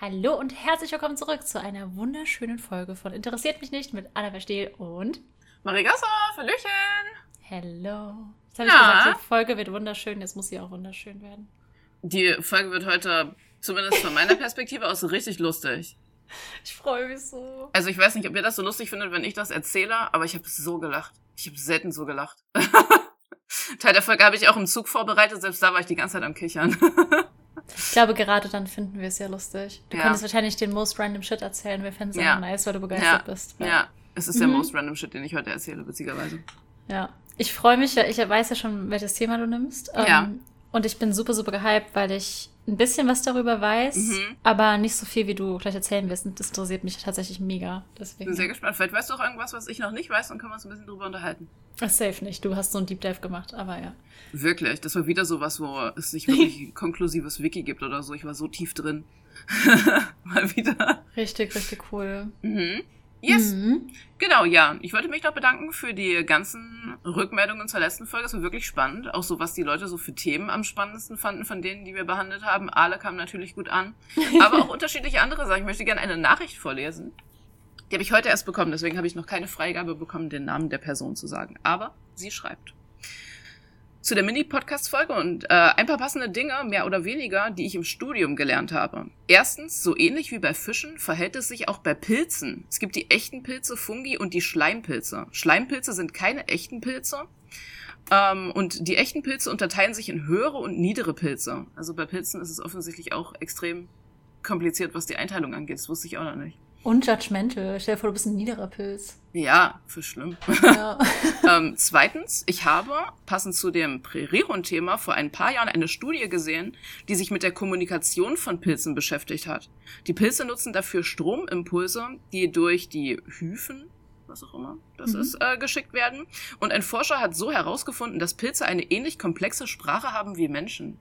Hallo und herzlich willkommen zurück zu einer wunderschönen Folge von Interessiert mich nicht mit Anna Verstehl und Marie Gasser, Hallöchen! Hello. Jetzt habe ich ja. gesagt, die Folge wird wunderschön, jetzt muss sie auch wunderschön werden. Die Folge wird heute, zumindest von meiner Perspektive aus, richtig lustig. Ich freue mich so. Also ich weiß nicht, ob ihr das so lustig findet, wenn ich das erzähle, aber ich habe so gelacht. Ich habe selten so gelacht. Teil der Folge habe ich auch im Zug vorbereitet, selbst da war ich die ganze Zeit am Kichern. Ich glaube, gerade dann finden wir es ja lustig. Du ja. könntest wahrscheinlich den most random Shit erzählen. Wir fänden es ja. nice, weil du begeistert ja. bist. Ja. ja, es ist mhm. der most random Shit, den ich heute erzähle, witzigerweise. Ja. Ich freue mich ja, ich weiß ja schon, welches Thema du nimmst. Ja. Ähm, und ich bin super, super gehypt, weil ich ein bisschen was darüber weiß, mhm. aber nicht so viel, wie du gleich erzählen wirst. Und das interessiert mich tatsächlich mega. Deswegen. Bin sehr gespannt. Vielleicht weißt du auch irgendwas, was ich noch nicht weiß, dann können wir uns ein bisschen drüber unterhalten. Das safe nicht. Du hast so ein Deep Dive gemacht, aber ja. Wirklich. Das war wieder sowas, wo es nicht wirklich konklusives Wiki gibt oder so. Ich war so tief drin. Mal wieder. Richtig, richtig cool. Mhm. Yes. Mhm. Genau, ja. Ich wollte mich noch bedanken für die ganzen Rückmeldungen zur letzten Folge. Es war wirklich spannend. Auch so, was die Leute so für Themen am spannendsten fanden von denen, die wir behandelt haben. Alle kamen natürlich gut an. Aber auch unterschiedliche andere Sachen. Ich möchte gerne eine Nachricht vorlesen. Die habe ich heute erst bekommen, deswegen habe ich noch keine Freigabe bekommen, den Namen der Person zu sagen. Aber sie schreibt zu der Mini-Podcast-Folge und äh, ein paar passende Dinge, mehr oder weniger, die ich im Studium gelernt habe. Erstens, so ähnlich wie bei Fischen verhält es sich auch bei Pilzen. Es gibt die echten Pilze, Fungi und die Schleimpilze. Schleimpilze sind keine echten Pilze. Ähm, und die echten Pilze unterteilen sich in höhere und niedere Pilze. Also bei Pilzen ist es offensichtlich auch extrem kompliziert, was die Einteilung angeht. Das wusste ich auch noch nicht. Unjudgmental. Stell dir vor, du bist ein niederer Pilz. Ja, für schlimm. Ja. ähm, zweitens, ich habe, passend zu dem Prärierhund-Thema, vor ein paar Jahren eine Studie gesehen, die sich mit der Kommunikation von Pilzen beschäftigt hat. Die Pilze nutzen dafür Stromimpulse, die durch die Hyphen, was auch immer das mhm. ist, äh, geschickt werden. Und ein Forscher hat so herausgefunden, dass Pilze eine ähnlich komplexe Sprache haben wie Menschen.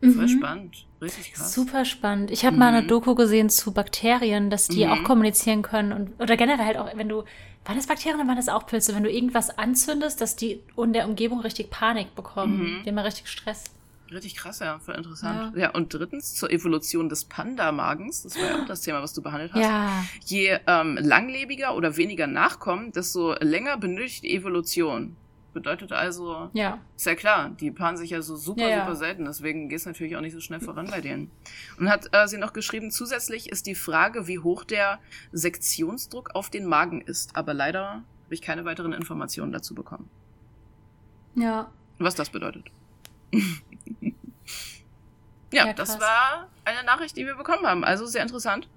Voll mhm. spannend. Richtig krass. Super spannend. Ich habe mhm. mal eine Doku gesehen zu Bakterien, dass die mhm. auch kommunizieren können und oder generell halt auch, wenn du waren das Bakterien oder waren das auch Pilze, wenn du irgendwas anzündest, dass die in der Umgebung richtig Panik bekommen, mhm. die mal richtig Stress. Richtig krass, ja, voll interessant. Ja. ja, und drittens zur Evolution des Panda-Magens, das war ja auch das Thema, was du behandelt hast. Ja. Je ähm, langlebiger oder weniger Nachkommen, desto länger benötigt die Evolution. Bedeutet also, ja. ist ja klar, die paaren sich ja so super, ja, super selten, deswegen geht es natürlich auch nicht so schnell voran bei denen. Und hat äh, sie noch geschrieben, zusätzlich ist die Frage, wie hoch der Sektionsdruck auf den Magen ist. Aber leider habe ich keine weiteren Informationen dazu bekommen. Ja. Was das bedeutet. ja, ja das war eine Nachricht, die wir bekommen haben. Also sehr interessant.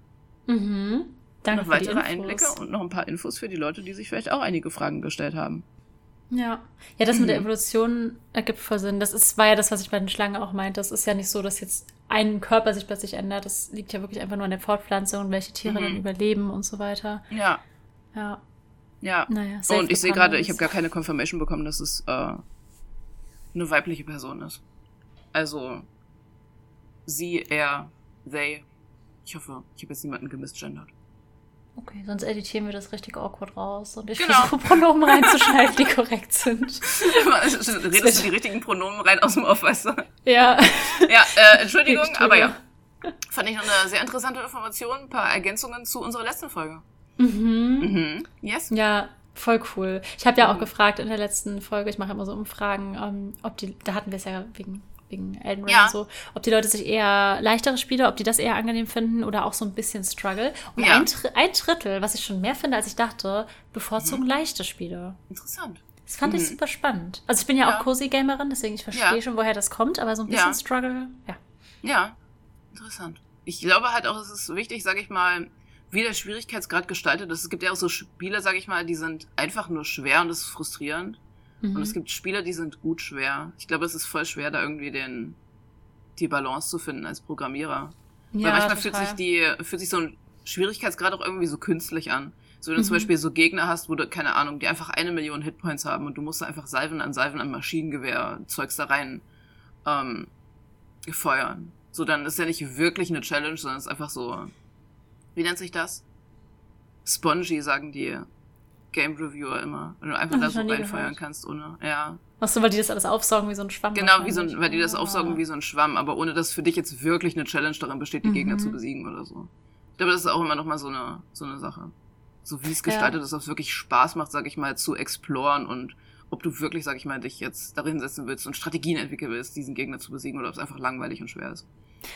Mhm. Danke noch weitere Einblicke und noch ein paar Infos für die Leute, die sich vielleicht auch einige Fragen gestellt haben. Ja. Ja, das mit der mhm. Evolution ergibt voll Sinn. Das ist, war ja das, was ich bei den Schlangen auch meinte. Das ist ja nicht so, dass jetzt ein Körper sich plötzlich ändert. Das liegt ja wirklich einfach nur an der Fortpflanzung, welche Tiere mhm. dann überleben und so weiter. Ja. Ja. Ja. Naja, und ich sehe gerade, ich habe gar keine Confirmation bekommen, dass es äh, eine weibliche Person ist. Also sie, er, they. Ich hoffe, ich habe jetzt niemanden gemisgendert. Okay, sonst editieren wir das richtig awkward raus und ich genau. versuche Pronomen reinzuschneiden, die korrekt sind. Redest du die richtigen Pronomen rein aus dem Off, weißt du? Ja. Ja, äh, Entschuldigung, aber ja. Fand ich noch eine sehr interessante Information, ein paar Ergänzungen zu unserer letzten Folge. Mhm. Mhm. Yes? Ja, voll cool. Ich habe ja auch mhm. gefragt in der letzten Folge, ich mache immer so Umfragen, ähm, ob die, da hatten wir es ja wegen wegen Elden Ring ja. und so, ob die Leute sich eher leichtere Spiele, ob die das eher angenehm finden oder auch so ein bisschen Struggle. Und ja. ein, ein, Drittel, was ich schon mehr finde, als ich dachte, bevorzugen mhm. leichte Spiele. Interessant. Das fand mhm. ich super spannend. Also ich bin ja, ja. auch Cozy-Gamerin, deswegen ich verstehe schon, woher das kommt, aber so ein bisschen Struggle, ja. Ja, interessant. Ich glaube halt auch, es ist wichtig, sage ich mal, wie der Schwierigkeitsgrad gestaltet ist. Es gibt ja auch so Spiele, sage ich mal, die sind einfach nur schwer und das ist frustrierend. Mhm. Und es mhm. gibt Spiele, die sind gut schwer. Ich glaube, es ist voll schwer, da irgendwie den, die Balance zu finden als Programmierer. Ja, Weil manchmal fühlt sich die, fühlt sich so ein Schwierigkeitsgrad auch irgendwie so künstlich an. So wenn du mhm. zum Beispiel so Gegner hast, wo du, keine Ahnung, die einfach eine Million Hitpoints haben und du musst da einfach Salven an Salven an Maschinengewehr Zeugs da rein ähm, feuern. So, dann ist ja nicht wirklich eine Challenge, sondern es ist einfach so, wie nennt sich das? Spongy, sagen die Game Reviewer immer. Wenn du einfach Ach, da so reinfeuern kannst ohne. Ja. Achso, weil die das alles aufsaugen wie so ein Schwamm. Genau, wie so ein, weil die das aufsaugen wie so ein Schwamm, aber ohne dass für dich jetzt wirklich eine Challenge darin besteht, die mhm. Gegner zu besiegen oder so. Ich glaube, das ist auch immer noch mal so eine, so eine Sache. So wie es gestaltet ja. ist, dass es wirklich Spaß macht, sag ich mal, zu exploren und ob du wirklich, sag ich mal, dich jetzt darin setzen willst und Strategien entwickeln willst, diesen Gegner zu besiegen oder ob es einfach langweilig und schwer ist.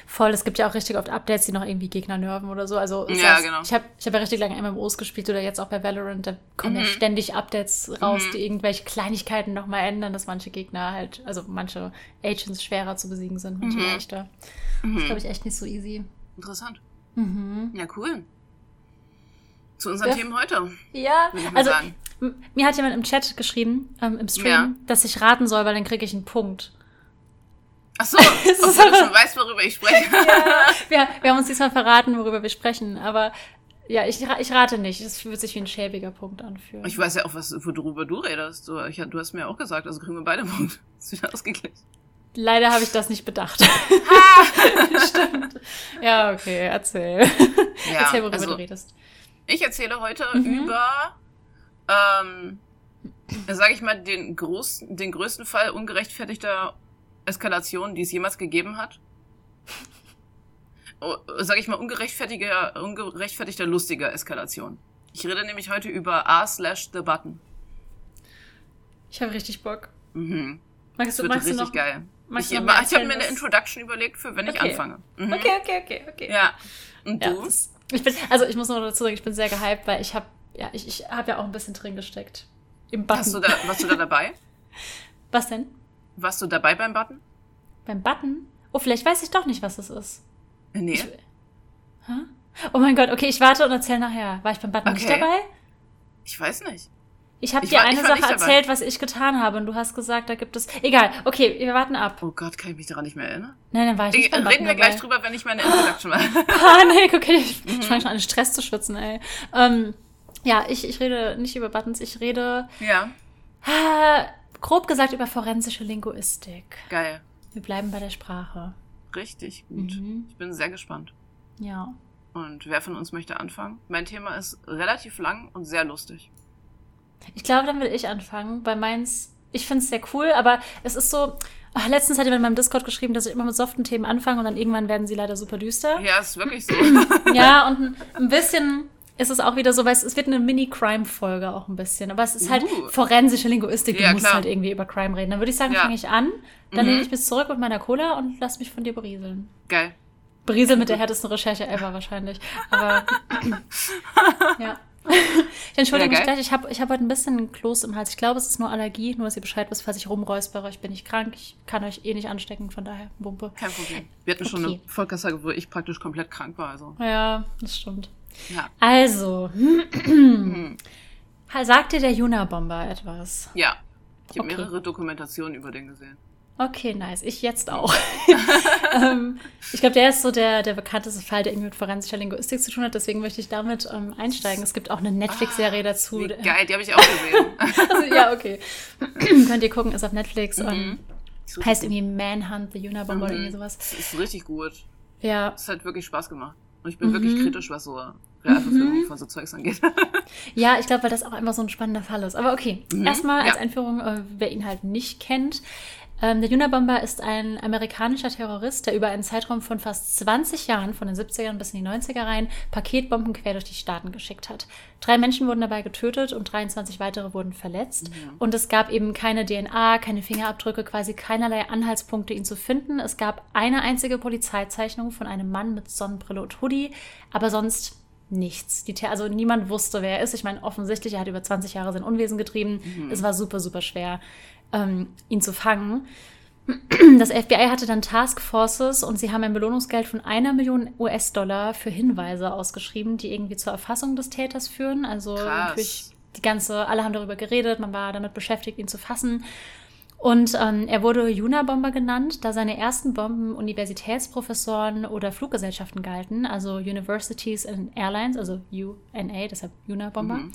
Voll, es gibt ja auch richtig oft Updates, die noch irgendwie Gegner nerven oder so. Also ja, heißt, genau. ich habe ich hab ja richtig lange MMOs gespielt oder jetzt auch bei Valorant, da kommen mhm. ja ständig Updates raus, mhm. die irgendwelche Kleinigkeiten nochmal ändern, dass manche Gegner halt, also manche Agents schwerer zu besiegen sind, manche mhm. leichter. Mhm. Das ist, glaube ich, echt nicht so easy. Interessant. Mhm. Ja, cool. Zu unseren ja. Themen heute. Ja, also sagen. mir hat jemand im Chat geschrieben, ähm, im Stream, ja. dass ich raten soll, weil dann kriege ich einen Punkt. Ach so, obwohl du schon weißt, worüber ich spreche. ja, wir, wir haben uns diesmal verraten, worüber wir sprechen, aber ja, ich, ich rate nicht. Es fühlt sich wie ein schäbiger Punkt anfühlen. Ich weiß ja auch, was, worüber du redest. Du, ich, du hast mir auch gesagt, also kriegen wir beide Punkte. ist wieder ausgeglichen. Leider habe ich das nicht bedacht. Ah! Stimmt. Ja, okay, erzähl. Ja, erzähl, worüber also, du redest. Ich erzähle heute mhm. über, ähm, sage ich mal, den, groß, den größten Fall ungerechtfertigter Eskalation, die es jemals gegeben hat. Oh, sag ich mal, ungerechtfertiger, ungerechtfertigter, lustiger Eskalation. Ich rede nämlich heute über A slash The Button. Ich habe richtig Bock. Mhm. Magst du, das wird magst richtig noch, geil. Ich, ich habe mir eine Introduction überlegt, für wenn okay. ich anfange. Mhm. Okay, okay, okay, okay. Ja. Und du? Ja, das, ich bin, also ich muss noch dazu sagen, ich bin sehr gehypt, weil ich habe ja, ich, ich habe ja auch ein bisschen drin gesteckt. Im Button. Hast du da, warst du da dabei? Was denn? Warst du dabei beim Button? Beim Button? Oh, vielleicht weiß ich doch nicht, was das ist. Nee. Ich, hä? Oh mein Gott, okay, ich warte und erzähl nachher. War ich beim Button okay. nicht dabei? Ich weiß nicht. Ich habe dir war, eine Sache erzählt, was ich getan habe und du hast gesagt, da gibt es. Egal, okay, wir warten ab. Oh Gott, kann ich mich daran nicht mehr erinnern? Nein, dann war ich nicht ich, Reden wir gleich drüber, wenn ich meine Introduction mache. Panik, okay, ich, mhm. ich fange schon an, Stress zu schwitzen, ey. Ähm, ja, ich, ich rede nicht über Buttons, ich rede. Ja. Grob gesagt über forensische Linguistik. Geil. Wir bleiben bei der Sprache. Richtig gut. Mhm. Ich bin sehr gespannt. Ja. Und wer von uns möchte anfangen? Mein Thema ist relativ lang und sehr lustig. Ich glaube, dann will ich anfangen, weil meins, ich finde es sehr cool, aber es ist so. Ach, letztens hat jemand in meinem Discord geschrieben, dass ich immer mit soften Themen anfange und dann irgendwann werden sie leider super düster. Ja, ist wirklich so. ja, und ein, ein bisschen ist es auch wieder so, weil es, es wird eine Mini-Crime-Folge auch ein bisschen. Aber es ist halt uh. forensische Linguistik, du ja, musst klar. halt irgendwie über Crime reden. Dann würde ich sagen, ja. fange ich an, dann mhm. lehne ich mich zurück mit meiner Cola und lass mich von dir berieseln. Geil. Beriesel mit der härtesten Recherche ever wahrscheinlich. Aber ja. ich entschuldige ja, mich gleich, ich habe ich hab heute ein bisschen Kloß im Hals. Ich glaube, es ist nur Allergie, nur dass ihr Bescheid wisst, falls ich rumräuspere. Ich bin nicht krank, ich kann euch eh nicht anstecken, von daher Wumpe. Kein Problem. Wir hatten okay. schon eine Vollkasse, wo ich praktisch komplett krank war. Also. Ja, das stimmt. Ja. Also, sagt dir der Juna-Bomber etwas? Ja. Ich habe okay. mehrere Dokumentationen über den gesehen. Okay, nice. Ich jetzt auch. ähm, ich glaube, der ist so der, der bekannteste Fall, der irgendwie mit forensischer Linguistik zu tun hat. Deswegen möchte ich damit ähm, einsteigen. Es gibt auch eine Netflix-Serie ah, dazu. Geil, die habe ich auch gesehen. also, ja, okay. Könnt ihr gucken, ist auf Netflix. Mhm. Um, heißt irgendwie Manhunt, The Unabomber mhm. oder irgendwie sowas. Das ist richtig gut. Ja. Es hat wirklich Spaß gemacht. Und ich bin mhm. wirklich kritisch, was so Realverfilmung mhm. von so Zeugs angeht. ja, ich glaube, weil das auch immer so ein spannender Fall ist. Aber okay, mhm. erstmal als ja. Einführung, äh, wer ihn halt nicht kennt. Ähm, der Unabomber ist ein amerikanischer Terrorist, der über einen Zeitraum von fast 20 Jahren, von den 70ern bis in die 90er rein, Paketbomben quer durch die Staaten geschickt hat. Drei Menschen wurden dabei getötet und 23 weitere wurden verletzt. Mhm. Und es gab eben keine DNA, keine Fingerabdrücke, quasi keinerlei Anhaltspunkte, ihn zu finden. Es gab eine einzige Polizeizeichnung von einem Mann mit Sonnenbrille und Hoodie, aber sonst nichts. Die, also niemand wusste, wer er ist. Ich meine, offensichtlich, er hat über 20 Jahre sein Unwesen getrieben. Mhm. Es war super, super schwer, ähm, ihn zu fangen. Das FBI hatte dann Taskforces und sie haben ein Belohnungsgeld von einer Million US-Dollar für Hinweise ausgeschrieben, die irgendwie zur Erfassung des Täters führen. Also Krass. natürlich die ganze, alle haben darüber geredet, man war damit beschäftigt, ihn zu fassen. Und ähm, er wurde Juna-Bomber genannt, da seine ersten Bomben Universitätsprofessoren oder Fluggesellschaften galten, also Universities and Airlines, also UNA, deshalb Juna-Bomber. Mhm.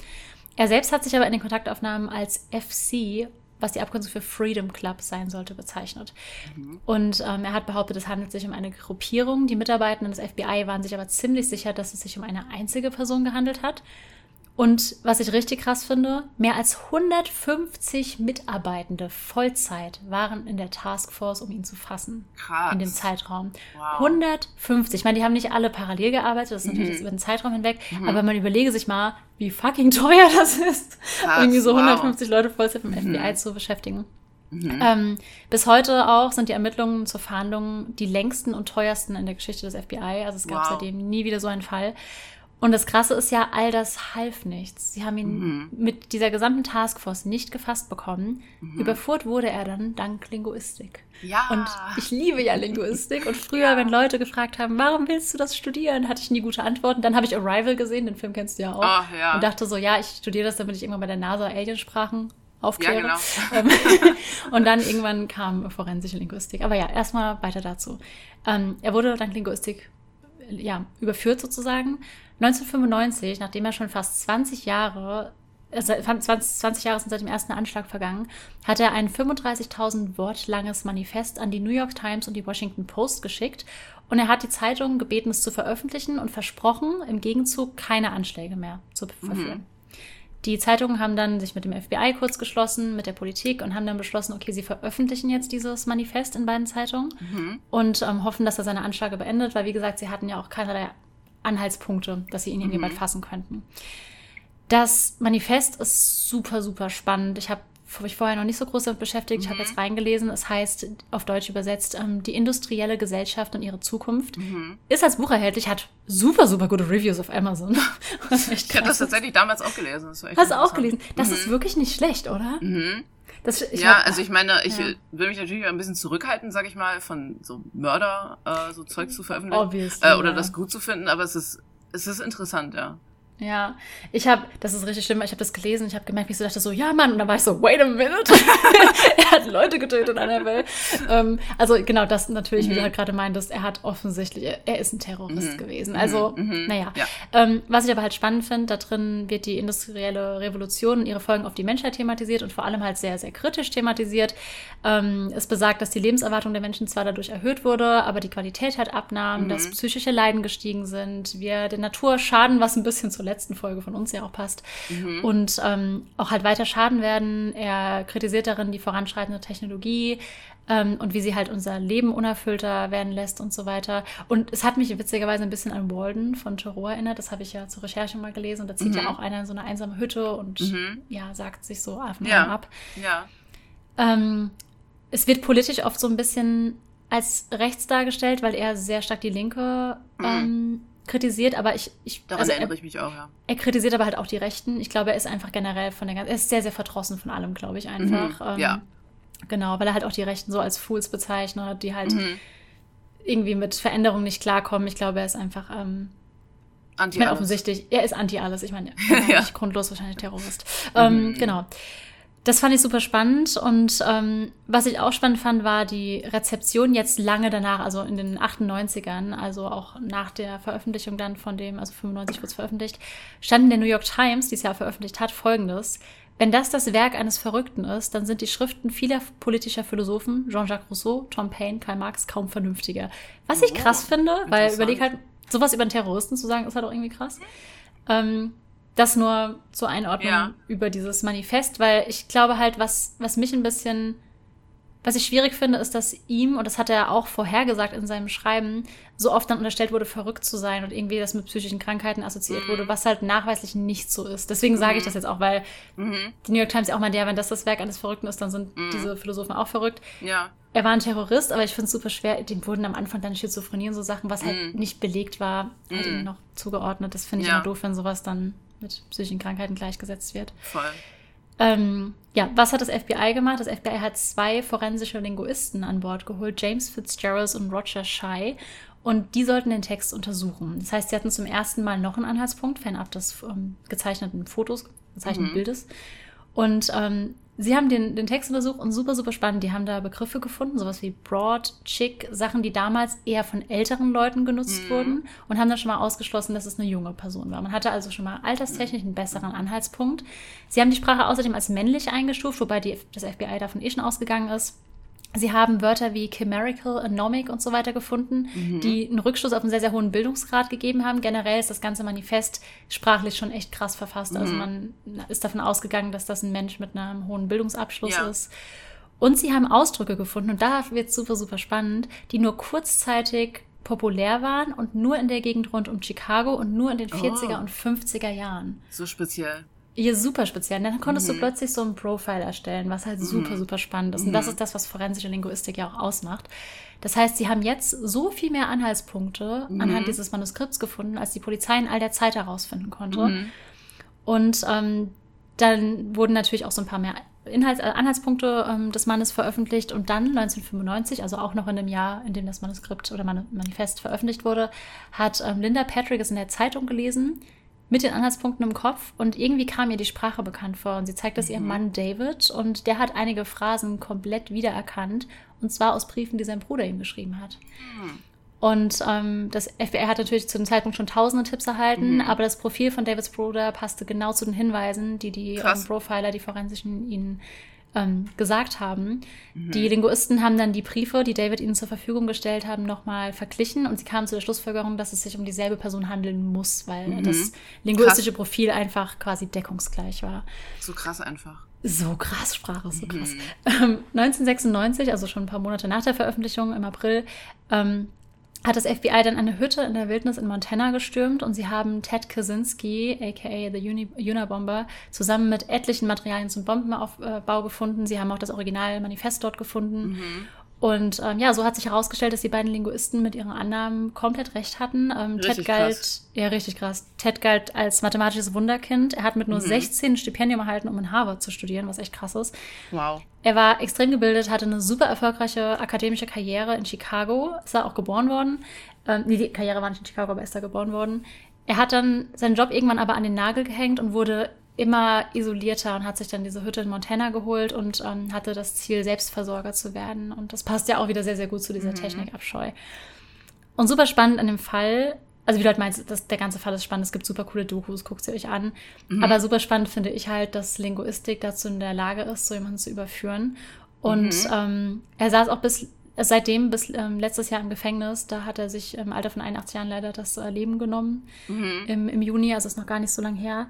Er selbst hat sich aber in den Kontaktaufnahmen als FC, was die Abkürzung für Freedom Club sein sollte, bezeichnet. Mhm. Und ähm, er hat behauptet, es handelt sich um eine Gruppierung. Die Mitarbeitenden des FBI waren sich aber ziemlich sicher, dass es sich um eine einzige Person gehandelt hat. Und was ich richtig krass finde, mehr als 150 Mitarbeitende Vollzeit waren in der Taskforce, um ihn zu fassen. Krass. In dem Zeitraum. Wow. 150. Ich meine, die haben nicht alle parallel gearbeitet, das ist mhm. natürlich über den Zeitraum hinweg, mhm. aber man überlege sich mal, wie fucking teuer das ist, krass, irgendwie so 150 wow. Leute Vollzeit im mhm. FBI zu beschäftigen. Mhm. Ähm, bis heute auch sind die Ermittlungen zur Verhandlung die längsten und teuersten in der Geschichte des FBI. Also es gab wow. seitdem nie wieder so einen Fall. Und das Krasse ist ja, all das half nichts. Sie haben ihn mhm. mit dieser gesamten Taskforce nicht gefasst bekommen. Mhm. Überführt wurde er dann dank Linguistik. Ja. Und ich liebe ja Linguistik. Und früher, ja. wenn Leute gefragt haben, warum willst du das studieren, hatte ich nie gute Antworten. Dann habe ich Arrival gesehen, den Film kennst du ja auch. Oh, ja. Und dachte so, ja, ich studiere das, damit ich irgendwann bei der NASA Aliensprachen aufkläre. Ja, genau. Ähm, und dann irgendwann kam forensische Linguistik. Aber ja, erstmal weiter dazu. Ähm, er wurde dank Linguistik ja, überführt sozusagen. 1995, nachdem er schon fast 20 Jahre 20, 20 Jahre sind seit dem ersten Anschlag vergangen, hat er ein 35.000 Wort langes Manifest an die New York Times und die Washington Post geschickt und er hat die Zeitungen gebeten, es zu veröffentlichen und versprochen, im Gegenzug keine Anschläge mehr zu verführen. Mhm. Die Zeitungen haben dann sich mit dem FBI kurz geschlossen, mit der Politik und haben dann beschlossen, okay, sie veröffentlichen jetzt dieses Manifest in beiden Zeitungen mhm. und ähm, hoffen, dass er seine Anschläge beendet, weil wie gesagt, sie hatten ja auch keinerlei Anhaltspunkte, dass sie ihn irgendwie mhm. fassen könnten. Das Manifest ist super, super spannend. Ich habe mich vorher noch nicht so groß damit beschäftigt. Mhm. Ich habe jetzt reingelesen. Es heißt auf Deutsch übersetzt ähm, Die industrielle Gesellschaft und ihre Zukunft. Mhm. Ist als Buch erhältlich, hat super, super gute Reviews auf Amazon. ich habe das tatsächlich damals auch gelesen. Hast du auch gelesen? Das mhm. ist wirklich nicht schlecht, oder? Mhm. Das, ja, hab, also ich meine, ich ja. will mich natürlich ein bisschen zurückhalten, sag ich mal, von so Mörder äh, so Zeug zu veröffentlichen Obviously, äh, oder ja. das gut zu finden, aber es ist es ist interessant, ja. Ja, ich habe, das ist richtig schlimm, ich habe das gelesen, ich habe gemerkt, wie ich so dachte, so, ja Mann, und dann war ich so, wait a minute, er hat Leute getötet an der Welt. ähm, also genau das natürlich, mhm. wie du mhm. halt gerade meintest, er hat offensichtlich, er ist ein Terrorist mhm. gewesen. Also, mhm. mhm. naja. Ja. Ähm, was ich aber halt spannend finde, da drin wird die industrielle Revolution und ihre Folgen auf die Menschheit thematisiert und vor allem halt sehr, sehr kritisch thematisiert. Ähm, es besagt, dass die Lebenserwartung der Menschen zwar dadurch erhöht wurde, aber die Qualität halt abnahm, dass mhm. psychische Leiden gestiegen sind, wir der Natur schaden, was ein bisschen zuletzt letzten Folge von uns ja auch passt. Mhm. Und ähm, auch halt weiter schaden werden. Er kritisiert darin die voranschreitende Technologie ähm, und wie sie halt unser Leben unerfüllter werden lässt und so weiter. Und es hat mich witzigerweise ein bisschen an Walden von Thoreau erinnert. Das habe ich ja zur Recherche mal gelesen. Und da zieht mhm. ja auch einer in so eine einsame Hütte und mhm. ja, sagt sich so auf ja. ab. Ja. Ähm, es wird politisch oft so ein bisschen als rechts dargestellt, weil er sehr stark die Linke mhm. ähm, kritisiert, aber ich. ich Daran also erinnere er, ich mich auch, ja. Er kritisiert aber halt auch die Rechten. Ich glaube, er ist einfach generell von der ganzen. Er ist sehr, sehr verdrossen von allem, glaube ich, einfach. Mhm, ähm, ja. Genau, weil er halt auch die Rechten so als Fools bezeichnet, die halt mhm. irgendwie mit Veränderungen nicht klarkommen. Ich glaube, er ist einfach. Ähm, anti. Ich meine, offensichtlich, er ist anti alles. Ich meine, er ist ja. nicht grundlos wahrscheinlich Terrorist. Ähm, mhm. Genau. Das fand ich super spannend und ähm, was ich auch spannend fand, war die Rezeption jetzt lange danach, also in den 98ern, also auch nach der Veröffentlichung dann von dem, also 95 wurde es veröffentlicht, stand in der New York Times, die es ja veröffentlicht hat, folgendes. Wenn das das Werk eines Verrückten ist, dann sind die Schriften vieler politischer Philosophen, Jean-Jacques Rousseau, Tom Paine, Karl Marx, kaum vernünftiger. Was ich oh, krass finde, weil überleg halt, sowas über einen Terroristen zu sagen, ist halt auch irgendwie krass. Ähm, das nur zur Einordnung ja. über dieses Manifest, weil ich glaube halt, was, was mich ein bisschen, was ich schwierig finde, ist, dass ihm, und das hat er auch vorhergesagt in seinem Schreiben, so oft dann unterstellt wurde, verrückt zu sein und irgendwie das mit psychischen Krankheiten assoziiert mhm. wurde, was halt nachweislich nicht so ist. Deswegen sage ich mhm. das jetzt auch, weil mhm. die New York Times ja auch mal der, wenn das das Werk eines Verrückten ist, dann sind mhm. diese Philosophen auch verrückt. Ja. Er war ein Terrorist, aber ich finde es super schwer. Dem wurden am Anfang dann Schizophrenie und so Sachen, was halt mhm. nicht belegt war, halt mhm. noch zugeordnet. Das finde ich ja. immer doof, wenn sowas dann mit psychischen Krankheiten gleichgesetzt wird. Voll. Ähm, ja, was hat das FBI gemacht? Das FBI hat zwei forensische Linguisten an Bord geholt, James Fitzgerald und Roger Shy. Und die sollten den Text untersuchen. Das heißt, sie hatten zum ersten Mal noch einen Anhaltspunkt, fernab des ähm, gezeichneten Fotos, gezeichneten mhm. Bildes. Und ähm, Sie haben den, den Text untersucht und super, super spannend. Die haben da Begriffe gefunden, sowas wie Broad, Chick, Sachen, die damals eher von älteren Leuten genutzt mhm. wurden und haben dann schon mal ausgeschlossen, dass es eine junge Person war. Man hatte also schon mal alterstechnisch einen besseren Anhaltspunkt. Sie haben die Sprache außerdem als männlich eingestuft, wobei die, das FBI davon eh schon ausgegangen ist. Sie haben Wörter wie chimerical, anomic und so weiter gefunden, mhm. die einen Rückschluss auf einen sehr, sehr hohen Bildungsgrad gegeben haben. Generell ist das ganze Manifest sprachlich schon echt krass verfasst. Also mhm. Also man ist davon ausgegangen, dass das ein Mensch mit einem hohen Bildungsabschluss ja. ist. Und sie haben Ausdrücke gefunden, und da wird es super, super spannend, die nur kurzzeitig populär waren und nur in der Gegend rund um Chicago und nur in den 40er oh. und 50er Jahren. So speziell. Ja, super speziell. Und dann konntest mhm. du plötzlich so ein Profile erstellen, was halt mhm. super, super spannend ist. Und das mhm. ist das, was forensische Linguistik ja auch ausmacht. Das heißt, sie haben jetzt so viel mehr Anhaltspunkte mhm. anhand dieses Manuskripts gefunden, als die Polizei in all der Zeit herausfinden konnte. Mhm. Und ähm, dann wurden natürlich auch so ein paar mehr Inhalts äh, Anhaltspunkte ähm, des Mannes veröffentlicht und dann 1995, also auch noch in dem Jahr, in dem das Manuskript oder Manifest veröffentlicht wurde, hat ähm, Linda Patrick es in der Zeitung gelesen mit den Anhaltspunkten im Kopf und irgendwie kam ihr die Sprache bekannt vor und sie zeigt das mhm. ihrem Mann David und der hat einige Phrasen komplett wiedererkannt und zwar aus Briefen, die sein Bruder ihm geschrieben hat. Mhm. Und ähm, das FBI hat natürlich zu dem Zeitpunkt schon tausende Tipps erhalten, mhm. aber das Profil von Davids Bruder passte genau zu den Hinweisen, die die ähm, Profiler, die Forensischen, ihnen ähm, gesagt haben. Mhm. Die Linguisten haben dann die Briefe, die David ihnen zur Verfügung gestellt haben, nochmal verglichen und sie kamen zu der Schlussfolgerung, dass es sich um dieselbe Person handeln muss, weil mhm. das linguistische krass. Profil einfach quasi deckungsgleich war. So krass einfach. So krass, Sprache so krass. Mhm. 1996, also schon ein paar Monate nach der Veröffentlichung im April, ähm, hat das FBI dann eine Hütte in der Wildnis in Montana gestürmt und sie haben Ted Kaczynski, aka The Uni Unabomber, zusammen mit etlichen Materialien zum Bombenaufbau gefunden. Sie haben auch das Originalmanifest dort gefunden. Mhm. Und ähm, ja, so hat sich herausgestellt, dass die beiden Linguisten mit ihren Annahmen komplett recht hatten. Ähm, Ted galt, krass. ja, richtig krass. Ted galt als mathematisches Wunderkind. Er hat mit nur mhm. 16 ein Stipendium erhalten, um in Harvard zu studieren, was echt krass ist. Wow. Er war extrem gebildet, hatte eine super erfolgreiche akademische Karriere in Chicago. Ist da auch geboren worden. Ähm, nee, die Karriere war nicht in Chicago, aber er ist da geboren worden. Er hat dann seinen Job irgendwann aber an den Nagel gehängt und wurde immer isolierter und hat sich dann diese Hütte in Montana geholt und ähm, hatte das Ziel, Selbstversorger zu werden. Und das passt ja auch wieder sehr, sehr gut zu dieser mhm. Technikabscheu. Und super spannend an dem Fall, also wie du halt meinst, das, der ganze Fall ist spannend, es gibt super coole Dokus, guckt sie euch an. Mhm. Aber super spannend finde ich halt, dass Linguistik dazu in der Lage ist, so jemanden zu überführen. Und mhm. ähm, er saß auch bis seitdem bis ähm, letztes Jahr im Gefängnis. Da hat er sich im Alter von 81 Jahren leider das äh, Leben genommen. Mhm. Im, Im Juni, also ist noch gar nicht so lange her.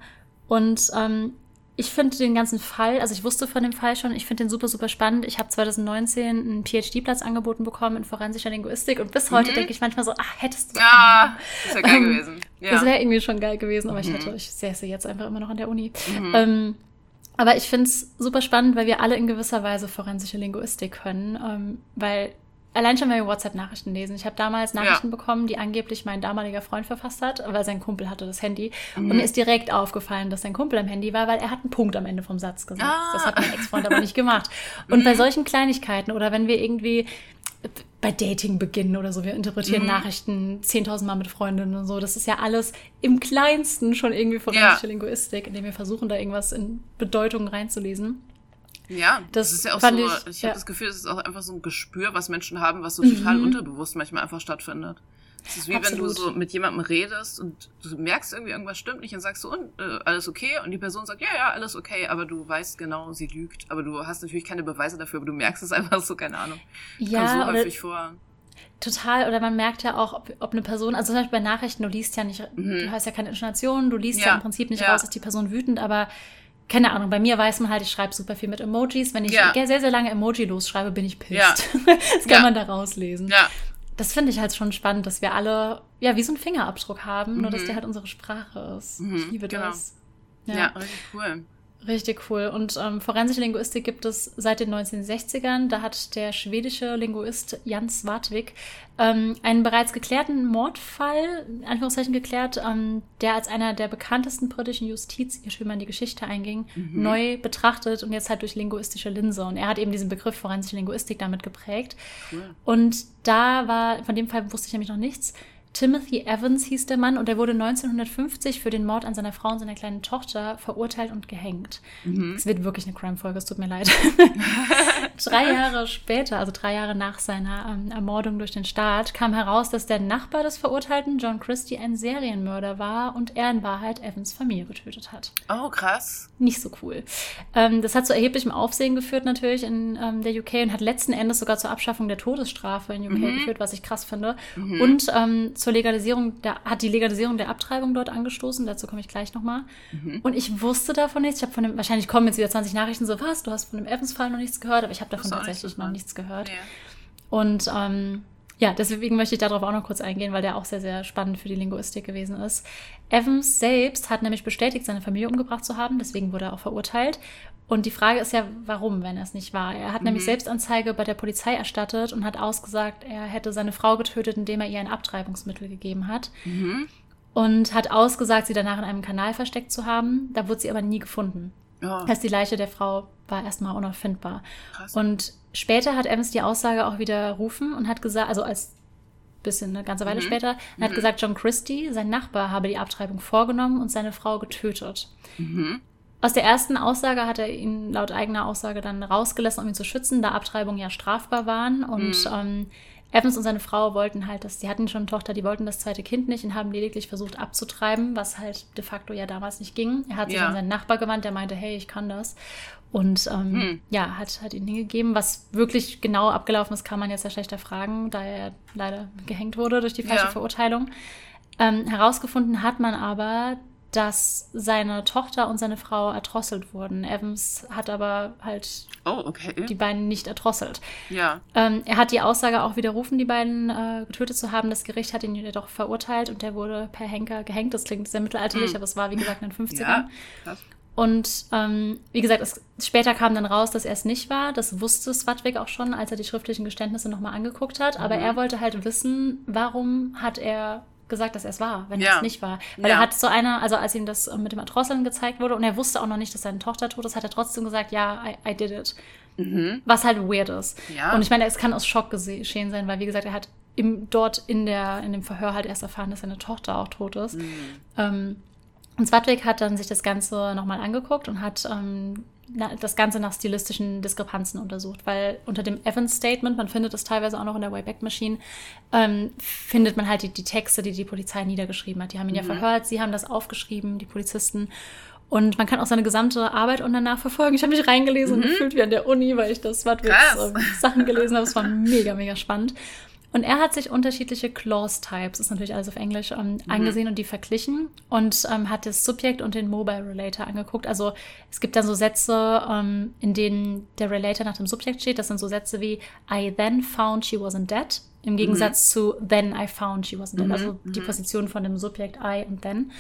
Und ähm, ich finde den ganzen Fall, also ich wusste von dem Fall schon, ich finde den super, super spannend. Ich habe 2019 einen PhD-Platz angeboten bekommen in forensischer Linguistik und bis heute mhm. denke ich manchmal so, ach, hättest du. Ja, das wäre geil ähm, gewesen. Ja. Das wäre irgendwie schon geil gewesen, aber mhm. ich hätte, ich säße jetzt einfach immer noch an der Uni. Mhm. Ähm, aber ich finde es super spannend, weil wir alle in gewisser Weise forensische Linguistik können, ähm, weil Allein schon, wenn wir WhatsApp-Nachrichten lesen. Ich habe damals Nachrichten ja. bekommen, die angeblich mein damaliger Freund verfasst hat, weil sein Kumpel hatte das Handy. Mhm. Und mir ist direkt aufgefallen, dass sein Kumpel am Handy war, weil er hat einen Punkt am Ende vom Satz gesetzt. Ah. Das hat mein Ex-Freund aber nicht gemacht. Und mhm. bei solchen Kleinigkeiten oder wenn wir irgendwie bei Dating beginnen oder so, wir interpretieren mhm. Nachrichten 10.000 Mal mit Freundinnen und so. Das ist ja alles im Kleinsten schon irgendwie forensische ja. Linguistik, indem wir versuchen, da irgendwas in Bedeutungen reinzulesen. Ja, das, das ist ja auch so, ich, ich ja. habe das Gefühl, es ist auch einfach so ein Gespür, was Menschen haben, was so total mhm. unterbewusst manchmal einfach stattfindet. Es ist wie Absolut. wenn du so mit jemandem redest und du merkst irgendwie, irgendwas stimmt nicht und sagst so, und, äh, alles okay? Und die Person sagt, ja, ja, alles okay, aber du weißt genau, sie lügt. Aber du hast natürlich keine Beweise dafür, aber du merkst es einfach so, keine Ahnung. Ja, Kommt so häufig vor. Total, oder man merkt ja auch, ob, ob eine Person, also zum Beispiel bei Nachrichten, du liest ja nicht, mhm. du hast ja keine Intonation, du liest ja, ja im Prinzip nicht ja. raus, ist die Person wütend, aber keine Ahnung, bei mir weiß man halt, ich schreibe super viel mit Emojis. Wenn ich ja. sehr, sehr lange Emoji losschreibe, bin ich pisst. Ja. das kann ja. man da rauslesen. Ja. Das finde ich halt schon spannend, dass wir alle, ja, wie so einen Fingerabdruck haben, mhm. nur dass mhm. der halt unsere Sprache ist. Mhm. Ich liebe genau. das. Ja, ja richtig cool. Richtig cool. Und ähm, forensische Linguistik gibt es seit den 1960ern. Da hat der schwedische Linguist Jan Swartvik ähm, einen bereits geklärten Mordfall, in Anführungszeichen geklärt, ähm, der als einer der bekanntesten britischen Justizirrtümer in die Geschichte einging, mhm. neu betrachtet und jetzt halt durch linguistische Linse. Und er hat eben diesen Begriff forensische Linguistik damit geprägt. Cool. Und da war, von dem Fall wusste ich nämlich noch nichts. Timothy Evans hieß der Mann und er wurde 1950 für den Mord an seiner Frau und seiner kleinen Tochter verurteilt und gehängt. Mhm. Es wird wirklich eine Crime-Folge, es tut mir leid. drei Jahre später, also drei Jahre nach seiner ähm, Ermordung durch den Staat, kam heraus, dass der Nachbar des Verurteilten, John Christie, ein Serienmörder war und er in Wahrheit Evans Familie getötet hat. Oh, krass. Nicht so cool. Ähm, das hat zu erheblichem Aufsehen geführt natürlich in ähm, der UK und hat letzten Endes sogar zur Abschaffung der Todesstrafe in UK mhm. geführt, was ich krass finde. Mhm. Und ähm, zur Legalisierung, der, hat die Legalisierung der Abtreibung dort angestoßen. Dazu komme ich gleich nochmal. Mhm. Und ich wusste davon nichts. Ich habe von dem, wahrscheinlich kommen jetzt wieder 20 Nachrichten so, was, du hast von dem Evans-Fall noch nichts gehört, aber ich habe davon tatsächlich noch nichts gehört. Ja. Und ähm, ja, deswegen möchte ich darauf auch noch kurz eingehen, weil der auch sehr, sehr spannend für die Linguistik gewesen ist. Evans selbst hat nämlich bestätigt, seine Familie umgebracht zu haben, deswegen wurde er auch verurteilt. Und die Frage ist ja, warum, wenn er es nicht war. Er hat mhm. nämlich Selbstanzeige bei der Polizei erstattet und hat ausgesagt, er hätte seine Frau getötet, indem er ihr ein Abtreibungsmittel gegeben hat. Mhm. Und hat ausgesagt, sie danach in einem Kanal versteckt zu haben. Da wurde sie aber nie gefunden. Oh. heißt, die Leiche der Frau war erstmal unauffindbar. Krass. Und später hat Evans die Aussage auch widerrufen und hat gesagt, also als bisschen eine ganze Weile mhm. später, mhm. hat gesagt, John Christie, sein Nachbar, habe die Abtreibung vorgenommen und seine Frau getötet. Mhm. Aus der ersten Aussage hat er ihn laut eigener Aussage dann rausgelassen, um ihn zu schützen, da Abtreibungen ja strafbar waren. Und mhm. ähm, Evans und seine Frau wollten halt, dass, die hatten schon eine Tochter, die wollten das zweite Kind nicht und haben lediglich versucht abzutreiben, was halt de facto ja damals nicht ging. Er hat sich an seinen Nachbar gewandt, der meinte, hey, ich kann das. Und ähm, hm. ja, hat, hat ihn hingegeben. Was wirklich genau abgelaufen ist, kann man jetzt ja schlechter fragen, da er leider gehängt wurde durch die falsche ja. Verurteilung. Ähm, herausgefunden hat man aber, dass seine Tochter und seine Frau erdrosselt wurden. Evans hat aber halt oh, okay. die beiden nicht erdrosselt. Ja. Ähm, er hat die Aussage auch widerrufen, die beiden äh, getötet zu haben. Das Gericht hat ihn jedoch verurteilt und der wurde per Henker gehängt. Das klingt sehr mittelalterlich, mhm. aber es war, wie gesagt, in den 50ern. Ja, krass. Und ähm, wie gesagt, es, später kam dann raus, dass er es nicht war. Das wusste Swadwick auch schon, als er die schriftlichen Geständnisse nochmal angeguckt hat. Aber mhm. er wollte halt wissen, warum hat er gesagt, dass er es war, wenn ja. er es nicht war. Weil ja. er hat so eine, also als ihm das mit dem Erdrosseln gezeigt wurde und er wusste auch noch nicht, dass seine Tochter tot ist, hat er trotzdem gesagt, ja, I, I did it. Mhm. Was halt weird ist. Ja. Und ich meine, es kann aus Schock geschehen sein, weil wie gesagt, er hat im, dort in, der, in dem Verhör halt erst erfahren, dass seine Tochter auch tot ist. Mhm. Ähm, und Zwartweg hat dann sich das Ganze nochmal angeguckt und hat ähm, das Ganze nach stilistischen Diskrepanzen untersucht, weil unter dem Evans Statement, man findet es teilweise auch noch in der Wayback Machine, ähm, findet man halt die, die, Texte, die die Polizei niedergeschrieben hat. Die haben ihn mhm. ja verhört, sie haben das aufgeschrieben, die Polizisten. Und man kann auch seine gesamte Arbeit und danach verfolgen. Ich habe mich reingelesen mhm. und gefühlt wie an der Uni, weil ich das Swadwicks äh, Sachen gelesen habe. Es war mega, mega spannend. Und er hat sich unterschiedliche Clause-Types, ist natürlich alles auf Englisch, ähm, mhm. angesehen und die verglichen und ähm, hat das Subjekt und den Mobile Relator angeguckt. Also es gibt dann so Sätze, ähm, in denen der Relator nach dem Subjekt steht. Das sind so Sätze wie I then found she wasn't dead. Im Gegensatz mhm. zu then I found she wasn't dead. Mhm. Also die mhm. Position von dem Subjekt I und then.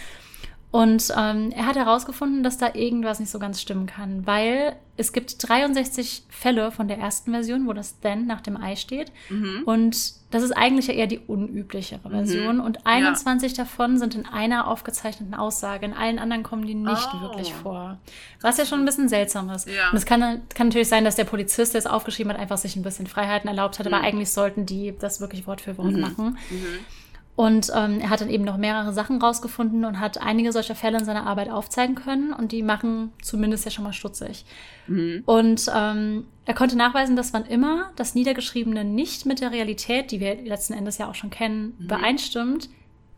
Und ähm, er hat herausgefunden, dass da irgendwas nicht so ganz stimmen kann, weil es gibt 63 Fälle von der ersten Version, wo das then nach dem I steht. Mhm. Und das ist eigentlich ja eher die unüblichere mhm. Version. Mhm. Und 21 ja. davon sind in einer aufgezeichneten Aussage. In allen anderen kommen die nicht oh. wirklich vor. Was ja schon ein bisschen seltsam ist. Ja. Und es kann, kann natürlich sein, dass der Polizist, der es aufgeschrieben hat, einfach sich ein bisschen Freiheiten erlaubt hat. Mhm. Aber eigentlich sollten die das wirklich Wort für Wort mhm. machen. Mhm. Und ähm, er hat dann eben noch mehrere Sachen rausgefunden und hat einige solcher Fälle in seiner Arbeit aufzeigen können. Und die machen zumindest ja schon mal stutzig. Mhm. Und ähm, er konnte nachweisen, dass wann immer das Niedergeschriebene nicht mit der Realität, die wir letzten Endes ja auch schon kennen, mhm. übereinstimmt,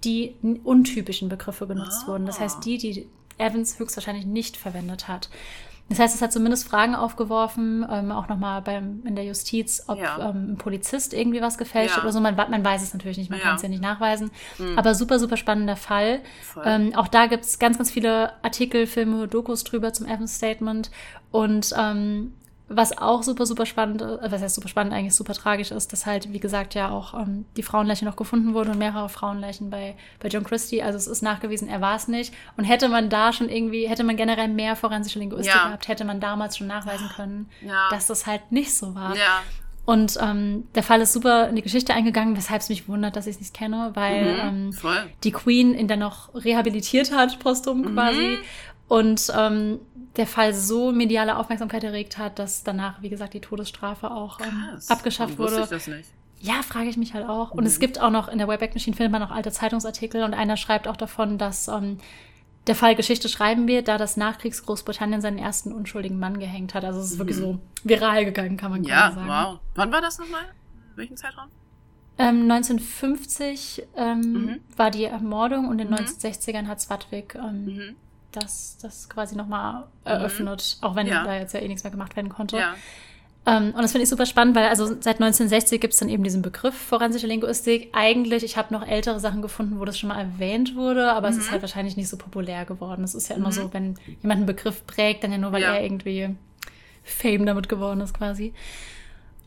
die untypischen Begriffe genutzt oh. wurden. Das heißt, die, die Evans höchstwahrscheinlich nicht verwendet hat. Das heißt, es hat zumindest Fragen aufgeworfen, ähm, auch nochmal beim, in der Justiz, ob ja. ähm, ein Polizist irgendwie was gefälscht ja. hat oder so. Man, man weiß es natürlich nicht, man ja. kann es ja nicht nachweisen. Mhm. Aber super, super spannender Fall. Ähm, auch da gibt es ganz, ganz viele Artikel, Filme, Dokus drüber zum Evans Statement. Und ähm, was auch super, super spannend, äh, was heißt super spannend, eigentlich super tragisch ist, dass halt, wie gesagt, ja auch ähm, die Frauenleiche noch gefunden wurde und mehrere Frauenleichen bei, bei John Christie. Also es ist nachgewiesen, er war es nicht. Und hätte man da schon irgendwie, hätte man generell mehr forensische Linguistik ja. gehabt, hätte man damals schon nachweisen können, ja. dass das halt nicht so war. Ja. Und ähm, der Fall ist super in die Geschichte eingegangen, weshalb es mich wundert, dass ich es nicht kenne, weil mhm, ähm, die Queen ihn dann noch rehabilitiert hat, postum mhm. quasi. Und ähm, der Fall so mediale Aufmerksamkeit erregt hat, dass danach, wie gesagt, die Todesstrafe auch ähm, abgeschafft wurde. Ich das nicht? Ja, frage ich mich halt auch. Und mhm. es gibt auch noch, in der Wayback Machine findet man auch alte Zeitungsartikel und einer schreibt auch davon, dass ähm, der Fall Geschichte schreiben wird, da das Nachkriegs-Großbritannien seinen ersten unschuldigen Mann gehängt hat. Also es ist mhm. wirklich so viral gegangen, kann man ja, sagen. Ja, wow. Wann war das nochmal? Welchen Zeitraum? Ähm, 1950 ähm, mhm. war die Ermordung und in den mhm. 1960ern hat Swadwick ähm, mhm. Das, das quasi nochmal eröffnet, auch wenn ja. da jetzt ja eh nichts mehr gemacht werden konnte. Ja. Ähm, und das finde ich super spannend, weil also seit 1960 gibt es dann eben diesen Begriff forensische Linguistik. Eigentlich, ich habe noch ältere Sachen gefunden, wo das schon mal erwähnt wurde, aber mhm. es ist mhm. halt wahrscheinlich nicht so populär geworden. Es ist ja immer mhm. so, wenn jemand einen Begriff prägt, dann ja nur, weil ja. er irgendwie Fame damit geworden ist quasi.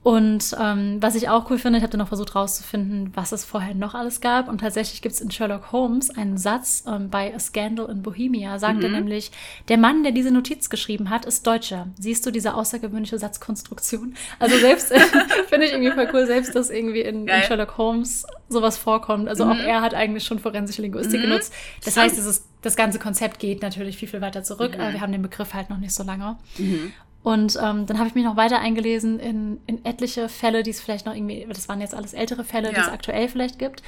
Und ähm, was ich auch cool finde, ich habe dann noch versucht rauszufinden, was es vorher noch alles gab. Und tatsächlich gibt es in Sherlock Holmes einen Satz ähm, bei A Scandal in Bohemia, sagt mhm. er nämlich, der Mann, der diese Notiz geschrieben hat, ist Deutscher. Siehst du diese außergewöhnliche Satzkonstruktion? Also selbst, finde ich irgendwie voll cool, selbst, dass irgendwie in, in, Sherlock Holmes sowas vorkommt. Also mhm. auch er hat eigentlich schon forensische Linguistik mhm. genutzt. Das heißt, dieses, das ganze Konzept geht natürlich viel, viel weiter zurück, aber mhm. wir haben den Begriff halt noch nicht so lange. Und ähm, dann habe ich mich noch weiter eingelesen in, in etliche Fälle, die es vielleicht noch irgendwie, das waren jetzt alles ältere Fälle, ja. die es aktuell vielleicht gibt.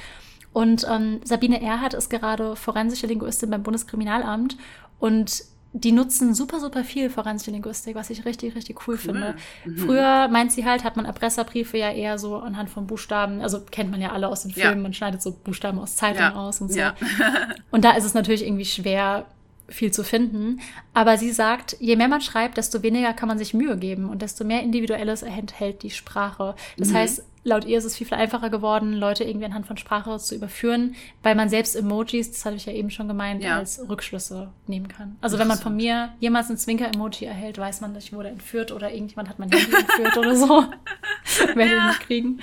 Und ähm, Sabine Erhardt ist gerade forensische Linguistin beim Bundeskriminalamt und die nutzen super, super viel forensische Linguistik, was ich richtig, richtig cool, cool. finde. Mhm. Früher meint sie halt, hat man Erpresserbriefe ja eher so anhand von Buchstaben, also kennt man ja alle aus den Filmen, ja. man schneidet so Buchstaben aus Zeitungen ja. aus und so. Ja. und da ist es natürlich irgendwie schwer, viel zu finden. Aber sie sagt, je mehr man schreibt, desto weniger kann man sich Mühe geben und desto mehr Individuelles enthält die Sprache. Das mhm. heißt, laut ihr ist es viel, viel einfacher geworden, Leute irgendwie anhand von Sprache zu überführen, weil man selbst Emojis, das hatte ich ja eben schon gemeint, ja. als Rückschlüsse nehmen kann. Also wenn man von mir jemals ein Zwinker-Emoji erhält, weiß man, ich wurde entführt oder irgendjemand hat mein Handy entführt oder so. Werde ja. ich nicht kriegen.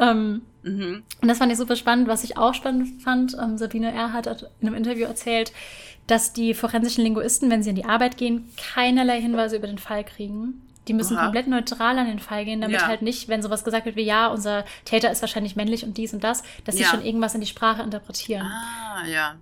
Ähm, mhm. Und das fand ich super spannend. Was ich auch spannend fand, ähm, Sabine R. hat in einem Interview erzählt, dass die forensischen Linguisten, wenn sie in die Arbeit gehen, keinerlei Hinweise über den Fall kriegen. Die müssen Aha. komplett neutral an den Fall gehen, damit ja. halt nicht, wenn sowas gesagt wird wie, ja, unser Täter ist wahrscheinlich männlich und dies und das, dass sie ja. schon irgendwas in die Sprache interpretieren. Ah, ja.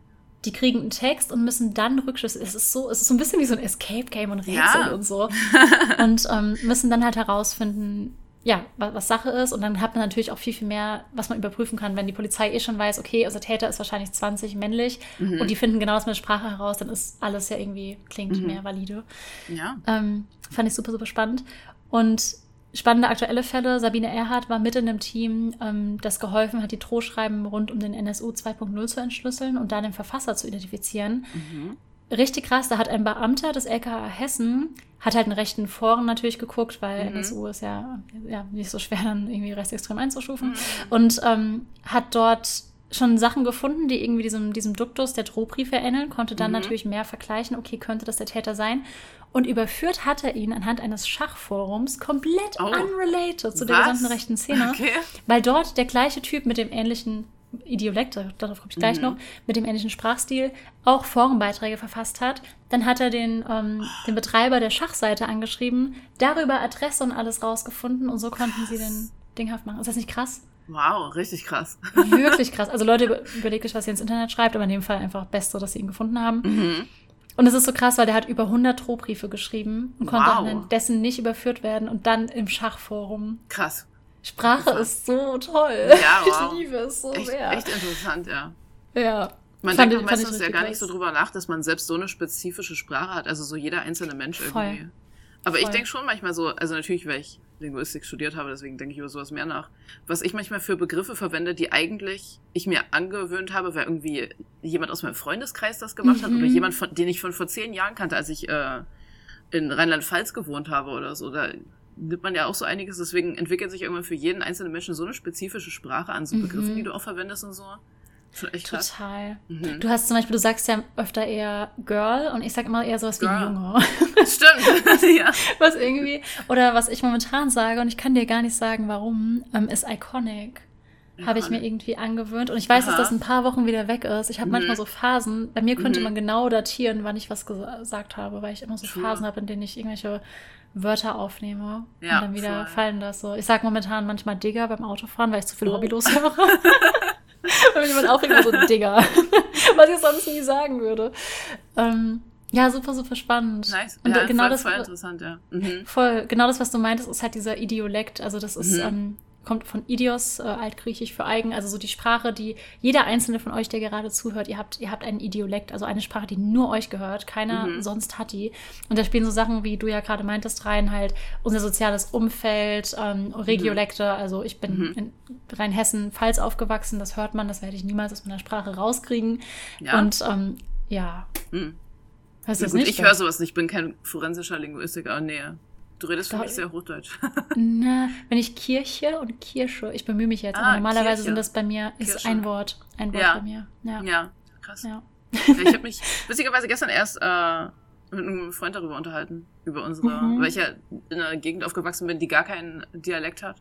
Die kriegen einen Text und müssen dann Rückschlüsse. Es ist so, es ist so ein bisschen wie so ein Escape-Game und Rätsel ja. und so. und ähm, müssen dann halt herausfinden, ja, was, was, Sache ist. Und dann hat man natürlich auch viel, viel mehr, was man überprüfen kann. Wenn die Polizei eh schon weiß, okay, unser Täter ist wahrscheinlich 20 männlich mhm. und die finden genau das mit der Sprache heraus, dann ist alles ja irgendwie, klingt mhm. mehr valide. Ja. Ähm, fand ich super, super spannend. Und spannende aktuelle Fälle. Sabine Erhardt war mit in einem Team, ähm, das geholfen hat, die Drohschreiben rund um den NSU 2.0 zu entschlüsseln und dann den Verfasser zu identifizieren. Mhm richtig krass. Da hat ein Beamter des LKA Hessen, hat halt in rechten Foren natürlich geguckt, weil mhm. NSU ist ja, ja nicht so schwer, dann irgendwie rechtsextrem einzustufen. Mhm. Und ähm, hat dort schon Sachen gefunden, die irgendwie diesem, diesem Duktus der Drohbriefe ähneln, konnte dann mhm. natürlich mehr vergleichen, okay, könnte das der Täter sein. Und überführt hat er ihn anhand eines Schachforums komplett oh. unrelated zu Was? der gesamten rechten Szene, okay. weil dort der gleiche Typ mit dem ähnlichen Idiolekte, darauf komme ich gleich mhm. noch, mit dem ähnlichen Sprachstil auch Forenbeiträge verfasst hat. Dann hat er den, ähm, den Betreiber der Schachseite angeschrieben, darüber Adresse und alles rausgefunden und so konnten krass. sie den dinghaft machen. Ist das nicht krass? Wow, richtig krass. Wirklich krass. Also Leute, überlegt euch, was ihr ins Internet schreibt, aber in dem Fall einfach Beste, dass sie ihn gefunden haben. Mhm. Und es ist so krass, weil der hat über 100 Drohbriefe geschrieben und konnte wow. dessen nicht überführt werden und dann im Schachforum. Krass. Sprache ist so toll. Ja, wow. Ich liebe es so echt, sehr. Echt interessant, ja. Ja. Man fand denkt auch meistens ja gar nicht so drüber nach, dass man selbst so eine spezifische Sprache hat. Also so jeder einzelne Mensch Voll. irgendwie. Aber Voll. ich denke schon manchmal so, also natürlich, weil ich Linguistik studiert habe, deswegen denke ich über sowas mehr nach. Was ich manchmal für Begriffe verwende, die eigentlich ich mir angewöhnt habe, weil irgendwie jemand aus meinem Freundeskreis das gemacht mhm. hat oder mhm. jemand, von, den ich von vor zehn Jahren kannte, als ich äh, in Rheinland-Pfalz gewohnt habe oder so. Da nimmt man ja auch so einiges, deswegen entwickelt sich irgendwann für jeden einzelnen Menschen so eine spezifische Sprache an so mhm. Begriffen, die du auch verwendest und so. Schon echt krass. Total. Mhm. Du hast zum Beispiel, du sagst ja öfter eher Girl und ich sag immer eher sowas Girl. wie Junge. Stimmt. ja. Was irgendwie, oder was ich momentan sage, und ich kann dir gar nicht sagen, warum, ähm, ist iconic. Habe ich mir irgendwie angewöhnt. Und ich weiß, Aha. dass das ein paar Wochen wieder weg ist. Ich habe mhm. manchmal so Phasen. Bei mir könnte mhm. man genau datieren, wann ich was gesagt habe, weil ich immer so. Phasen habe, in denen ich irgendwelche Wörter aufnehme ja, und dann wieder voll. fallen das so. Ich sage momentan manchmal Digger beim Autofahren, weil ich zu viel oh. hobbylos höre. Mich jemand auch immer so Digger, was ich sonst nie sagen würde. Ähm, ja, super, super spannend. Nice. Und ja, genau voll, das, voll interessant, ja. Mhm. Voll, genau das, was du meintest, ist halt dieser Idiolekt. Also das ist, mhm. ähm, kommt von Idios, äh, altgriechisch für eigen, also so die Sprache, die jeder einzelne von euch, der gerade zuhört, ihr habt, ihr habt einen Idiolekt, also eine Sprache, die nur euch gehört, keiner mhm. sonst hat die. Und da spielen so Sachen, wie du ja gerade meintest, rein, halt unser soziales Umfeld, ähm, Regiolekte, mhm. also ich bin mhm. in Rheinhessen-Pfalz aufgewachsen, das hört man, das werde ich niemals aus meiner Sprache rauskriegen. Ja. Und ähm, ja. Mhm. Heißt das gut, nicht? Ich höre sowas nicht, ich bin kein forensischer Linguistiker. Nee. Du redest für mich sehr Hochdeutsch. Na, wenn ich Kirche und Kirsche, ich bemühe mich jetzt, ah, aber normalerweise Kirche. sind das bei mir, ist Kirsche. ein Wort. Ein Wort ja. bei mir. Ja, ja krass. Ja. ja ich habe mich witzigerweise gestern erst äh, mit einem Freund darüber unterhalten. Über unsere, mhm. weil ich ja in einer Gegend aufgewachsen bin, die gar keinen Dialekt hat.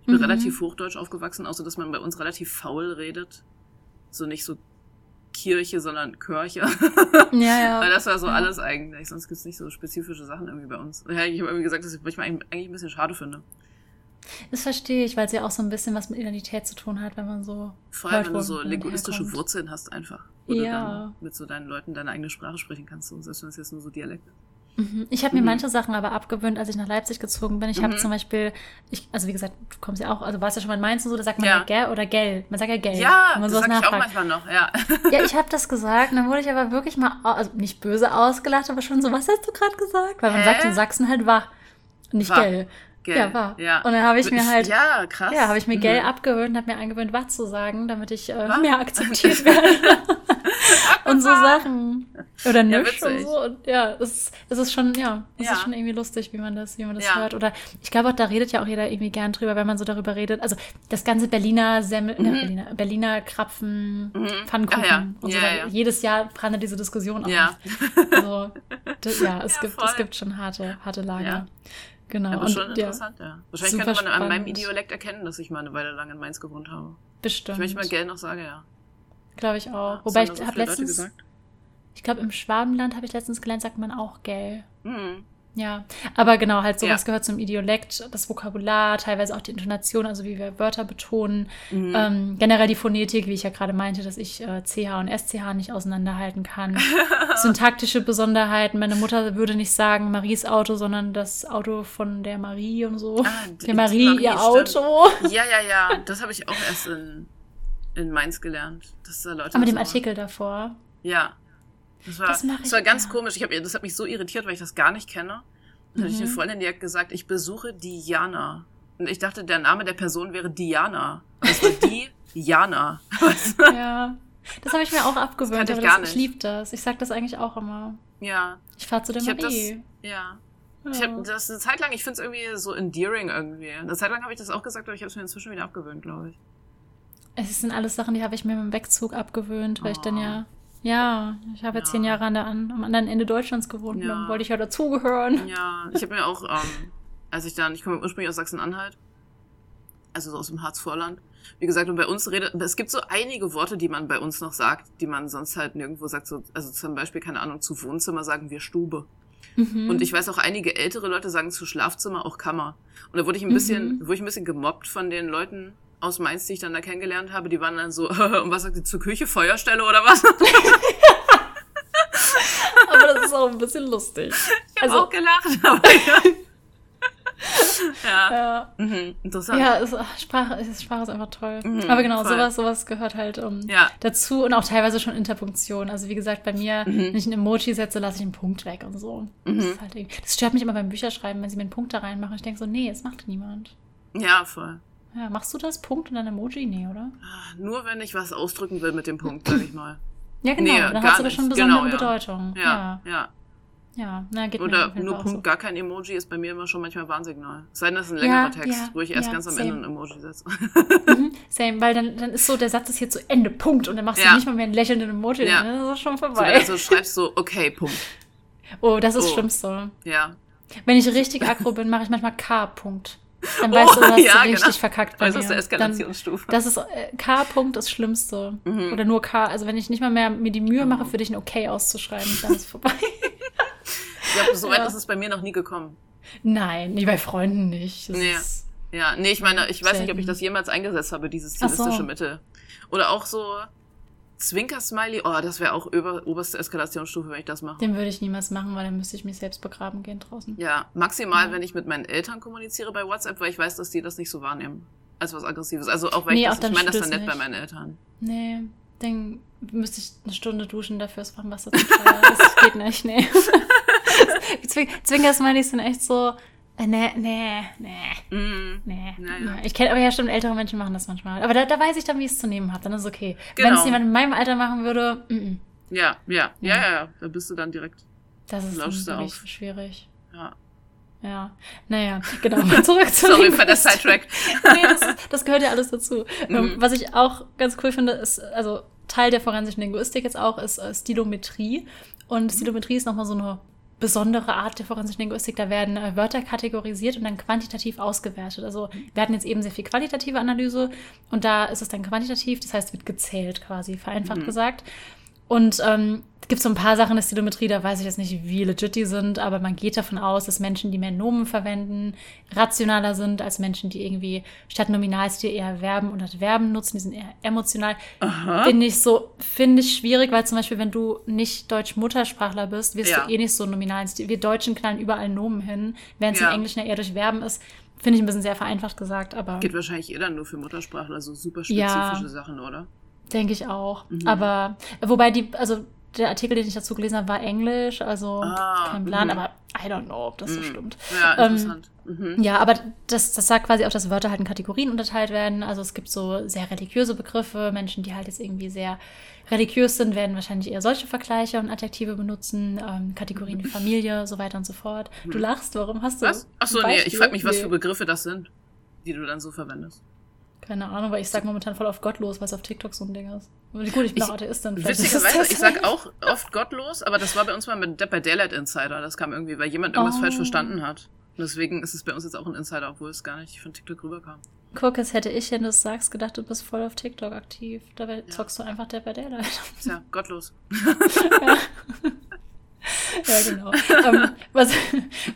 Ich bin mhm. relativ hochdeutsch aufgewachsen, außer dass man bei uns relativ faul redet. So nicht so Kirche, sondern Kirche. Ja, ja. Weil das war so ja. alles eigentlich. Sonst gibt's nicht so spezifische Sachen irgendwie bei uns. Ja, ich habe irgendwie gesagt, dass ich manchmal eigentlich ein bisschen schade finde. Das verstehe ich, weil es ja auch so ein bisschen was mit Identität zu tun hat, wenn man so. Vor allem, wenn du so linguistische Wurzeln hast, einfach. Wo ja. du dann mit so deinen Leuten deine eigene Sprache sprechen kannst. So, selbst wenn es jetzt nur so Dialekt ist. Mhm. Ich habe mir mhm. manche Sachen aber abgewöhnt, als ich nach Leipzig gezogen bin. Ich mhm. habe zum Beispiel, ich, also wie gesagt, du kommst ja auch, also warst ja schon mal in Mainz und so, da sagt man ja, ja gell oder gell. Man sagt ja gell. Ja, das sag ich auch manchmal noch, ja. Ja, ich habe das gesagt und dann wurde ich aber wirklich mal, also nicht böse ausgelacht, aber schon so, was hast du gerade gesagt? Weil man Hä? sagt in Sachsen halt war, nicht war. gell. Gell. Ja, war. Ja. Und dann habe ich mir halt. Ja, krass. Ja, habe ich mir mhm. gell abgewöhnt und habe mir angewöhnt, was zu sagen, damit ich äh, mehr akzeptiert werde. und so Sachen. Oder nicht ja, und so. Und ja, es, es ist schon, ja, es ja. ist schon irgendwie lustig, wie man das, wie man das ja. hört. Oder ich glaube auch, da redet ja auch jeder irgendwie gern drüber, wenn man so darüber redet. Also das ganze Berliner Semmel, ne, mhm. ne, Berliner, Berliner Krapfen, mhm. Pfannkuchen ja, und so. Jedes Jahr brandet diese Diskussion auf. Ja. Also, das, ja, es gibt, es gibt schon harte, harte Lager. Genau. Aber schon und, interessant, ja. Wahrscheinlich könnte man spannend. an meinem Idiolekt erkennen, dass ich mal eine Weile lang in Mainz gewohnt habe. Bestimmt. Ich möchte mal Geld noch sage, ja. Glaube ich auch. Wobei ich so habe letztens. Ich glaube, im Schwabenland habe ich letztens gelernt, sagt man auch gell. Mhm. Ja, aber genau, halt sowas ja. gehört zum Idiolekt, das Vokabular, teilweise auch die Intonation, also wie wir Wörter betonen. Mhm. Ähm, generell die Phonetik, wie ich ja gerade meinte, dass ich äh, CH und SCH nicht auseinanderhalten kann. Syntaktische Besonderheiten. Meine Mutter würde nicht sagen Maries Auto, sondern das Auto von der Marie und so. Ah, der Marie, Marie, ihr Auto. Ja, ja, ja. Das habe ich auch erst in, in Mainz gelernt. Dass da Leute aber mit dem Artikel davor. Ja. Das war, das, das war ganz ja. komisch. Ich hab, das hat mich so irritiert, weil ich das gar nicht kenne. Dann mhm. hatte ich eine mhm. Freundin, die hat gesagt, ich besuche Diana. Und ich dachte, der Name der Person wäre Diana. Es war die Jana. ja. Das habe ich mir auch abgewöhnt, das ich, aber das, ich liebe das. Ich sag das eigentlich auch immer. Ja. Ich fahre zu der Marie. Das, ja. ja. Ich habe das eine Zeit lang, ich finde es irgendwie so endearing irgendwie. Eine Zeit lang habe ich das auch gesagt, aber ich habe es mir inzwischen wieder abgewöhnt, glaube ich. Es sind alles Sachen, die habe ich mir mit dem Wegzug abgewöhnt, weil oh. ich dann ja ja, ich habe ja. zehn Jahre an der, am anderen Ende Deutschlands gewohnt. Ja. Dann wollte ich ja dazugehören. Ja, ich habe mir auch, ähm, als ich dann, ich komme ursprünglich aus Sachsen-Anhalt, also so aus dem Harzvorland. Wie gesagt, und bei uns redet, es gibt so einige Worte, die man bei uns noch sagt, die man sonst halt nirgendwo sagt. So, also zum Beispiel, keine Ahnung, zu Wohnzimmer sagen wir Stube. Mhm. Und ich weiß auch, einige ältere Leute sagen zu Schlafzimmer auch Kammer. Und da wurde ich ein bisschen, mhm. wurde ich ein bisschen gemobbt von den Leuten, aus Mainz, die ich dann da kennengelernt habe, die waren dann so, und was sagt ihr zur Küche, Feuerstelle oder was? aber das ist auch ein bisschen lustig. Ich habe also, auch gelacht, aber ja. ja. ja. Mhm, interessant. Ja, ist, Sprache, ist, Sprache ist einfach toll. Mhm, aber genau, sowas, sowas gehört halt um, ja. dazu und auch teilweise schon Interpunktion. Also wie gesagt, bei mir, mhm. wenn ich ein Emoji setze, lasse ich einen Punkt weg und so. Das, mhm. halt das, stört mich immer beim Bücherschreiben, wenn sie mir einen Punkt da reinmachen. Ich denke so, nee, es macht niemand. Ja, voll. Ja, machst du das Punkt und dann Emoji? Nee, oder? Nur wenn ich was ausdrücken will mit dem Punkt, sag ich mal. ja, genau. Nee, dann hat es aber schon besondere genau, Bedeutung. Ja, ja. ja. Ja, na, geht Oder nur Punkt, so. gar kein Emoji ist bei mir immer schon manchmal Warnsignal. Sei denn, das ist ein längerer ja, Text, ja, wo ich erst ganz am same. Ende ein Emoji setze. mhm, same, weil dann, dann ist so, der Satz ist hier zu Ende, Punkt. Und dann machst du nicht mal mehr ein lächelnden Emoji, ja. dann ist es schon vorbei. So, also schreibst du, okay, Punkt. Oh, das ist oh. Schlimmste. Ja. Wenn ich richtig aggro bin, mache ich manchmal K. Dann weißt oh, du, du hast ja, richtig genau. verkackt bei also mir. Das ist eine Eskalationsstufe. Dann, das ist äh, K-Punkt das Schlimmste. Mhm. Oder nur K. Also wenn ich nicht mal mehr mir die Mühe mache, für dich ein Okay auszuschreiben, dann ist es vorbei. ja, so weit ja. ist es bei mir noch nie gekommen. Nein, nie bei Freunden nicht. Das nee. Ja, nee, ich meine, ich weiß nicht, ob ich das jemals eingesetzt habe, dieses stilistische so. Mittel. Oder auch so, Zwinker-Smiley, oh, das wäre auch über, oberste Eskalationsstufe, wenn ich das mache. Den würde ich niemals machen, weil dann müsste ich mich selbst begraben gehen draußen. Ja, maximal, ja. wenn ich mit meinen Eltern kommuniziere bei WhatsApp, weil ich weiß, dass die das nicht so wahrnehmen. als was Aggressives. Also auch wenn nee, ich das, ich meine das dann nicht bei meinen Eltern. Nee, dann müsste ich eine Stunde duschen, dafür ist Warmwasser zu teuer. Das geht nicht, nee. Ich sind echt so, nee, nee, nee, mm. nee. Naja. Ich kenne aber ja schon ältere Menschen machen das manchmal. Aber da, da weiß ich dann, wie ich es zu nehmen habe. Dann ist es okay. Genau. Wenn es jemand in meinem Alter machen würde, mm -mm. Ja, ja, ja, ja, ja. Da bist du dann direkt. Das ist wirklich schwierig. Ja. Ja, naja, genau. Zurück zu Sorry für das Sidetrack. nee, das, das, gehört ja alles dazu. Mhm. Was ich auch ganz cool finde, ist, also Teil der forensischen Linguistik jetzt auch, ist äh, Stilometrie. Und Stilometrie ist nochmal so eine besondere Art der forensischen Linguistik. Da werden äh, Wörter kategorisiert und dann quantitativ ausgewertet. Also wir hatten jetzt eben sehr viel qualitative Analyse und da ist es dann quantitativ, das heißt, wird gezählt quasi, vereinfacht mhm. gesagt. Und ähm, gibt so ein paar Sachen in der Stilometrie, da weiß ich jetzt nicht, wie legit die sind, aber man geht davon aus, dass Menschen, die mehr Nomen verwenden, rationaler sind als Menschen, die irgendwie statt Nominalstil eher Verben und Adverben nutzen, die sind eher emotional. Finde ich so, finde ich schwierig, weil zum Beispiel, wenn du nicht Deutsch-Muttersprachler bist, wirst ja. du eh nicht so nominalen Stil. Wir Deutschen knallen überall Nomen hin, während es ja. im Englischen ja eher durch Verben ist. Finde ich ein bisschen sehr vereinfacht gesagt, aber. Geht wahrscheinlich eher dann nur für Muttersprachler, so super spezifische ja. Sachen, oder? Denke ich auch. Mhm. Aber wobei die, also der Artikel, den ich dazu gelesen habe, war Englisch, also ah, kein Plan, mh. aber I don't know, ob das mhm. so stimmt. Ja, ähm, interessant. Ähm, mhm. Ja, aber das, das sagt quasi auch, dass Wörter halt in Kategorien unterteilt werden. Also es gibt so sehr religiöse Begriffe. Menschen, die halt jetzt irgendwie sehr religiös sind, werden wahrscheinlich eher solche Vergleiche und Adjektive benutzen. Ähm, Kategorien wie Familie, so weiter und so fort. Du mhm. lachst, warum hast du. Was? Achso, nee, ich frage mich, was für Begriffe das sind, die du dann so verwendest. Keine Ahnung, weil ich sag momentan voll auf gottlos, weil es auf TikTok so ein Ding ist. Gut, ich bin auch Atheistin. Witzigerweise, ich sag auch oft gottlos, aber das war bei uns mal mit, bei Daylight Insider. Das kam irgendwie, weil jemand irgendwas oh. falsch verstanden hat. Und deswegen ist es bei uns jetzt auch ein Insider, obwohl es gar nicht von TikTok rüberkam. Guck, es hätte ich, wenn du es sagst, gedacht, du bist voll auf TikTok aktiv. Dabei ja. zockst du einfach Dead by Daylight. Tja, gottlos. ja. ja, genau. ähm, was,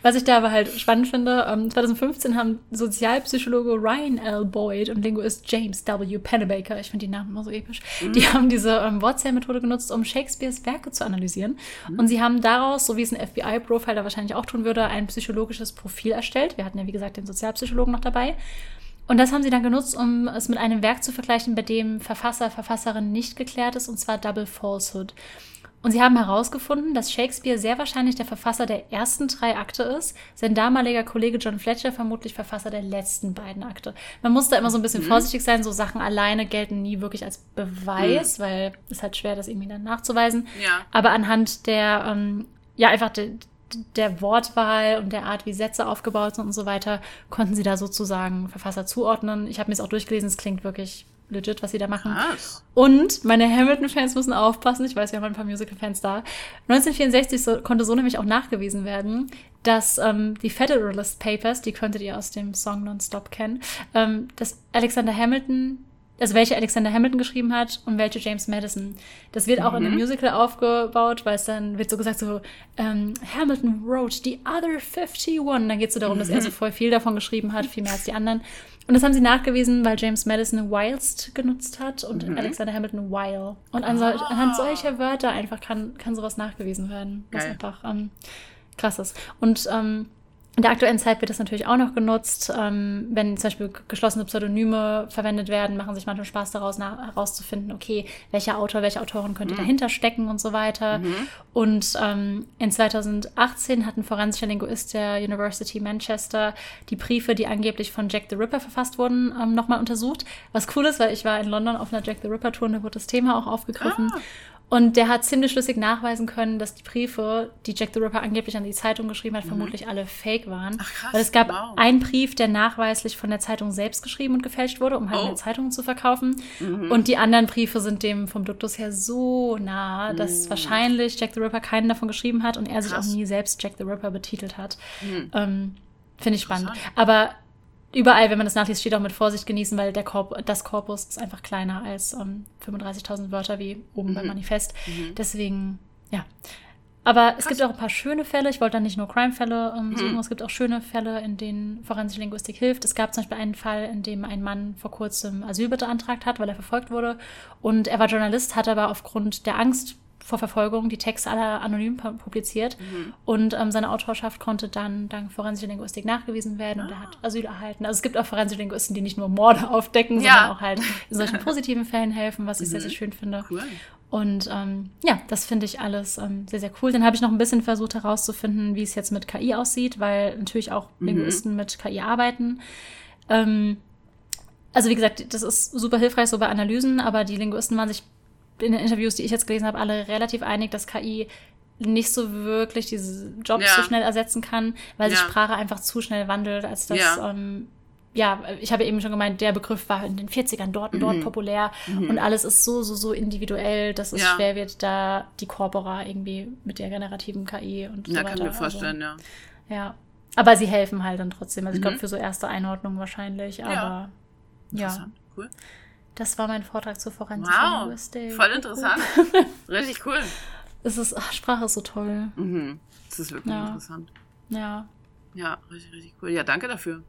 was ich da aber halt spannend finde, ähm, 2015 haben Sozialpsychologe Ryan L. Boyd und Linguist James W. Pennebaker, ich finde die Namen immer so episch, mhm. die haben diese ähm, Wortzählmethode genutzt, um Shakespeares Werke zu analysieren. Mhm. Und sie haben daraus, so wie es ein FBI-Profiler wahrscheinlich auch tun würde, ein psychologisches Profil erstellt. Wir hatten ja, wie gesagt, den Sozialpsychologen noch dabei. Und das haben sie dann genutzt, um es mit einem Werk zu vergleichen, bei dem Verfasser, Verfasserin nicht geklärt ist, und zwar Double Falsehood. Und sie haben herausgefunden, dass Shakespeare sehr wahrscheinlich der Verfasser der ersten drei Akte ist, sein damaliger Kollege John Fletcher vermutlich Verfasser der letzten beiden Akte. Man muss da immer so ein bisschen mhm. vorsichtig sein, so Sachen alleine gelten nie wirklich als Beweis, mhm. weil es halt schwer, das irgendwie dann nachzuweisen. Ja. Aber anhand der, ähm, ja, einfach de, der Wortwahl und der Art, wie Sätze aufgebaut sind und so weiter, konnten sie da sozusagen Verfasser zuordnen. Ich habe mir es auch durchgelesen, es klingt wirklich legit, was sie da machen. Was? Und meine Hamilton-Fans müssen aufpassen. Ich weiß, wir haben ein paar Musical-Fans da. 1964 so, konnte so nämlich auch nachgewiesen werden, dass ähm, die Federalist Papers, die könntet ihr aus dem Song Nonstop kennen, ähm, dass Alexander Hamilton also welche Alexander Hamilton geschrieben hat und welche James Madison. Das wird auch mhm. in dem mhm. Musical aufgebaut, weil es dann wird so gesagt so, ähm, Hamilton wrote the other 51. Und dann geht es so darum, mhm. dass er so voll viel davon geschrieben hat, viel mehr als die anderen. Und das haben sie nachgewiesen, weil James Madison whilst genutzt hat und mhm. Alexander Hamilton while. Und an sol ah. anhand solcher Wörter einfach kann, kann sowas nachgewiesen werden, was Geil. einfach ähm, krass ist. Und ähm, in der aktuellen Zeit wird das natürlich auch noch genutzt. Ähm, wenn zum Beispiel geschlossene Pseudonyme verwendet werden, machen sich manchmal Spaß daraus, herauszufinden, okay, welcher Autor, welche Autorin könnte mhm. dahinter stecken und so weiter. Mhm. Und ähm, in 2018 hat ein forensischer Linguist der University Manchester die Briefe, die angeblich von Jack the Ripper verfasst wurden, ähm, nochmal untersucht. Was cool ist, weil ich war in London auf einer Jack the Ripper Tour und da wurde das Thema auch aufgegriffen. Ah. Und der hat ziemlich schlüssig nachweisen können, dass die Briefe, die Jack the Ripper angeblich an die Zeitung geschrieben hat, mhm. vermutlich alle fake waren. Ach, krass, Weil es gab wow. einen Brief, der nachweislich von der Zeitung selbst geschrieben und gefälscht wurde, um halt oh. eine Zeitung zu verkaufen. Mhm. Und die anderen Briefe sind dem vom Duktus her so nah, dass mhm. wahrscheinlich Jack the Ripper keinen davon geschrieben hat und er krass. sich auch nie selbst Jack the Ripper betitelt hat. Mhm. Ähm, Finde ich spannend. Aber überall, wenn man das nachliest, steht auch mit Vorsicht genießen, weil der Korp das Korpus ist einfach kleiner als ähm, 35.000 Wörter wie oben mhm. beim Manifest. Mhm. Deswegen, ja. Aber Krass. es gibt auch ein paar schöne Fälle. Ich wollte dann nicht nur Crime-Fälle ähm, suchen. Mhm. Es gibt auch schöne Fälle, in denen forensische Linguistik hilft. Es gab zum Beispiel einen Fall, in dem ein Mann vor kurzem Asyl beantragt hat, weil er verfolgt wurde. Und er war Journalist, hat aber aufgrund der Angst vor Verfolgung die Texte aller anonym publiziert. Mhm. Und ähm, seine Autorschaft konnte dann dank forensischer Linguistik nachgewiesen werden und er hat ah. Asyl erhalten. Also es gibt auch forensische Linguisten, die nicht nur Morde aufdecken, ja. sondern auch halt in solchen positiven Fällen helfen, was ich mhm. sehr, sehr schön finde. Cool. Und ähm, ja, das finde ich alles ähm, sehr, sehr cool. Dann habe ich noch ein bisschen versucht herauszufinden, wie es jetzt mit KI aussieht, weil natürlich auch mhm. Linguisten mit KI arbeiten. Ähm, also wie gesagt, das ist super hilfreich so bei Analysen, aber die Linguisten waren sich in den Interviews, die ich jetzt gelesen habe, alle relativ einig, dass KI nicht so wirklich diese Jobs ja. so schnell ersetzen kann, weil ja. sich Sprache einfach zu schnell wandelt, als dass ja. ähm, ja, ich habe eben schon gemeint, der Begriff war in den 40ern dort und dort mhm. populär mhm. und alles ist so, so, so individuell, dass es ja. schwer wird, da die Corpora irgendwie mit der generativen KI und so ja, weiter. Ja, kann mir also vorstellen, also, ja. Ja, aber sie helfen halt dann trotzdem. Also ich glaube, mhm. für so erste Einordnung wahrscheinlich, aber ja. Cool. Das war mein Vortrag zur forensischen wow, Linguistik. Voll interessant. Richtig cool. Es ist, ach, Sprache ist so toll. Mhm. Das ist wirklich ja. interessant. Ja. Ja, richtig, richtig cool. Ja, danke dafür.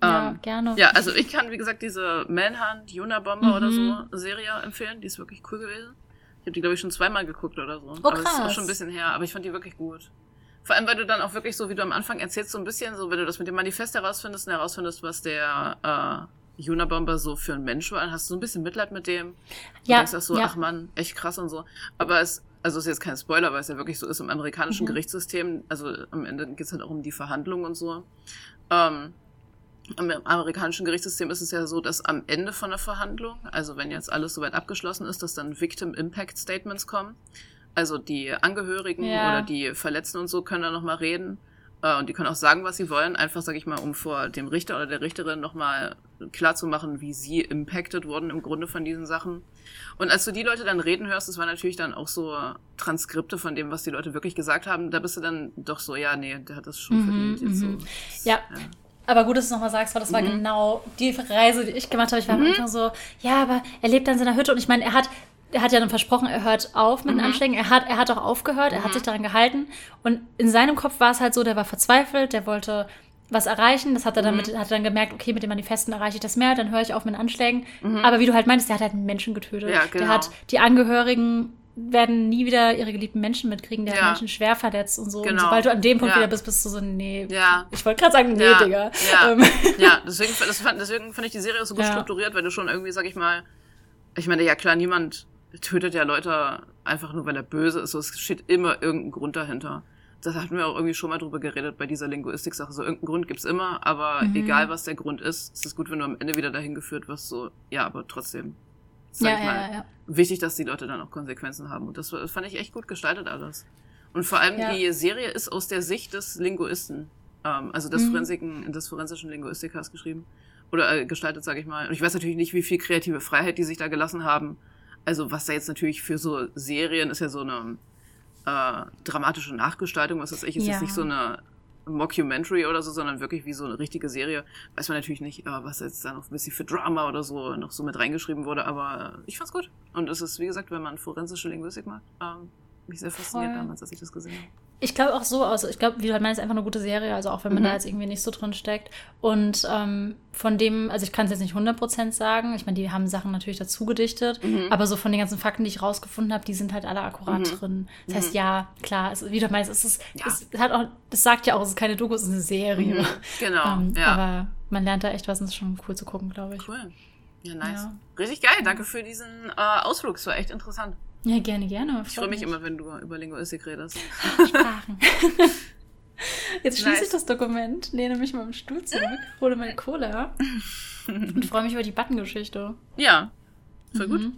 Ja, ähm, gerne. Ja, also ich kann, wie gesagt, diese Manhunt, Unabomber mhm. oder so Serie empfehlen. Die ist wirklich cool gewesen. Ich habe die, glaube ich, schon zweimal geguckt oder so. Oh, krass. Aber es ist auch schon ein bisschen her. Aber ich fand die wirklich gut. Vor allem, weil du dann auch wirklich so, wie du am Anfang erzählst, so ein bisschen, so wenn du das mit dem Manifest herausfindest und herausfindest, was der äh, Unabomber so für ein Mensch war, dann hast du so ein bisschen Mitleid mit dem. Ja. Und denkst auch so, ja. ach man, echt krass und so. Aber es, also es ist jetzt kein Spoiler, weil es ja wirklich so ist im amerikanischen mhm. Gerichtssystem. Also am Ende geht es halt auch um die Verhandlungen und so. Ähm, im amerikanischen Gerichtssystem ist es ja so, dass am Ende von der Verhandlung, also wenn jetzt alles soweit abgeschlossen ist, dass dann Victim Impact Statements kommen. Also die Angehörigen ja. oder die Verletzten und so können da nochmal reden. Äh, und die können auch sagen, was sie wollen. Einfach, sag ich mal, um vor dem Richter oder der Richterin nochmal klarzumachen, wie sie impacted wurden im Grunde von diesen Sachen. Und als du die Leute dann reden hörst, das war natürlich dann auch so Transkripte von dem, was die Leute wirklich gesagt haben, da bist du dann doch so, ja, nee, der hat das schon mhm, verdient. Jetzt so. Mhm. Ja, ja. Aber gut, dass du es nochmal sagst, weil das war mhm. genau die Reise, die ich gemacht habe. Ich war mhm. am Anfang so, ja, aber er lebt dann in seiner Hütte und ich meine, er hat, er hat ja dann versprochen, er hört auf mit mhm. den Anschlägen. Er hat, er hat auch aufgehört, er hat mhm. sich daran gehalten. Und in seinem Kopf war es halt so, der war verzweifelt, der wollte was erreichen. Das hat er dann, mit, mhm. hat er dann gemerkt, okay, mit den Manifesten erreiche ich das mehr, dann höre ich auf mit den Anschlägen. Mhm. Aber wie du halt meintest, der hat halt Menschen getötet. Ja, genau. Der hat die Angehörigen werden nie wieder ihre geliebten Menschen mitkriegen, der ja. hat Menschen schwer verletzt und so. Genau. Und sobald du an dem Punkt ja. wieder bist, bist du so, nee. Ja. Ich wollte gerade sagen, nee, ja. Digga. Ja, ähm. ja deswegen, fand, deswegen fand ich die Serie so gut strukturiert, weil du schon irgendwie, sag ich mal, ich meine, ja klar, niemand tötet ja Leute einfach nur, weil er böse ist. So, es steht immer irgendein Grund dahinter. Das hatten wir auch irgendwie schon mal drüber geredet bei dieser Linguistik-Sache. So, irgendeinen Grund gibt's immer, aber mhm. egal was der Grund ist, ist es gut, wenn du am Ende wieder dahin geführt wirst, so, ja, aber trotzdem sag ja, ich mal, ja, ja. wichtig, dass die Leute dann auch Konsequenzen haben. Und das, fand ich echt gut gestaltet alles. Und vor allem die Serie ist aus der Sicht des Linguisten, ähm, also des, mhm. Forensiken, des forensischen Linguistikers geschrieben. Oder äh, gestaltet, sage ich mal. Und ich weiß natürlich nicht, wie viel kreative Freiheit die sich da gelassen haben. Also was da jetzt natürlich für so Serien ist ja so eine äh, dramatische Nachgestaltung, was weiß ich, ist ja. jetzt nicht so eine Mockumentary oder so, sondern wirklich wie so eine richtige Serie. Weiß man natürlich nicht, äh, was jetzt da noch ein bisschen für Drama oder so noch so mit reingeschrieben wurde, aber ich fand's gut. Und es ist, wie gesagt, wenn man forensische Linguistik mag, ähm, mich sehr fasziniert Voll. damals, als ich das gesehen habe. Ich glaube auch so, also ich glaube, wie du halt meinst, einfach eine gute Serie, also auch wenn man mhm. da jetzt irgendwie nicht so drin steckt. Und ähm, von dem, also ich kann es jetzt nicht 100% sagen, ich meine, die haben Sachen natürlich dazu gedichtet, mhm. aber so von den ganzen Fakten, die ich rausgefunden habe, die sind halt alle akkurat mhm. drin. Das heißt, mhm. ja, klar, es, wie du meinst, es ist, ja. es hat auch, das sagt ja auch, es ist keine Doku, es ist eine Serie. Mhm. Genau, ähm, ja. Aber man lernt da echt was und es ist schon cool zu gucken, glaube ich. Cool. Ja, nice. Ja. Richtig geil, danke für diesen äh, Ausflug, es war echt interessant. Ja, gerne, gerne. Ich freue mich, mich immer, wenn du über Linguistik redest. Sprachen. Jetzt schließe nice. ich das Dokument, lehne mich mal im Stuhl zurück, hole meine Cola und freue mich über die Button-Geschichte. Ja, voll mhm. gut.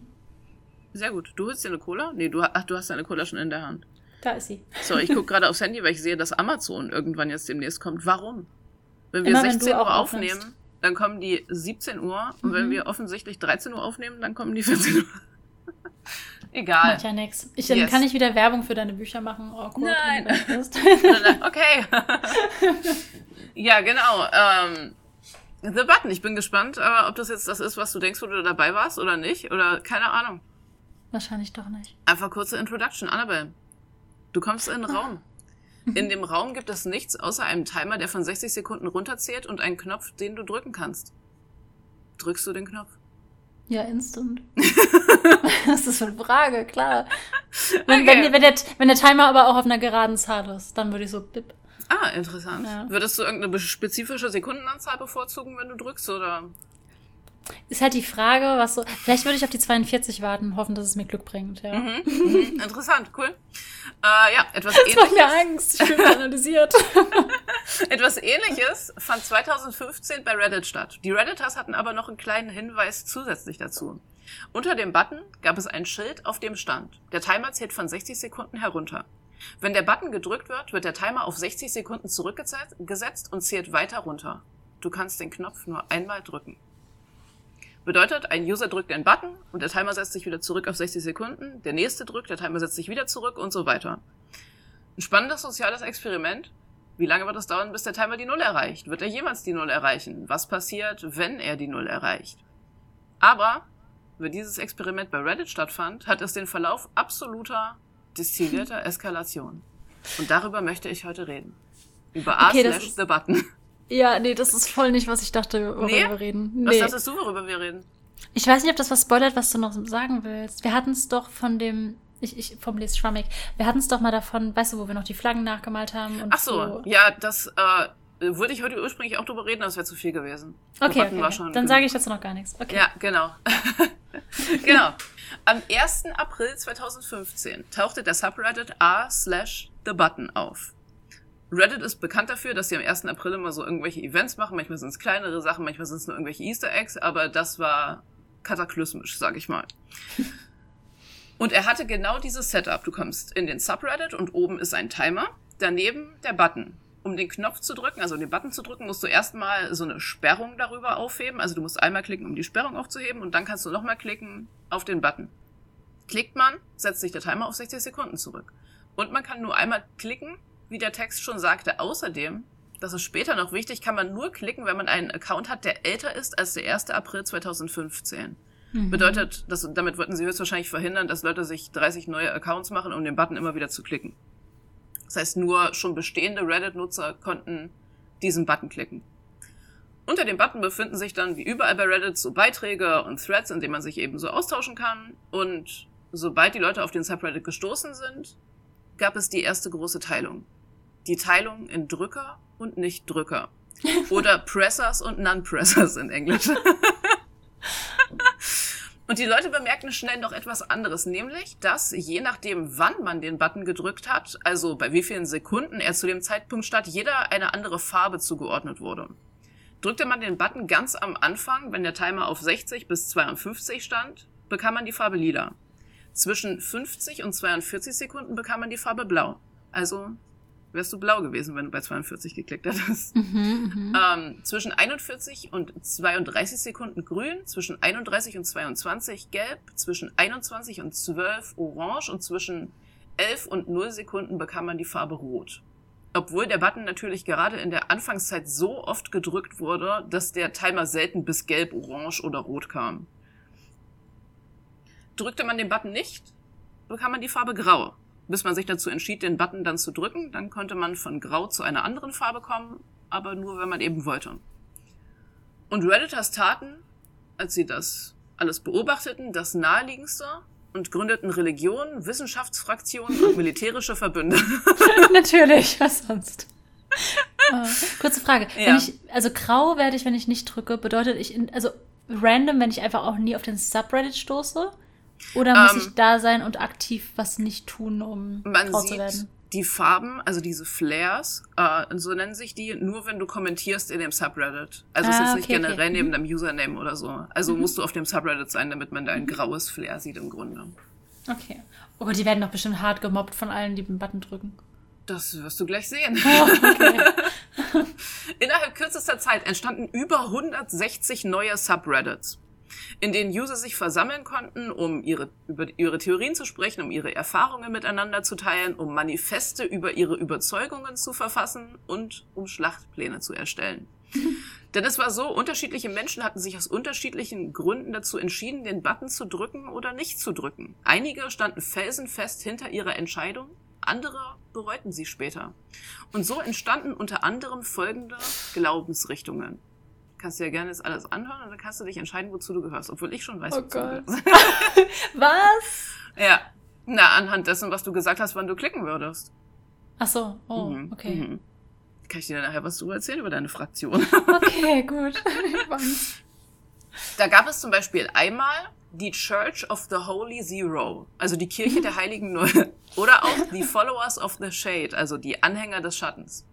Sehr gut. Du holst dir eine Cola? Nee, du, ach, du hast deine Cola schon in der Hand. Da ist sie. So, ich gucke gerade aufs Handy, weil ich sehe, dass Amazon irgendwann jetzt demnächst kommt. Warum? Wenn wir Immer, 16 wenn Uhr aufnehmen, aufnimmst. dann kommen die 17 Uhr. Und mhm. wenn wir offensichtlich 13 Uhr aufnehmen, dann kommen die 14 Uhr. Egal. Macht ja nichts. Ich, Dann yes. kann ich wieder Werbung für deine Bücher machen. Oh, cool, Nein. okay. ja, genau. Ähm, The Button. Ich bin gespannt, äh, ob das jetzt das ist, was du denkst, wo du dabei warst oder nicht. Oder keine Ahnung. Wahrscheinlich doch nicht. Einfach kurze Introduction. Annabelle, du kommst in den Raum. In dem Raum gibt es nichts außer einem Timer, der von 60 Sekunden runterzählt und einen Knopf, den du drücken kannst. Drückst du den Knopf? Ja, instant. das ist eine Frage, klar. Wenn, okay. wenn, wenn, der, wenn der Timer aber auch auf einer geraden Zahl ist, dann würde ich so bip. Ah, interessant. Ja. Würdest du irgendeine spezifische Sekundenanzahl bevorzugen, wenn du drückst, oder? Ist halt die Frage, was so. Vielleicht würde ich auf die 42 warten, hoffen, dass es mir Glück bringt, ja. Mhm, mhm, interessant, cool. Äh, ja, etwas das ähnliches. macht mir Angst, ich bin analysiert. etwas ähnliches fand 2015 bei Reddit statt. Die Redditors hatten aber noch einen kleinen Hinweis zusätzlich dazu. Unter dem Button gab es ein Schild, auf dem stand: Der Timer zählt von 60 Sekunden herunter. Wenn der Button gedrückt wird, wird der Timer auf 60 Sekunden zurückgesetzt und zählt weiter runter. Du kannst den Knopf nur einmal drücken. Bedeutet, ein User drückt den Button und der Timer setzt sich wieder zurück auf 60 Sekunden, der nächste drückt, der Timer setzt sich wieder zurück und so weiter. Ein spannendes soziales Experiment. Wie lange wird es dauern, bis der Timer die Null erreicht? Wird er jemals die Null erreichen? Was passiert, wenn er die Null erreicht? Aber, wenn dieses Experiment bei Reddit stattfand, hat es den Verlauf absoluter, distillierter Eskalation. Und darüber möchte ich heute reden. Über A okay, slash the button. Ja, nee, das ist voll nicht, was ich dachte, worüber nee? wir reden. Nee. Was dachtest du, worüber wir reden? Ich weiß nicht, ob das was spoilert, was du noch sagen willst. Wir hatten es doch von dem, ich, ich formuliere es schwammig, wir hatten es doch mal davon, weißt du, wo wir noch die Flaggen nachgemalt haben. Ach so, so. ja, das äh, würde ich heute ursprünglich auch drüber reden, aber es wäre zu viel gewesen. Okay, okay, okay. dann sage ich dazu noch gar nichts. Okay. Ja, genau. genau. Am 1. April 2015 tauchte der Subreddit r slash the button auf. Reddit ist bekannt dafür, dass sie am 1. April immer so irgendwelche Events machen. Manchmal sind es kleinere Sachen, manchmal sind es nur irgendwelche Easter Eggs, aber das war kataklysmisch, sag ich mal. Und er hatte genau dieses Setup. Du kommst in den Subreddit und oben ist ein Timer, daneben der Button. Um den Knopf zu drücken, also den Button zu drücken, musst du erstmal so eine Sperrung darüber aufheben. Also du musst einmal klicken, um die Sperrung aufzuheben und dann kannst du nochmal klicken auf den Button. Klickt man, setzt sich der Timer auf 60 Sekunden zurück. Und man kann nur einmal klicken, wie der Text schon sagte, außerdem, das ist später noch wichtig, kann man nur klicken, wenn man einen Account hat, der älter ist als der 1. April 2015. Mhm. Bedeutet, dass, damit wollten sie höchstwahrscheinlich verhindern, dass Leute sich 30 neue Accounts machen, um den Button immer wieder zu klicken. Das heißt, nur schon bestehende Reddit-Nutzer konnten diesen Button klicken. Unter dem Button befinden sich dann, wie überall bei Reddit, so Beiträge und Threads, in denen man sich eben so austauschen kann. Und sobald die Leute auf den Subreddit gestoßen sind, gab es die erste große Teilung. Die Teilung in Drücker und Nicht-Drücker. Oder Pressers und Non-Pressers in Englisch. Und die Leute bemerkten schnell noch etwas anderes, nämlich, dass je nachdem, wann man den Button gedrückt hat, also bei wie vielen Sekunden er zu dem Zeitpunkt statt, jeder eine andere Farbe zugeordnet wurde. Drückte man den Button ganz am Anfang, wenn der Timer auf 60 bis 52 stand, bekam man die Farbe lila. Zwischen 50 und 42 Sekunden bekam man die Farbe blau. Also wärst du blau gewesen, wenn du bei 42 geklickt hättest. Mhm, mhm, ähm, zwischen 41 und 32 Sekunden grün, zwischen 31 und 22 gelb, zwischen 21 und 12 orange und zwischen 11 und 0 Sekunden bekam man die Farbe rot. Obwohl der Button natürlich gerade in der Anfangszeit so oft gedrückt wurde, dass der Timer selten bis gelb, orange oder rot kam. Drückte man den Button nicht, bekam man die Farbe Grau. Bis man sich dazu entschied, den Button dann zu drücken, dann konnte man von Grau zu einer anderen Farbe kommen, aber nur, wenn man eben wollte. Und Redditors taten, als sie das alles beobachteten, das naheliegendste und gründeten Religionen, Wissenschaftsfraktionen und militärische Verbünde. Natürlich, was sonst? uh, kurze Frage. Ja. Wenn ich, also grau werde ich, wenn ich nicht drücke, bedeutet ich, in, also random, wenn ich einfach auch nie auf den Subreddit stoße? Oder muss ähm, ich da sein und aktiv was nicht tun, um man Frau zu werden? Die Farben, also diese Flares, äh, so nennen sich die, nur wenn du kommentierst in dem Subreddit. Also ah, es ist okay, nicht generell okay. neben mhm. deinem Username oder so. Also mhm. musst du auf dem Subreddit sein, damit man da ein graues Flare sieht im Grunde. Okay. Oh Gott, die werden doch bestimmt hart gemobbt von allen, die den Button drücken. Das wirst du gleich sehen. Oh, okay. Innerhalb kürzester Zeit entstanden über 160 neue Subreddits in denen User sich versammeln konnten, um ihre, über ihre Theorien zu sprechen, um ihre Erfahrungen miteinander zu teilen, um Manifeste über ihre Überzeugungen zu verfassen und um Schlachtpläne zu erstellen. Denn es war so, unterschiedliche Menschen hatten sich aus unterschiedlichen Gründen dazu entschieden, den Button zu drücken oder nicht zu drücken. Einige standen felsenfest hinter ihrer Entscheidung, andere bereuten sie später. Und so entstanden unter anderem folgende Glaubensrichtungen. Kannst du ja gerne jetzt alles anhören und dann kannst du dich entscheiden, wozu du gehörst, obwohl ich schon weiß, oh wozu Gott. du gehörst. Was? Ja. Na, anhand dessen, was du gesagt hast, wann du klicken würdest. Ach so, oh, Mhm, okay. mhm. Kann ich dir nachher was drüber erzählen über deine Fraktion? Okay, gut. Da gab es zum Beispiel einmal die Church of the Holy Zero, also die Kirche der Heiligen Null. Oder auch die Followers of the Shade, also die Anhänger des Schattens.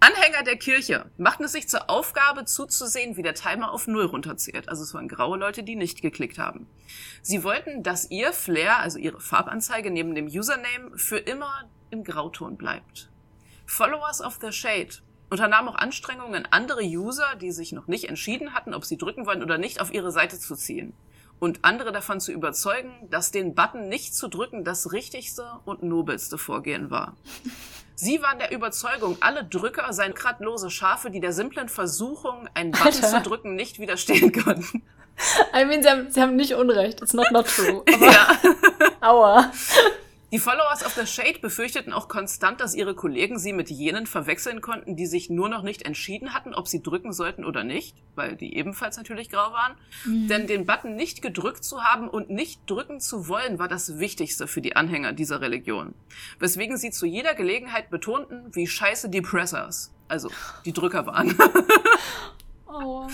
Anhänger der Kirche machten es sich zur Aufgabe zuzusehen, wie der Timer auf Null runterzählt. Also es waren graue Leute, die nicht geklickt haben. Sie wollten, dass ihr Flair, also ihre Farbanzeige neben dem Username, für immer im Grauton bleibt. Followers of the Shade unternahmen auch Anstrengungen, andere User, die sich noch nicht entschieden hatten, ob sie drücken wollen oder nicht, auf ihre Seite zu ziehen. Und andere davon zu überzeugen, dass den Button nicht zu drücken das richtigste und nobelste Vorgehen war. Sie waren der Überzeugung, alle Drücker seien gradlose Schafe, die der simplen Versuchung, einen Button Alter. zu drücken, nicht widerstehen konnten. I mean, sie haben, sie haben nicht Unrecht. It's not not true. Aber, Ja. Aua. Die Followers of the Shade befürchteten auch konstant, dass ihre Kollegen sie mit jenen verwechseln konnten, die sich nur noch nicht entschieden hatten, ob sie drücken sollten oder nicht, weil die ebenfalls natürlich grau waren. Denn den Button nicht gedrückt zu haben und nicht drücken zu wollen, war das Wichtigste für die Anhänger dieser Religion. Weswegen sie zu jeder Gelegenheit betonten, wie scheiße die Pressers, also die Drücker waren. Oh.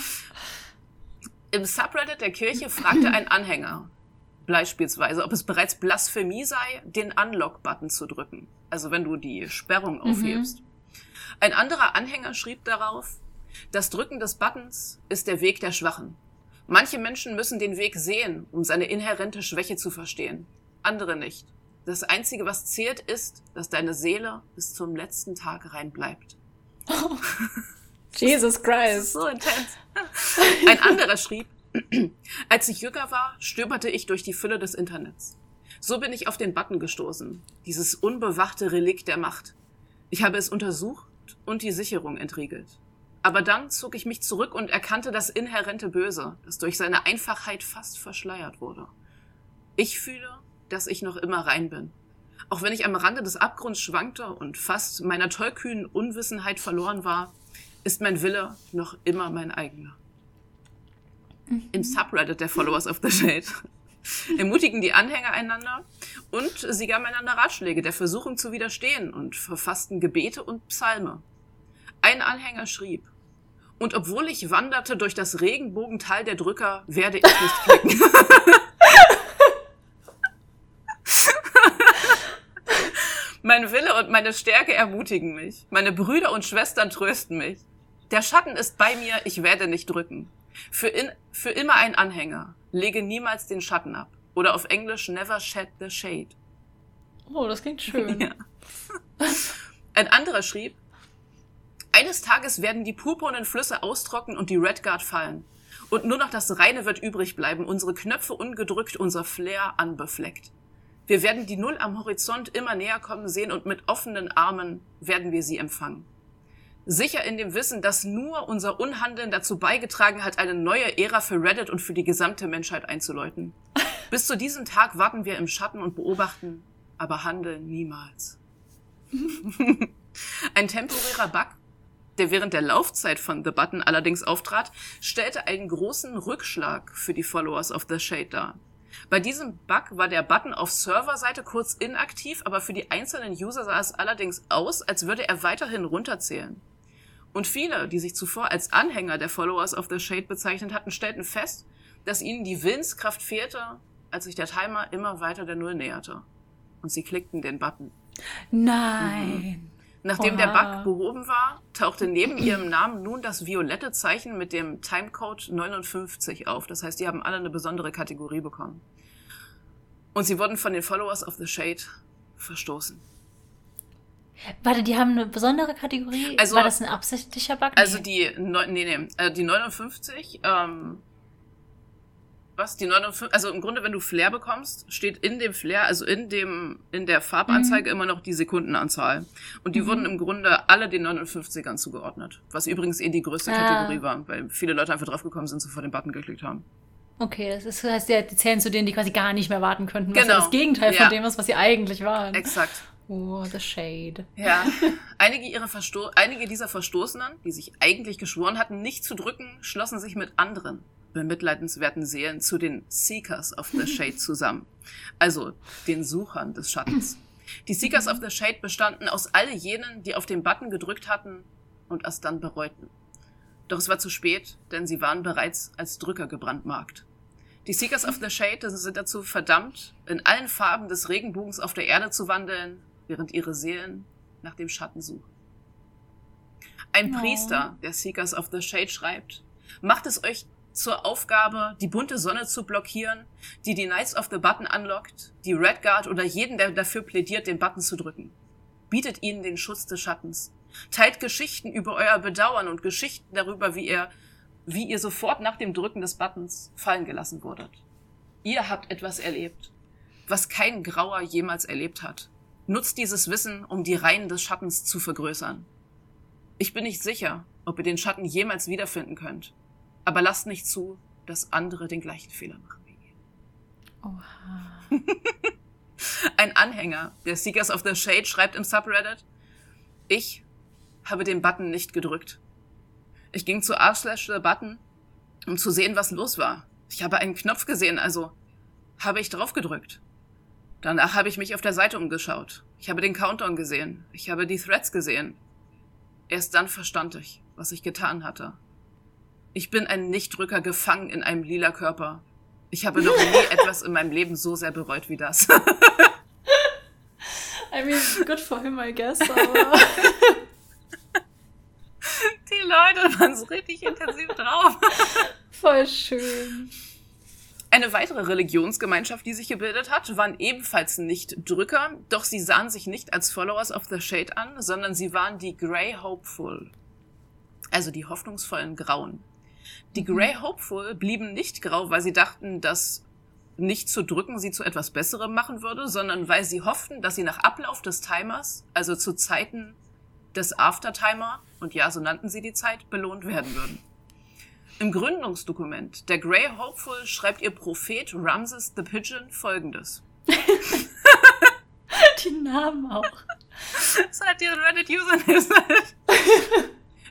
Im Subreddit der Kirche fragte ein Anhänger beispielsweise, ob es bereits Blasphemie sei, den Unlock-Button zu drücken. Also wenn du die Sperrung aufhebst. Ein anderer Anhänger schrieb darauf, das Drücken des Buttons ist der Weg der Schwachen. Manche Menschen müssen den Weg sehen, um seine inhärente Schwäche zu verstehen. Andere nicht. Das Einzige, was zählt, ist, dass deine Seele bis zum letzten Tag rein bleibt. Jesus Das ist Christ. so intens. Ein anderer schrieb, als ich jünger war, stöberte ich durch die Fülle des Internets. So bin ich auf den Button gestoßen. Dieses unbewachte Relikt der Macht. Ich habe es untersucht und die Sicherung entriegelt. Aber dann zog ich mich zurück und erkannte das inhärente Böse, das durch seine Einfachheit fast verschleiert wurde. Ich fühle, dass ich noch immer rein bin. Auch wenn ich am Rande des Abgrunds schwankte und fast meiner tollkühnen Unwissenheit verloren war, ist mein Wille noch immer mein eigener. Im Subreddit der Followers of the Shade ermutigen die Anhänger einander und sie gaben einander Ratschläge der Versuchung zu widerstehen und verfassten Gebete und Psalme. Ein Anhänger schrieb, und obwohl ich wanderte durch das Regenbogental der Drücker, werde ich nicht klicken. Mein Wille und meine Stärke ermutigen mich. Meine Brüder und Schwestern trösten mich. Der Schatten ist bei mir, ich werde nicht drücken. Für, in, für immer ein Anhänger. Lege niemals den Schatten ab. Oder auf Englisch never shed the shade. Oh, das klingt schön. Ja. Ein anderer schrieb, eines Tages werden die purpurnen Flüsse austrocknen und die Red Guard fallen. Und nur noch das Reine wird übrig bleiben, unsere Knöpfe ungedrückt, unser Flair anbefleckt. Wir werden die Null am Horizont immer näher kommen sehen und mit offenen Armen werden wir sie empfangen. Sicher in dem Wissen, dass nur unser Unhandeln dazu beigetragen hat, eine neue Ära für Reddit und für die gesamte Menschheit einzuläuten. Bis zu diesem Tag warten wir im Schatten und beobachten, aber handeln niemals. Ein temporärer Bug, der während der Laufzeit von The Button allerdings auftrat, stellte einen großen Rückschlag für die Followers of The Shade dar. Bei diesem Bug war der Button auf Serverseite kurz inaktiv, aber für die einzelnen User sah es allerdings aus, als würde er weiterhin runterzählen. Und viele, die sich zuvor als Anhänger der Followers of the Shade bezeichnet hatten, stellten fest, dass ihnen die Willenskraft fehlte, als sich der Timer immer weiter der Null näherte. Und sie klickten den Button. Nein. Nachdem der Oha. Bug behoben war, tauchte neben ihrem Namen nun das violette Zeichen mit dem Timecode 59 auf. Das heißt, die haben alle eine besondere Kategorie bekommen. Und sie wurden von den Followers of the Shade verstoßen. Warte, die haben eine besondere Kategorie? Also- War das ein absichtlicher Bug? Also Nee. die, neun- nee, nee, äh, die 59, ähm, was, die 59, also im Grunde, wenn du Flair bekommst, steht in dem Flair, also in dem, in der Farbanzeige immer noch die Sekundenanzahl. Und die Mhm. wurden im Grunde alle den 59ern zugeordnet. Was übrigens eh die größte Ah. Kategorie war, weil viele Leute einfach draufgekommen sind, sofort den Button geklickt haben. Okay, das ist, das heißt, die die zählen zu denen, die quasi gar nicht mehr warten könnten, was Genau. ja das Gegenteil Ja. von dem ist, was sie eigentlich waren. Exakt. Oh, the shade. Ja. Einige, ihrer Versto einige dieser Verstoßenen, die sich eigentlich geschworen hatten, nicht zu drücken, schlossen sich mit anderen bemitleidenswerten Seelen zu den Seekers of the Shade zusammen. Also den Suchern des Schattens. Die Seekers of the Shade bestanden aus all jenen, die auf den Button gedrückt hatten und es dann bereuten. Doch es war zu spät, denn sie waren bereits als Drücker gebrandmarkt. Die Seekers of the Shade sind dazu verdammt, in allen Farben des Regenbogens auf der Erde zu wandeln, während ihre Seelen nach dem Schatten suchen. Ein oh. Priester der Seekers of the Shade schreibt, macht es euch zur Aufgabe, die bunte Sonne zu blockieren, die die Knights of the Button anlockt, die Red Guard oder jeden, der dafür plädiert, den Button zu drücken. Bietet ihnen den Schutz des Schattens. Teilt Geschichten über euer Bedauern und Geschichten darüber, wie ihr, wie ihr sofort nach dem Drücken des Buttons fallen gelassen wurdet. Ihr habt etwas erlebt, was kein Grauer jemals erlebt hat. Nutzt dieses Wissen, um die Reihen des Schattens zu vergrößern. Ich bin nicht sicher, ob ihr den Schatten jemals wiederfinden könnt, aber lasst nicht zu, dass andere den gleichen Fehler machen wie ihr. Oha. Ein Anhänger der Seekers of the Shade schreibt im Subreddit, ich habe den Button nicht gedrückt. Ich ging zu r slash the Button, um zu sehen, was los war. Ich habe einen Knopf gesehen, also habe ich drauf gedrückt. Danach habe ich mich auf der Seite umgeschaut. Ich habe den Countdown gesehen. Ich habe die Threads gesehen. Erst dann verstand ich, was ich getan hatte. Ich bin ein Nichtdrücker gefangen in einem lila Körper. Ich habe noch nie etwas in meinem Leben so sehr bereut wie das. I mean, good for him, I guess, aber. Die Leute waren so richtig intensiv drauf. Voll schön. Eine weitere Religionsgemeinschaft, die sich gebildet hat, waren ebenfalls nicht Drücker, doch sie sahen sich nicht als Followers of the Shade an, sondern sie waren die Grey Hopeful, also die hoffnungsvollen Grauen. Die mhm. Grey Hopeful blieben nicht grau, weil sie dachten, dass nicht zu drücken sie zu etwas Besserem machen würde, sondern weil sie hofften, dass sie nach Ablauf des Timers, also zu Zeiten des Aftertimer, und ja, so nannten sie die Zeit, belohnt werden würden. Im Gründungsdokument der Grey Hopeful schreibt ihr Prophet Ramses the Pigeon folgendes. die Namen auch. Das hat ihre Reddit-User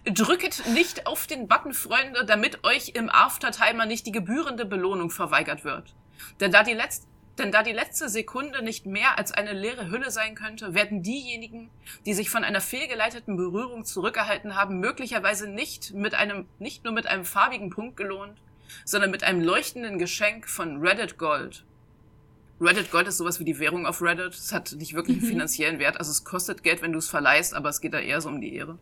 Drücket nicht auf den Button, Freunde, damit euch im Aftertimer nicht die gebührende Belohnung verweigert wird. Denn da die letzte denn da die letzte Sekunde nicht mehr als eine leere Hülle sein könnte, werden diejenigen, die sich von einer fehlgeleiteten Berührung zurückgehalten haben, möglicherweise nicht mit einem, nicht nur mit einem farbigen Punkt gelohnt, sondern mit einem leuchtenden Geschenk von Reddit Gold. Reddit Gold ist sowas wie die Währung auf Reddit. Es hat nicht wirklich einen mhm. finanziellen Wert. Also es kostet Geld, wenn du es verleihst, aber es geht da eher so um die Ehre.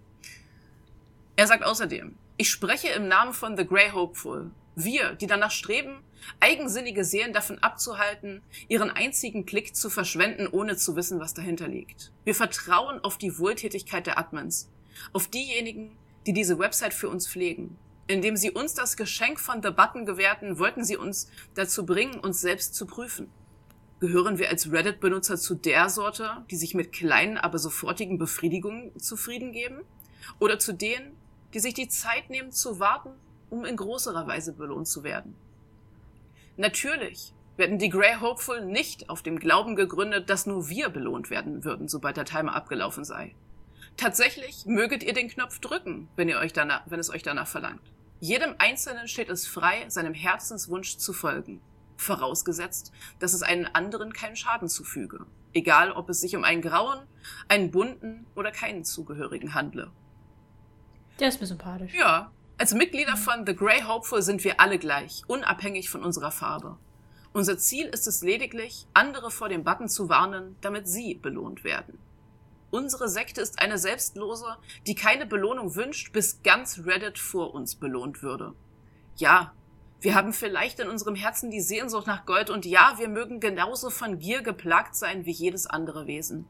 Er sagt außerdem, ich spreche im Namen von The Grey Hopeful. Wir, die danach streben, eigensinnige Seelen davon abzuhalten, ihren einzigen Klick zu verschwenden, ohne zu wissen, was dahinter liegt. Wir vertrauen auf die Wohltätigkeit der Admins, auf diejenigen, die diese Website für uns pflegen. Indem sie uns das Geschenk von The Button gewährten, wollten sie uns dazu bringen, uns selbst zu prüfen. Gehören wir als Reddit-Benutzer zu der Sorte, die sich mit kleinen, aber sofortigen Befriedigungen zufrieden geben? Oder zu denen, die sich die Zeit nehmen zu warten, um in größerer Weise belohnt zu werden? Natürlich werden die Grey Hopeful nicht auf dem Glauben gegründet, dass nur wir belohnt werden würden, sobald der Timer abgelaufen sei. Tatsächlich möget ihr den Knopf drücken, wenn, ihr euch danach, wenn es euch danach verlangt. Jedem Einzelnen steht es frei, seinem Herzenswunsch zu folgen. Vorausgesetzt, dass es einen anderen keinen Schaden zufüge. Egal, ob es sich um einen grauen, einen bunten oder keinen Zugehörigen handle. Der ist mir sympathisch. Ja, als Mitglieder von The Grey Hopeful sind wir alle gleich, unabhängig von unserer Farbe. Unser Ziel ist es lediglich, andere vor dem Button zu warnen, damit sie belohnt werden. Unsere Sekte ist eine Selbstlose, die keine Belohnung wünscht, bis ganz Reddit vor uns belohnt würde. Ja, wir haben vielleicht in unserem Herzen die Sehnsucht nach Gold und ja, wir mögen genauso von Gier geplagt sein wie jedes andere Wesen.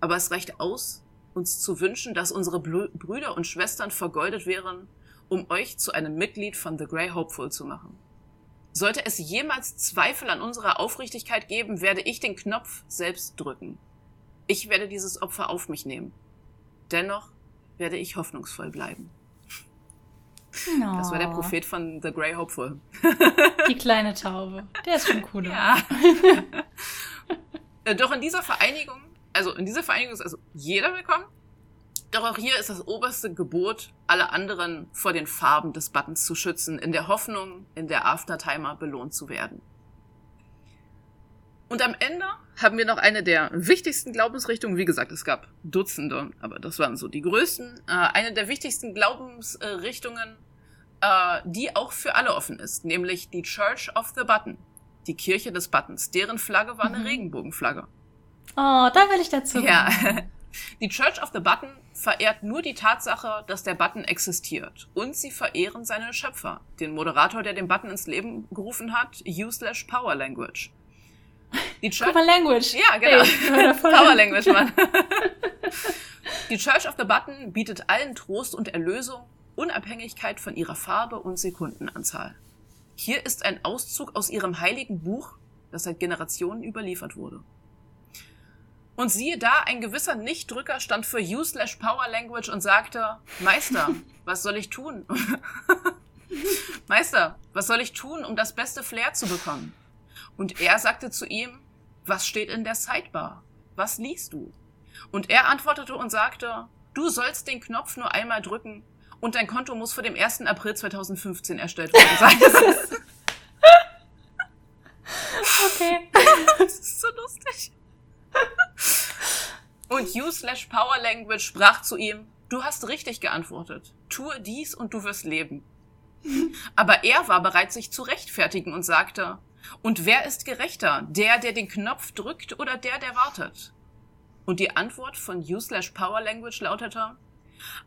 Aber es reicht aus, uns zu wünschen, dass unsere Brüder und Schwestern vergoldet wären um euch zu einem Mitglied von The Grey Hopeful zu machen. Sollte es jemals Zweifel an unserer Aufrichtigkeit geben, werde ich den Knopf selbst drücken. Ich werde dieses Opfer auf mich nehmen. Dennoch werde ich hoffnungsvoll bleiben. No. Das war der Prophet von The Grey Hopeful. Die kleine Taube. Der ist schon cool. Ja. Doch in dieser Vereinigung Also in dieser Vereinigung ist also jeder willkommen. Doch auch hier ist das oberste Gebot, alle anderen vor den Farben des Buttons zu schützen, in der Hoffnung, in der Aftertimer belohnt zu werden. Und am Ende haben wir noch eine der wichtigsten Glaubensrichtungen. Wie gesagt, es gab Dutzende, aber das waren so die größten. Äh, eine der wichtigsten Glaubensrichtungen, äh, die auch für alle offen ist, nämlich die Church of the Button, die Kirche des Buttons. Deren Flagge war eine mhm. Regenbogenflagge. Oh, da will ich dazu. Ja. Die Church of the Button verehrt nur die Tatsache, dass der Button existiert. Und sie verehren seinen Schöpfer, den Moderator, der den Button ins Leben gerufen hat, Useless Power Language. Die Church Power Language. Ja, genau. Hey, Power Language, Mann. die Church of the Button bietet allen Trost und Erlösung, Unabhängigkeit von ihrer Farbe und Sekundenanzahl. Hier ist ein Auszug aus ihrem heiligen Buch, das seit Generationen überliefert wurde. Und siehe da, ein gewisser Nichtdrücker stand für Useless Power Language und sagte, Meister, was soll ich tun? Meister, was soll ich tun, um das beste Flair zu bekommen? Und er sagte zu ihm, was steht in der Sidebar? Was liest du? Und er antwortete und sagte, du sollst den Knopf nur einmal drücken und dein Konto muss vor dem 1. April 2015 erstellt worden sein. okay. das ist so lustig. Und U slash Power Language sprach zu ihm, du hast richtig geantwortet. Tue dies und du wirst leben. Aber er war bereit, sich zu rechtfertigen und sagte, und wer ist gerechter? Der, der den Knopf drückt oder der, der wartet? Und die Antwort von U slash Power Language lautete,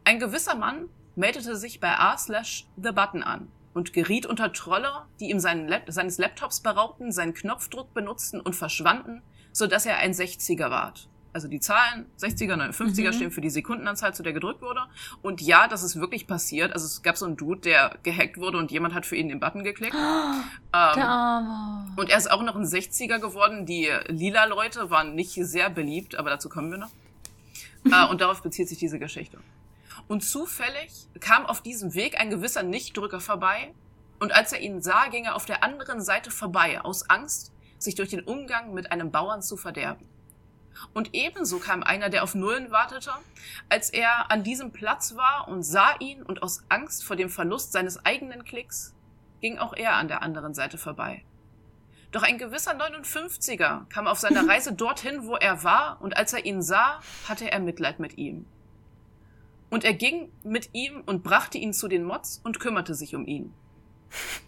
ein gewisser Mann meldete sich bei A slash The Button an und geriet unter Trolle, die ihm seinen seines Laptops beraubten, seinen Knopfdruck benutzten und verschwanden, so dass er ein 60er ward also die Zahlen 60er, 59er mhm. stehen für die Sekundenanzahl, zu der gedrückt wurde. Und ja, das ist wirklich passiert. Also es gab so einen Dude, der gehackt wurde und jemand hat für ihn den Button geklickt. Oh, ähm. Und er ist auch noch ein 60er geworden. Die lila Leute waren nicht sehr beliebt, aber dazu kommen wir noch. äh, und darauf bezieht sich diese Geschichte. Und zufällig kam auf diesem Weg ein gewisser Nichtdrücker vorbei. Und als er ihn sah, ging er auf der anderen Seite vorbei, aus Angst, sich durch den Umgang mit einem Bauern zu verderben. Und ebenso kam einer, der auf Nullen wartete, als er an diesem Platz war und sah ihn und aus Angst vor dem Verlust seines eigenen Klicks ging auch er an der anderen Seite vorbei. Doch ein gewisser 59er kam auf seiner Reise dorthin, wo er war, und als er ihn sah, hatte er Mitleid mit ihm. Und er ging mit ihm und brachte ihn zu den Mods und kümmerte sich um ihn.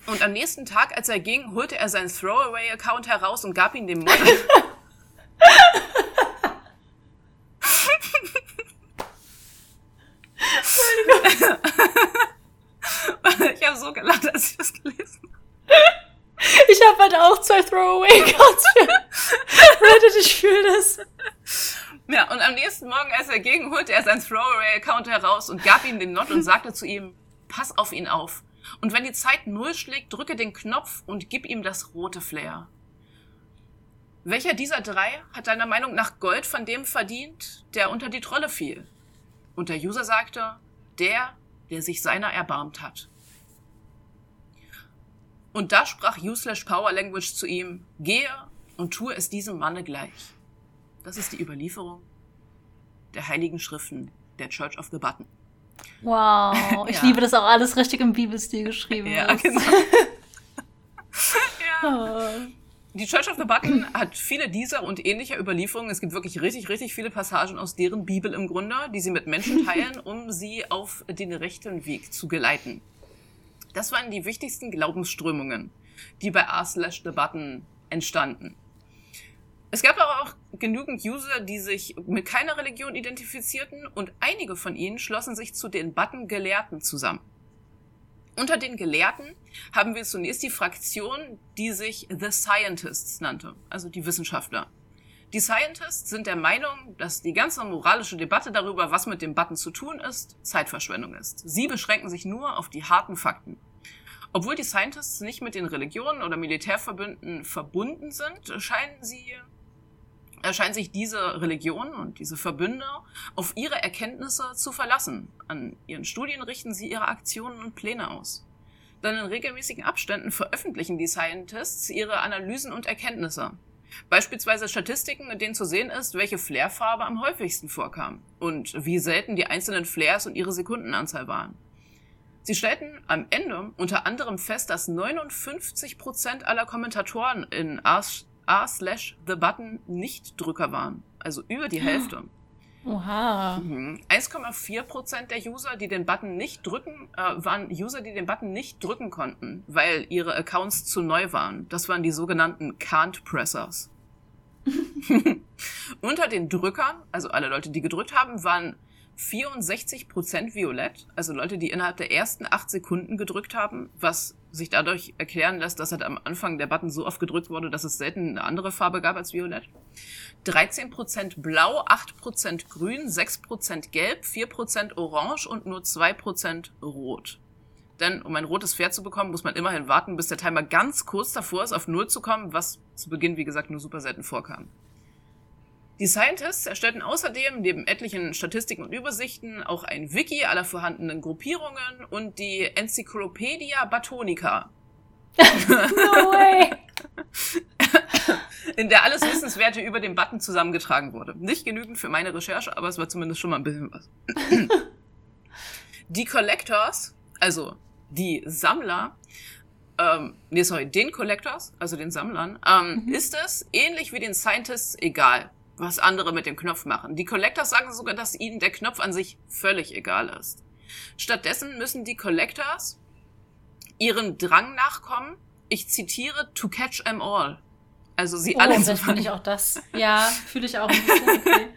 Und am nächsten Tag, als er ging, holte er seinen Throwaway-Account heraus und gab ihn dem Mod. ich habe so gelacht, als ich das gelesen habe. Ich habe halt auch zwei Throwaway-Accounts für Reddit, ich fühle das. Ja, und am nächsten Morgen, als er ging, holte er seinen Throwaway-Account heraus und gab ihm den Not und sagte zu ihm, pass auf ihn auf. Und wenn die Zeit null schlägt, drücke den Knopf und gib ihm das rote Flair. Welcher dieser drei hat deiner Meinung nach Gold von dem verdient, der unter die Trolle fiel? Und der User sagte, der, der sich seiner erbarmt hat. Und da sprach Useless Power Language zu ihm, gehe und tue es diesem Manne gleich. Das ist die Überlieferung der heiligen Schriften der Church of the Button. Wow, ich ja. liebe das auch alles richtig im Bibelstil geschrieben. Ja, ist. genau. ja. Oh. Die Church of the Button hat viele dieser und ähnlicher Überlieferungen. Es gibt wirklich richtig, richtig viele Passagen aus deren Bibel im Grunde, die sie mit Menschen teilen, um sie auf den rechten Weg zu geleiten. Das waren die wichtigsten Glaubensströmungen, die bei r slash the Button entstanden. Es gab aber auch genügend User, die sich mit keiner Religion identifizierten und einige von ihnen schlossen sich zu den Button-Gelehrten zusammen. Unter den Gelehrten haben wir zunächst die Fraktion, die sich The Scientists nannte, also die Wissenschaftler. Die Scientists sind der Meinung, dass die ganze moralische Debatte darüber, was mit dem Button zu tun ist, Zeitverschwendung ist. Sie beschränken sich nur auf die harten Fakten. Obwohl die Scientists nicht mit den Religionen oder Militärverbünden verbunden sind, scheinen sie erscheint sich diese Religion und diese Verbünde auf ihre Erkenntnisse zu verlassen. An ihren Studien richten sie ihre Aktionen und Pläne aus. Dann in regelmäßigen Abständen veröffentlichen die Scientists ihre Analysen und Erkenntnisse. Beispielsweise Statistiken, in denen zu sehen ist, welche Flairfarbe am häufigsten vorkam und wie selten die einzelnen Flares und ihre Sekundenanzahl waren. Sie stellten am Ende unter anderem fest, dass 59% aller Kommentatoren in r/the Button nicht Drücker waren, also über die Hälfte. Oha. 1,4% mhm. der User, die den Button nicht drücken, äh, waren User, die den Button nicht drücken konnten, weil ihre Accounts zu neu waren. Das waren die sogenannten Can't Pressers. Unter den Drückern, also alle Leute, die gedrückt haben, waren 64% violett, also Leute, die innerhalb der ersten acht Sekunden gedrückt haben, was sich dadurch erklären lässt, dass halt am Anfang der Button so oft gedrückt wurde, dass es selten eine andere Farbe gab als violett. 13% blau, 8% grün, 6% gelb, 4% orange und nur 2% rot. Denn um ein rotes Pferd zu bekommen, muss man immerhin warten, bis der Timer ganz kurz davor ist, auf Null zu kommen, was zu Beginn, wie gesagt, nur super selten vorkam. Die Scientists erstellten außerdem neben etlichen Statistiken und Übersichten auch ein Wiki aller vorhandenen Gruppierungen und die Encyclopedia Batonica. no way! in der alles Wissenswerte über den Button zusammengetragen wurde. Nicht genügend für meine Recherche, aber es war zumindest schon mal ein bisschen was. die Collectors, also die Sammler, ähm, nee, sorry, den Collectors, also den Sammlern, ähm, mhm. ist es, ähnlich wie den Scientists, egal was andere mit dem Knopf machen. Die Collectors sagen sogar, dass ihnen der Knopf an sich völlig egal ist. Stattdessen müssen die Collectors ihren Drang nachkommen, ich zitiere, to catch them all. Also sie oh, alle zu finde ich auch das. Ja, fühle ich auch ein bisschen.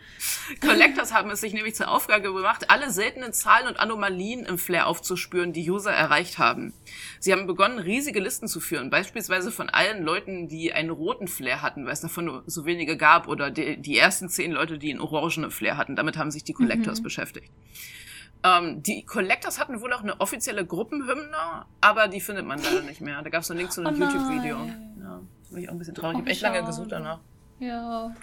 Okay. Collectors haben es sich nämlich zur Aufgabe gemacht, alle seltenen Zahlen und Anomalien im Flair aufzuspüren, die User erreicht haben. Sie haben begonnen, riesige Listen zu führen, beispielsweise von allen Leuten, die einen roten Flair hatten, weil es davon nur so wenige gab, oder die, die ersten zehn Leute, die einen orangenen Flair hatten. Damit haben sich die Collectors mhm. beschäftigt. Ähm, die Collectors hatten wohl auch eine offizielle Gruppenhymne, aber die findet man leider nicht mehr. Da gab es einen Link zu einem oh YouTube-Video. Ja, war ich auch ein bisschen traurig. Ich habe echt lange gesucht danach. Ja.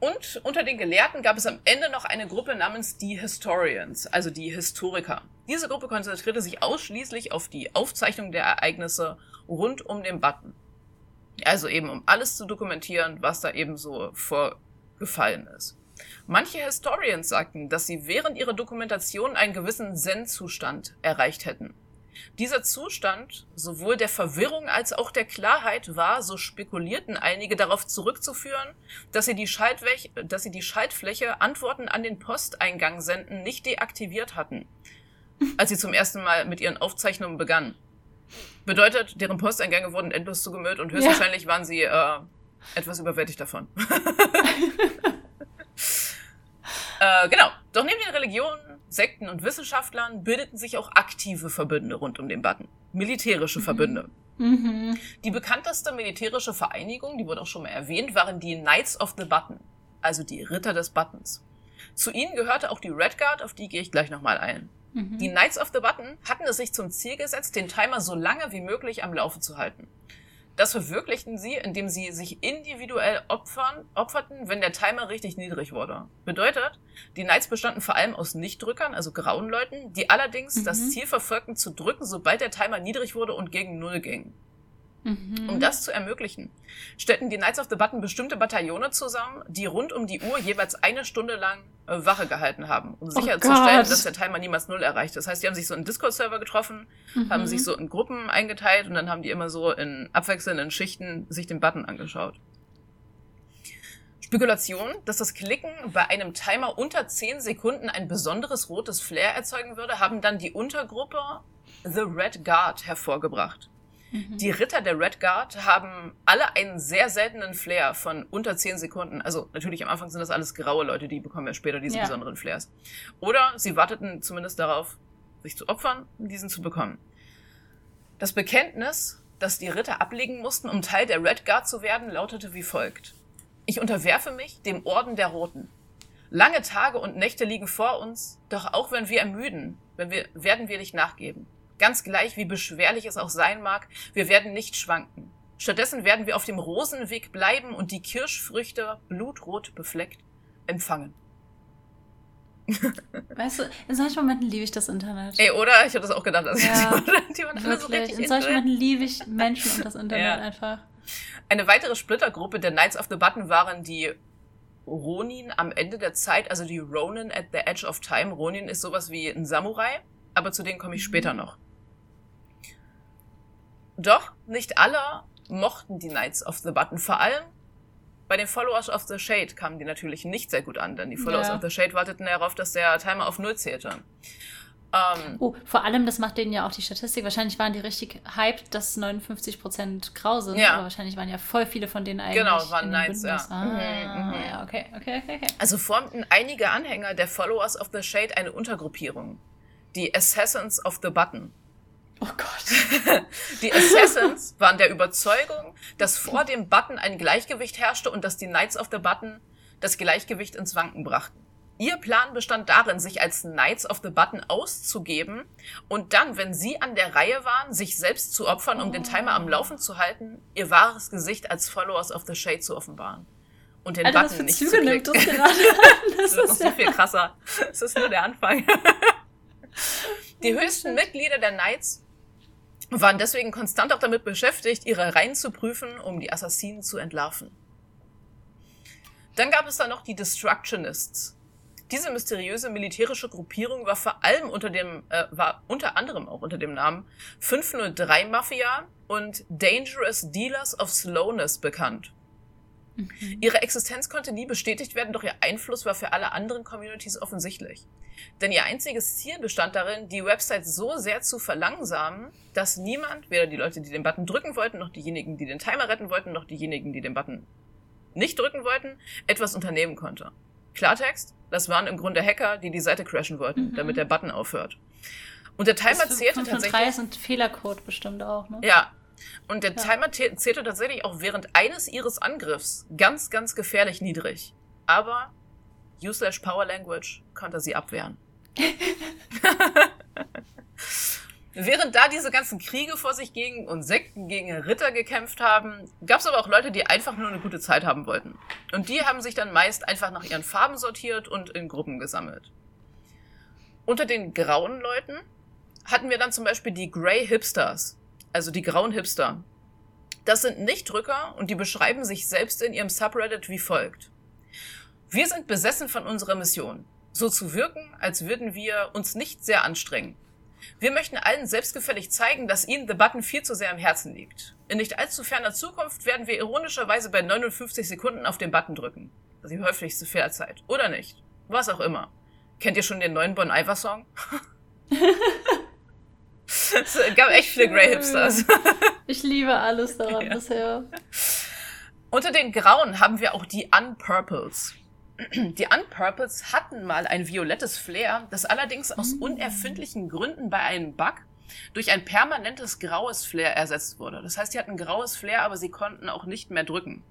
Und unter den Gelehrten gab es am Ende noch eine Gruppe namens die Historians, also die Historiker. Diese Gruppe konzentrierte sich ausschließlich auf die Aufzeichnung der Ereignisse rund um den Button. Also eben um alles zu dokumentieren, was da eben so vorgefallen ist. Manche Historians sagten, dass sie während ihrer Dokumentation einen gewissen Zen-Zustand erreicht hätten. Dieser Zustand, sowohl der Verwirrung als auch der Klarheit, war, so spekulierten einige, darauf zurückzuführen, dass sie die, dass sie die Schaltfläche Antworten an den Posteingang senden nicht deaktiviert hatten, als sie zum ersten Mal mit ihren Aufzeichnungen begannen. Bedeutet, deren Posteingänge wurden endlos zugemüllt und höchstwahrscheinlich ja. waren sie äh, etwas überwältigt davon. äh, genau. Doch neben den Religionen Sekten und Wissenschaftlern bildeten sich auch aktive Verbünde rund um den Button. Militärische mhm. Verbünde. Mhm. Die bekannteste militärische Vereinigung, die wurde auch schon mal erwähnt, waren die Knights of the Button, also die Ritter des Buttons. Zu ihnen gehörte auch die Red Guard, auf die gehe ich gleich nochmal ein. Mhm. Die Knights of the Button hatten es sich zum Ziel gesetzt, den Timer so lange wie möglich am Laufe zu halten. Das verwirklichten sie, indem sie sich individuell opfern, opferten, wenn der Timer richtig niedrig wurde. Bedeutet, die Knights bestanden vor allem aus Nichtdrückern, also grauen Leuten, die allerdings mhm. das Ziel verfolgten zu drücken, sobald der Timer niedrig wurde und gegen Null ging. Mhm. Um das zu ermöglichen, stellten die Knights of the Button bestimmte Bataillone zusammen, die rund um die Uhr jeweils eine Stunde lang äh, Wache gehalten haben, um oh sicherzustellen, oh dass der Timer niemals Null erreicht. Das heißt, die haben sich so in Discord-Server getroffen, mhm. haben sich so in Gruppen eingeteilt und dann haben die immer so in abwechselnden Schichten sich den Button angeschaut. Spekulation, dass das Klicken bei einem Timer unter 10 Sekunden ein besonderes rotes Flair erzeugen würde, haben dann die Untergruppe The Red Guard hervorgebracht. Mhm. Die Ritter der Red Guard haben alle einen sehr seltenen Flair von unter 10 Sekunden. Also natürlich am Anfang sind das alles graue Leute, die bekommen ja später diese ja. besonderen Flairs. Oder sie warteten zumindest darauf, sich zu opfern, diesen zu bekommen. Das Bekenntnis, das die Ritter ablegen mussten, um Teil der Red Guard zu werden, lautete wie folgt. Ich unterwerfe mich dem Orden der Roten. Lange Tage und Nächte liegen vor uns, doch auch wenn wir ermüden, wenn wir, werden wir nicht nachgeben. Ganz gleich, wie beschwerlich es auch sein mag, wir werden nicht schwanken. Stattdessen werden wir auf dem Rosenweg bleiben und die Kirschfrüchte, blutrot befleckt, empfangen. Weißt du, in solchen Momenten liebe ich das Internet. Ey, oder? Ich habe das auch gedacht. Also ja, die, die alle so richtig In solchen Momenten liebe ich Menschen und das Internet ja. einfach. Eine weitere Splittergruppe der Knights of the Button waren die Ronin am Ende der Zeit, also die Ronin at the Edge of Time. Ronin ist sowas wie ein Samurai, aber zu denen komme ich später mhm. noch. Doch nicht alle mochten die Knights of the Button. Vor allem bei den Followers of the Shade kamen die natürlich nicht sehr gut an, denn die Followers ja. of the Shade warteten darauf, dass der Timer auf Null zählte. Ähm, oh, vor allem, das macht denen ja auch die Statistik. Wahrscheinlich waren die richtig hyped, dass 59% grau sind. Ja. Aber wahrscheinlich waren ja voll viele von denen eigentlich. Genau, waren Knights, ja. Ah, mhm, mhm. ja. Okay, okay, okay, okay. Also formten einige Anhänger der Followers of the Shade eine Untergruppierung. Die Assassins of the Button. Oh Gott. Die Assassins waren der Überzeugung, dass vor dem Button ein Gleichgewicht herrschte und dass die Knights of the Button das Gleichgewicht ins Wanken brachten. Ihr Plan bestand darin, sich als Knights of the Button auszugeben und dann, wenn sie an der Reihe waren, sich selbst zu opfern, um oh. den Timer am Laufen zu halten, ihr wahres Gesicht als Followers of the Shade zu offenbaren. Und den Alter, Button nicht Züge zu klicken. Nimmt das, gerade das, das wird noch ja so viel krasser. Das ist nur der Anfang. Die höchsten Mitglieder der Knights waren deswegen konstant auch damit beschäftigt, ihre Reihen zu prüfen, um die Assassinen zu entlarven. Dann gab es da noch die Destructionists. Diese mysteriöse militärische Gruppierung war vor allem unter dem, äh, war unter anderem auch unter dem Namen 503 Mafia und Dangerous Dealers of Slowness bekannt. Mhm. Ihre Existenz konnte nie bestätigt werden, doch ihr Einfluss war für alle anderen Communities offensichtlich. Denn ihr einziges Ziel bestand darin, die Website so sehr zu verlangsamen, dass niemand, weder die Leute, die den Button drücken wollten, noch diejenigen, die den Timer retten wollten, noch diejenigen, die den Button nicht drücken wollten, etwas unternehmen konnte. Klartext, das waren im Grunde Hacker, die die Seite crashen wollten, mhm. damit der Button aufhört. Und der Timer zählte tatsächlich. 3 sind Fehlercode bestimmt auch, ne? Ja. Und der ja. Timer zählte tatsächlich auch während eines ihres Angriffs ganz, ganz gefährlich niedrig. Aber U-Slash Power Language konnte sie abwehren. Während da diese ganzen Kriege vor sich gingen und Sekten gegen Ritter gekämpft haben, gab es aber auch Leute, die einfach nur eine gute Zeit haben wollten. Und die haben sich dann meist einfach nach ihren Farben sortiert und in Gruppen gesammelt. Unter den grauen Leuten hatten wir dann zum Beispiel die Grey Hipsters, also die grauen Hipster. Das sind Nichtdrücker und die beschreiben sich selbst in ihrem Subreddit wie folgt. Wir sind besessen von unserer Mission, so zu wirken, als würden wir uns nicht sehr anstrengen. Wir möchten allen selbstgefällig zeigen, dass ihnen The Button viel zu sehr am Herzen liegt. In nicht allzu ferner Zukunft werden wir ironischerweise bei 59 Sekunden auf den Button drücken. Ist die häufigste Fehlerzeit. Oder nicht. Was auch immer. Kennt ihr schon den neuen Bon Iver Song? es gab echt viele Grey Hipsters. ich liebe alles daran ja. bisher. Unter den Grauen haben wir auch die Unpurples. Die Unpurples hatten mal ein violettes Flair, das allerdings aus mm. unerfindlichen Gründen bei einem Bug durch ein permanentes graues Flair ersetzt wurde. Das heißt, sie hatten graues Flair, aber sie konnten auch nicht mehr drücken.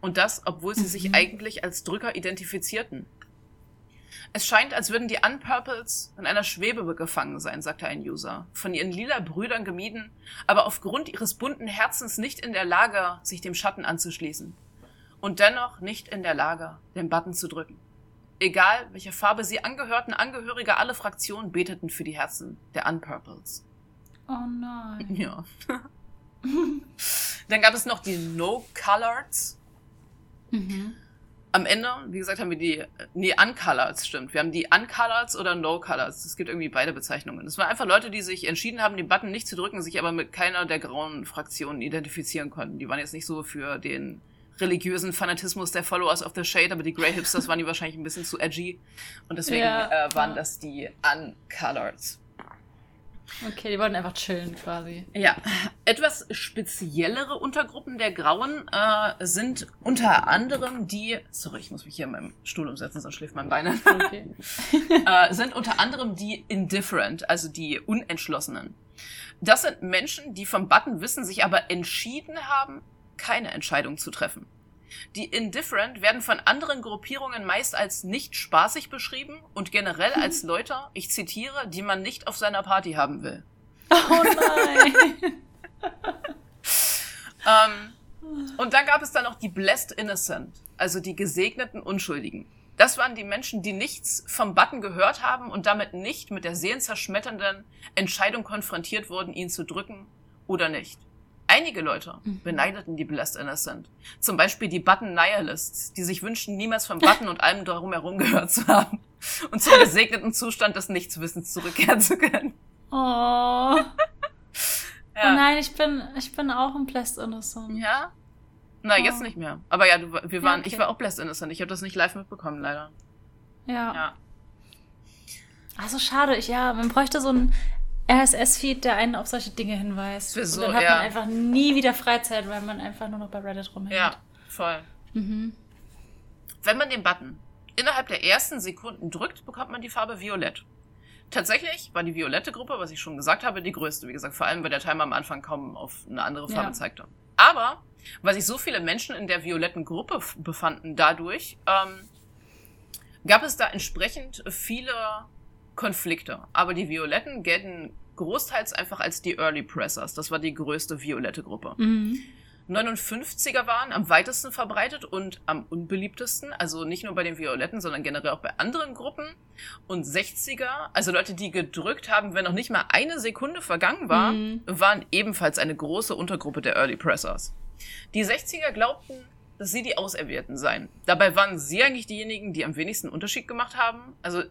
Und das, obwohl sie sich mhm. eigentlich als Drücker identifizierten. Es scheint, als würden die Unpurples in einer Schwebe gefangen sein, sagte ein User. Von ihren lila Brüdern gemieden, aber aufgrund ihres bunten Herzens nicht in der Lage, sich dem Schatten anzuschließen und dennoch nicht in der Lage, den Button zu drücken. Egal, welcher Farbe sie angehörten, Angehörige aller Fraktionen beteten für die Herzen der Unpurples. Oh nein. Ja. Dann gab es noch die No-Coloreds. Mhm. Am Ende, wie gesagt, haben wir die, nee, Uncoloreds, stimmt. Wir haben die Uncoloreds oder No-Coloreds. Es gibt irgendwie beide Bezeichnungen. Es waren einfach Leute, die sich entschieden haben, den Button nicht zu drücken, sich aber mit keiner der grauen Fraktionen identifizieren konnten. Die waren jetzt nicht so für den religiösen Fanatismus der Followers of the Shade, aber die Grey Hipsters waren die wahrscheinlich ein bisschen zu edgy. Und deswegen ja. äh, waren das die Uncoloreds. Okay, die wollten einfach chillen quasi. Ja. Etwas speziellere Untergruppen der Grauen äh, sind unter anderem die. Sorry, ich muss mich hier in meinem Stuhl umsetzen, sonst schläft mein Bein. Okay. äh, sind unter anderem die Indifferent, also die Unentschlossenen. Das sind Menschen, die vom Button wissen, sich aber entschieden haben, keine Entscheidung zu treffen. Die Indifferent werden von anderen Gruppierungen meist als nicht spaßig beschrieben und generell als Leute, ich zitiere, die man nicht auf seiner Party haben will. Oh nein! ähm, und dann gab es dann noch die Blessed Innocent, also die gesegneten Unschuldigen. Das waren die Menschen, die nichts vom Button gehört haben und damit nicht mit der seelenzerschmetternden Entscheidung konfrontiert wurden, ihn zu drücken oder nicht. Einige Leute mhm. beneideten die Blessed Innocent. Zum Beispiel die Button Nihilists, die sich wünschten, niemals vom Button und allem darum herum gehört zu haben und zum gesegneten Zustand des Nichtswissens zurückkehren zu können. Oh. ja. Oh nein, ich bin, ich bin auch ein Blessed Innocent. Ja? Na, oh. jetzt nicht mehr. Aber ja, du, wir waren, ja, okay. ich war auch Blessed Innocent. Ich habe das nicht live mitbekommen, leider. Ja. ja. Also schade, ich, ja, man bräuchte so ein RSS-Feed, der einen auf solche Dinge hinweist. Für so, und dann hat ja. man einfach nie wieder Freizeit, weil man einfach nur noch bei Reddit rumhängt. Ja, voll. Mhm. Wenn man den Button innerhalb der ersten Sekunden drückt, bekommt man die Farbe Violett. Tatsächlich war die violette Gruppe, was ich schon gesagt habe, die größte. Wie gesagt, vor allem, weil der Timer am Anfang kaum auf eine andere Farbe ja. zeigte. Aber, weil sich so viele Menschen in der violetten Gruppe befanden dadurch, ähm, gab es da entsprechend viele Konflikte. Aber die Violetten gelten großteils einfach als die Early Pressers. Das war die größte violette Gruppe. Mhm. 59er waren am weitesten verbreitet und am unbeliebtesten, also nicht nur bei den Violetten, sondern generell auch bei anderen Gruppen. Und 60er, also Leute, die gedrückt haben, wenn noch nicht mal eine Sekunde vergangen war, mhm. waren ebenfalls eine große Untergruppe der Early Pressers. Die 60er glaubten, dass sie die Auserwählten seien. Dabei waren sie eigentlich diejenigen, die am wenigsten Unterschied gemacht haben. Also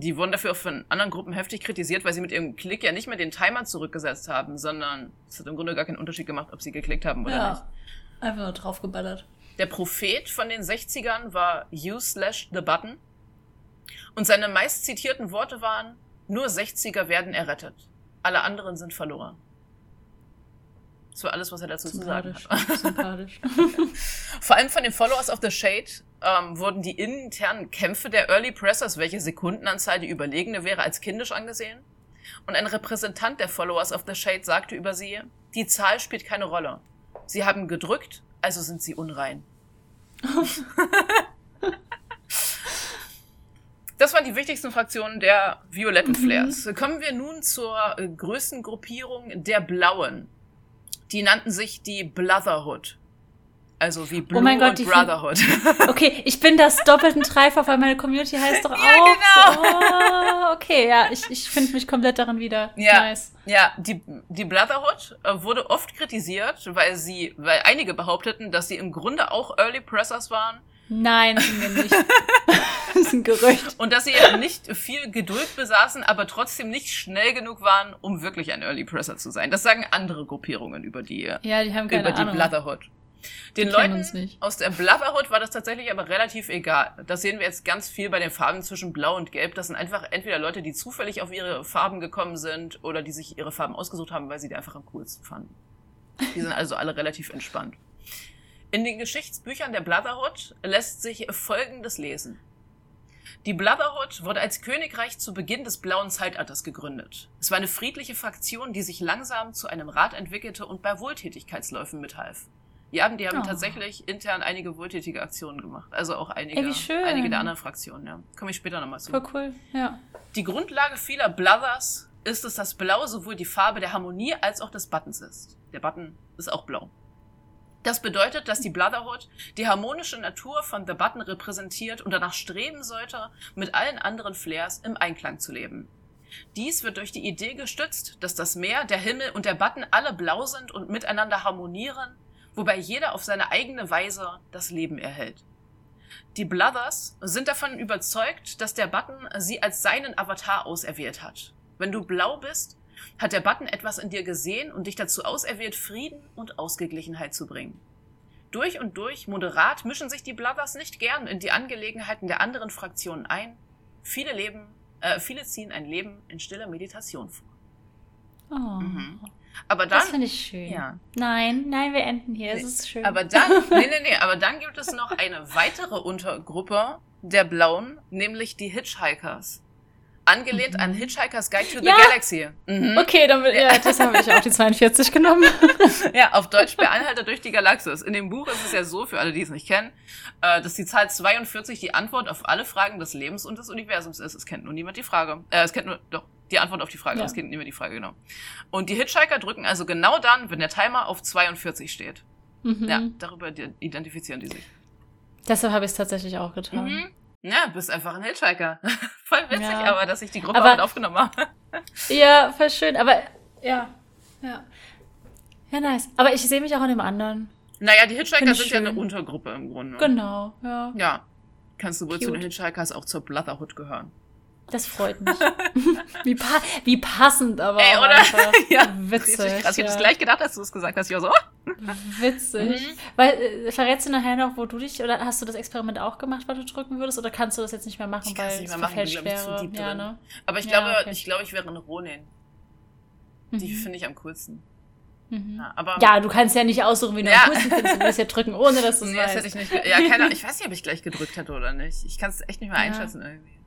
die wurden dafür auch von anderen Gruppen heftig kritisiert, weil sie mit ihrem Klick ja nicht mehr den Timer zurückgesetzt haben, sondern es hat im Grunde gar keinen Unterschied gemacht, ob sie geklickt haben oder ja, nicht. Einfach nur draufgeballert. Der Prophet von den 60ern war You slash the button. Und seine meist zitierten Worte waren, nur 60er werden errettet. Alle anderen sind verloren. War alles, was er dazu zu sagen hat. Sympathisch. Vor allem von den Followers of the Shade ähm, wurden die internen Kämpfe der Early Pressers, welche Sekundenanzahl die überlegene wäre, als kindisch angesehen. Und ein Repräsentant der Followers of the Shade sagte über sie, die Zahl spielt keine Rolle. Sie haben gedrückt, also sind sie unrein. Das waren die wichtigsten Fraktionen der violetten mhm. Flares. Mhm. Kommen wir nun zur äh, größten Gruppierung der blauen. Die nannten sich die Brotherhood. Also wie Blue oh mein Gott, und Brotherhood. okay, ich bin das doppelten Dreifach, weil meine Community heißt doch auch. Ja, genau. oh, okay, ja, ich, ich finde mich komplett darin wieder. Ja, nice. ja die, die Brotherhood äh, wurde oft kritisiert, weil sie, weil einige behaupteten, dass sie im Grunde auch Early Pressers waren. Nein, sind wir nicht. das ist ein Gerücht. Und dass sie nicht viel Geduld besaßen, aber trotzdem nicht schnell genug waren, um wirklich ein Early Presser zu sein. Das sagen andere Gruppierungen über die, ja, die haben keine über die Ahnung. Brotherhood. Den Leuten aus der Brotherhood war das tatsächlich aber relativ egal. Das sehen wir jetzt ganz viel bei den Farben zwischen Blau und Gelb. Das sind einfach entweder Leute, die zufällig auf ihre Farben gekommen sind oder die sich ihre Farben ausgesucht haben, weil sie die einfach am coolsten fanden. Die sind also alle relativ entspannt. In den Geschichtsbüchern der Brotherhood lässt sich Folgendes lesen. Die Brotherhood wurde als Königreich zu Beginn des Blauen Zeitalters gegründet. Es war eine friedliche Fraktion, die sich langsam zu einem Rat entwickelte und bei Wohltätigkeitsläufen mithalf. Ja, die haben oh. tatsächlich intern einige wohltätige Aktionen gemacht. Also auch einige, Ey, einige der anderen Fraktionen, ja. Komme ich später nochmal zu. Voll cool, ja. Die Grundlage vieler Brothers ist es, dass Blau sowohl die Farbe der Harmonie als auch des Buttons ist. Der Button ist auch blau. Das bedeutet, dass die Brotherhood die harmonische Natur von The Button repräsentiert und danach streben sollte, mit allen anderen Flares im Einklang zu leben. Dies wird durch die Idee gestützt, dass das Meer, der Himmel und der Button alle blau sind und miteinander harmonieren wobei jeder auf seine eigene Weise das Leben erhält. Die Brothers sind davon überzeugt, dass der Button sie als seinen Avatar auserwählt hat. Wenn du blau bist, hat der Button etwas in dir gesehen und dich dazu auserwählt, Frieden und Ausgeglichenheit zu bringen. Durch und durch moderat mischen sich die Brothers nicht gern in die Angelegenheiten der anderen Fraktionen ein. Viele leben, äh, viele ziehen ein Leben in stiller Meditation vor. Oh. Mhm. Aber dann. Das finde ich schön. Ja. Nein, nein, wir enden hier. Es ist schön. Aber dann, nee, nee, nee, aber dann gibt es noch eine weitere Untergruppe der Blauen, nämlich die Hitchhikers. Angelehnt an Hitchhiker's Guide to the ja. Galaxy. Mhm. Okay, dann will, ja, das habe ich auch die 42 genommen. ja, auf Deutsch bei Anhalter durch die Galaxis. In dem Buch ist es ja so, für alle, die es nicht kennen, äh, dass die Zahl 42 die Antwort auf alle Fragen des Lebens und des Universums ist. Es kennt nur niemand die Frage. Äh, es kennt nur, doch, die Antwort auf die Frage. Ja. Das kennt niemand die Frage, genau. Und die Hitchhiker drücken also genau dann, wenn der Timer auf 42 steht. Mhm. Ja, darüber identifizieren die sich. Deshalb habe ich es tatsächlich auch getan. Mhm. Ja, bist einfach ein Hitchhiker. voll witzig, ja. aber dass ich die Gruppe aber, mit aufgenommen habe. ja, voll schön, aber ja, ja. Ja, nice. Aber ich sehe mich auch in dem anderen. Naja, die Hitchhiker sind schön. ja eine Untergruppe im Grunde. Genau, ja. Ja. Kannst du wohl Cute. zu den Hitchhikers auch zur Brotherhood gehören. Das freut mich. wie, pa wie passend, aber Ey, oder? Einfach. ja, witzig. Krass. Ich ja. habe gleich gedacht, als du es gesagt hast. Ich war so, oh. Witzig. Mhm. Weil, äh, verrätst du nachher noch, wo du dich, oder hast du das Experiment auch gemacht, was du drücken würdest, oder kannst du das jetzt nicht mehr machen, ich weil es machen, wäre? Ja, ne? Aber ich glaube, okay. ich glaube, ich wäre eine Ronin. Die mhm. finde ich am coolsten. Mhm. Ja, aber, ja, du kannst ja nicht aussuchen, wie du ja. am coolsten findest. Du musst ja drücken, ohne dass du es nee, weißt. hätte ich nicht. Ja, keine Ahnung. Ich weiß nicht, ob ich gleich gedrückt hätte oder nicht. Ich kann es echt nicht mehr einschätzen irgendwie.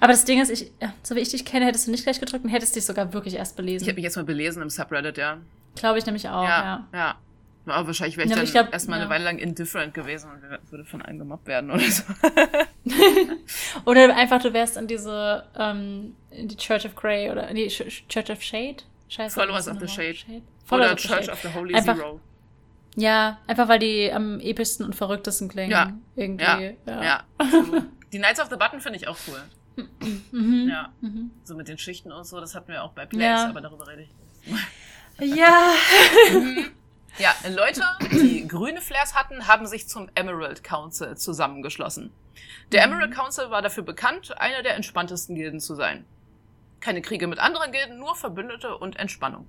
Aber das Ding ist, ich, so wie ich dich kenne, hättest du nicht gleich gedrückt und hättest dich sogar wirklich erst belesen. Ich habe mich jetzt mal belesen im Subreddit, ja. Glaube ich nämlich auch, ja. Ja. ja. Aber wahrscheinlich wäre ich ja, dann glaub, erstmal ja. eine Weile lang indifferent gewesen und würde von einem gemobbt werden oder so. oder einfach, du wärst in diese, ähm, in die Church of Grey oder in die Church of Shade. Scheiße. Followers of the Shade. Shade? Oder of Church of the Holy einfach, Zero. Ja, einfach weil die am epischsten und verrücktesten klingen. Ja. Irgendwie. Ja. ja. ja. die Knights of the Button finde ich auch cool. Mhm. Ja. Mhm. So mit den Schichten und so, das hatten wir auch bei Plays, ja. aber darüber rede ich. ja. Mhm. Ja, Leute, die grüne Flares hatten, haben sich zum Emerald Council zusammengeschlossen. Der mhm. Emerald Council war dafür bekannt, einer der entspanntesten Gilden zu sein. Keine Kriege mit anderen Gilden, nur Verbündete und Entspannung.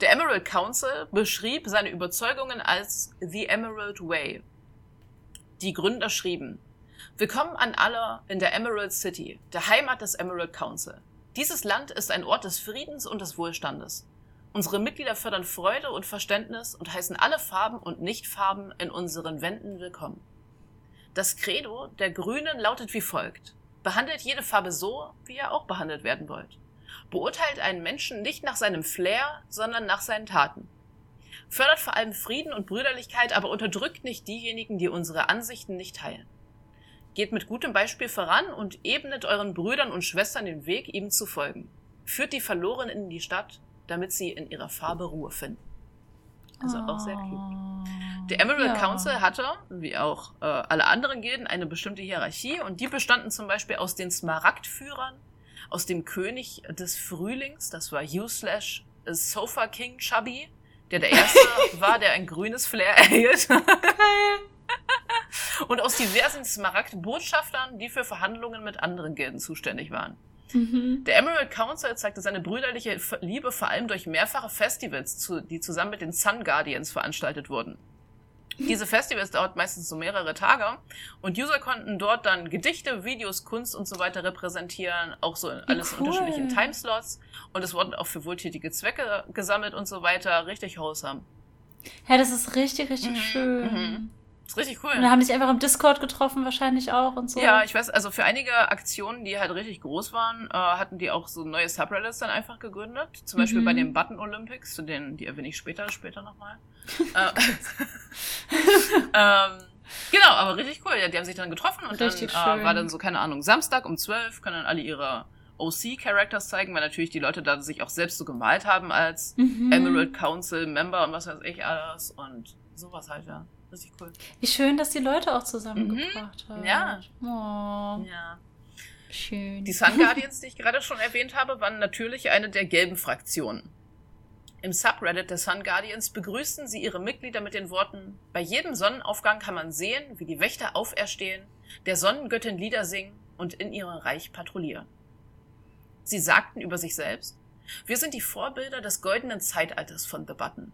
Der Emerald Council beschrieb seine Überzeugungen als The Emerald Way. Die Gründer schrieben, Willkommen an alle in der Emerald City, der Heimat des Emerald Council. Dieses Land ist ein Ort des Friedens und des Wohlstandes. Unsere Mitglieder fördern Freude und Verständnis und heißen alle Farben und Nichtfarben in unseren Wänden willkommen. Das Credo der Grünen lautet wie folgt. Behandelt jede Farbe so, wie ihr auch behandelt werden wollt. Beurteilt einen Menschen nicht nach seinem Flair, sondern nach seinen Taten. Fördert vor allem Frieden und Brüderlichkeit, aber unterdrückt nicht diejenigen, die unsere Ansichten nicht teilen. Geht mit gutem Beispiel voran und ebnet euren Brüdern und Schwestern den Weg, ihm zu folgen. Führt die Verlorenen in die Stadt, damit sie in ihrer Farbe Ruhe finden. Also auch sehr cute. Oh. Der Emerald ja. Council hatte, wie auch äh, alle anderen Gilden, eine bestimmte Hierarchie und die bestanden zum Beispiel aus den Smaragdführern, aus dem König des Frühlings, das war U-Slash Sofa King Chubby, der der erste war, der ein grünes Flair erhielt. und aus diversen Smaragd-Botschaftern, die für Verhandlungen mit anderen Gilden zuständig waren. Mhm. Der Emerald Council zeigte seine brüderliche Liebe vor allem durch mehrfache Festivals, die zusammen mit den Sun Guardians veranstaltet wurden. Diese Festivals dauerten meistens so mehrere Tage und User konnten dort dann Gedichte, Videos, Kunst und so weiter repräsentieren, auch so in alles cool. unterschiedlichen Timeslots und es wurden auch für wohltätige Zwecke gesammelt und so weiter. Richtig wholesome. Ja, das ist richtig, richtig mhm. schön. Mhm. Ist richtig cool. Und da haben dich einfach im Discord getroffen wahrscheinlich auch und so. Ja, ich weiß, also für einige Aktionen, die halt richtig groß waren, äh, hatten die auch so neue Subreddits dann einfach gegründet. Zum Beispiel mhm. bei den Button Olympics, zu denen, die erwähne ich später, später nochmal. äh, ähm, genau, aber richtig cool. Ja, die haben sich dann getroffen und richtig dann äh, war dann so, keine Ahnung, Samstag um 12 können dann alle ihre OC-Characters zeigen, weil natürlich die Leute da sich auch selbst so gemalt haben als mhm. Emerald Council Member und was weiß ich alles und sowas halt, ja. Richtig cool. Wie schön, dass die Leute auch zusammengebracht mhm. haben. Ja. Oh. Ja. Schön. Die Sun Guardians, die ich gerade schon erwähnt habe, waren natürlich eine der gelben Fraktionen. Im Subreddit der Sun Guardians begrüßten sie ihre Mitglieder mit den Worten: Bei jedem Sonnenaufgang kann man sehen, wie die Wächter auferstehen, der Sonnengöttin Lieder singen und in ihrem Reich patrouillieren. Sie sagten über sich selbst: Wir sind die Vorbilder des goldenen Zeitalters von The Button.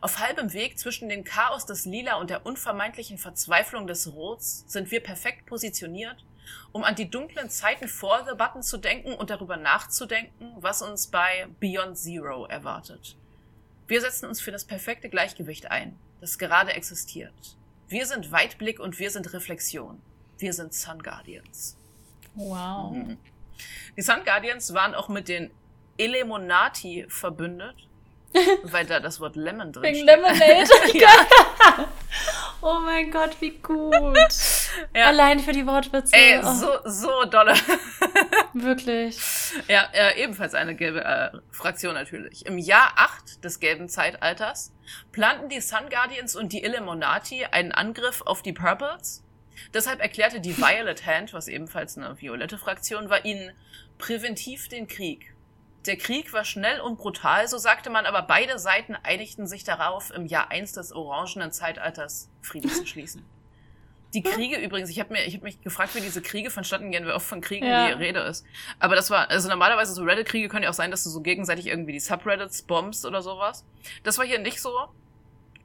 Auf halbem Weg zwischen dem Chaos des Lila und der unvermeidlichen Verzweiflung des Rots sind wir perfekt positioniert, um an die dunklen Zeiten vor The Button zu denken und darüber nachzudenken, was uns bei Beyond Zero erwartet. Wir setzen uns für das perfekte Gleichgewicht ein, das gerade existiert. Wir sind Weitblick und wir sind Reflexion. Wir sind Sun Guardians. Wow. Mhm. Die Sun Guardians waren auch mit den Elemonati verbündet weil da das Wort Lemon drin Wegen Lemonade. ja. oh mein Gott, wie gut. Ja. Allein für die Wortwitze. Ey, oh. so, so dolle. Wirklich. Ja, äh, ebenfalls eine gelbe äh, Fraktion natürlich. Im Jahr 8 des gelben Zeitalters planten die Sun Guardians und die Illuminati einen Angriff auf die Purples. Deshalb erklärte die Violet Hand, was ebenfalls eine violette Fraktion war, ihnen präventiv den Krieg. Der Krieg war schnell und brutal, so sagte man, aber beide Seiten einigten sich darauf, im Jahr 1 des orangenen Zeitalters Frieden zu schließen. Die Kriege übrigens, ich habe mir, ich habe mich gefragt, wie diese Kriege vonstatten gehen, wie oft von Kriegen ja. die Rede ist. Aber das war, also normalerweise so Reddit-Kriege können ja auch sein, dass du so gegenseitig irgendwie die Subreddits bombst oder sowas. Das war hier nicht so.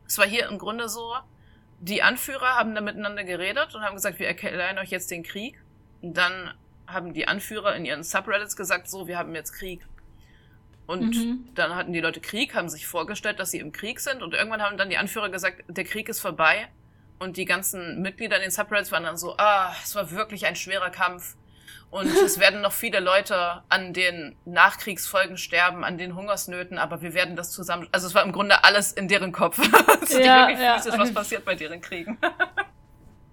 Es war hier im Grunde so, die Anführer haben da miteinander geredet und haben gesagt, wir erklären euch jetzt den Krieg. Und dann haben die Anführer in ihren Subreddits gesagt, so, wir haben jetzt Krieg. Und mhm. dann hatten die Leute Krieg, haben sich vorgestellt, dass sie im Krieg sind. Und irgendwann haben dann die Anführer gesagt, der Krieg ist vorbei. Und die ganzen Mitglieder in den Subreddits waren dann so, ah, es war wirklich ein schwerer Kampf. Und es werden noch viele Leute an den Nachkriegsfolgen sterben, an den Hungersnöten, aber wir werden das zusammen. Also es war im Grunde alles in deren Kopf. ist ja, wirklich ja. physisch, was passiert bei deren Kriegen.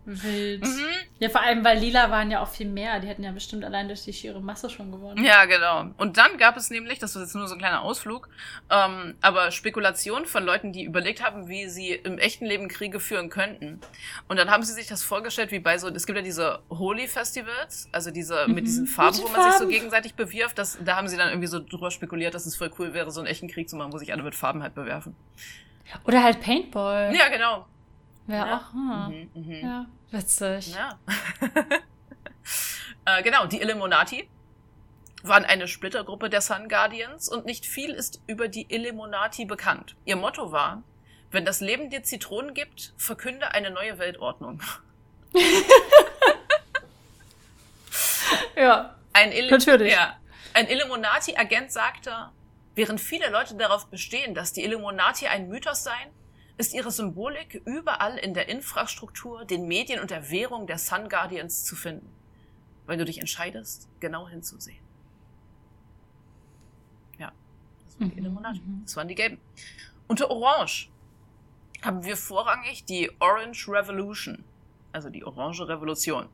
Wild. Mhm. Ja, vor allem, weil Lila waren ja auch viel mehr. Die hätten ja bestimmt allein durch die schiere Masse schon gewonnen. Ja, genau. Und dann gab es nämlich, das war jetzt nur so ein kleiner Ausflug, ähm, aber Spekulationen von Leuten, die überlegt haben, wie sie im echten Leben Kriege führen könnten. Und dann haben sie sich das vorgestellt, wie bei so, es gibt ja diese Holy Festivals, also diese mhm. mit diesen Farben, wo man Farben. sich so gegenseitig bewirft. Das, da haben sie dann irgendwie so drüber spekuliert, dass es voll cool wäre, so einen echten Krieg zu machen, wo sich alle mit Farben halt bewerfen. Oder halt Paintball. Ja, genau. Ja. auch, hm. mhm, mh. ja, witzig. Ja. äh, genau, die Illuminati waren eine Splittergruppe der Sun Guardians und nicht viel ist über die Illuminati bekannt. Ihr Motto war, wenn das Leben dir Zitronen gibt, verkünde eine neue Weltordnung. ja. Ein natürlich. Ja, ein Illuminati-Agent sagte, während viele Leute darauf bestehen, dass die Illuminati ein Mythos seien, ist ihre Symbolik überall in der Infrastruktur, den Medien und der Währung der Sun Guardians zu finden, weil du dich entscheidest, genau hinzusehen. Ja, das waren die mhm. Illuminati. Mhm. Das waren die Gelben. Unter Orange haben wir vorrangig die Orange Revolution, also die Orange Revolution.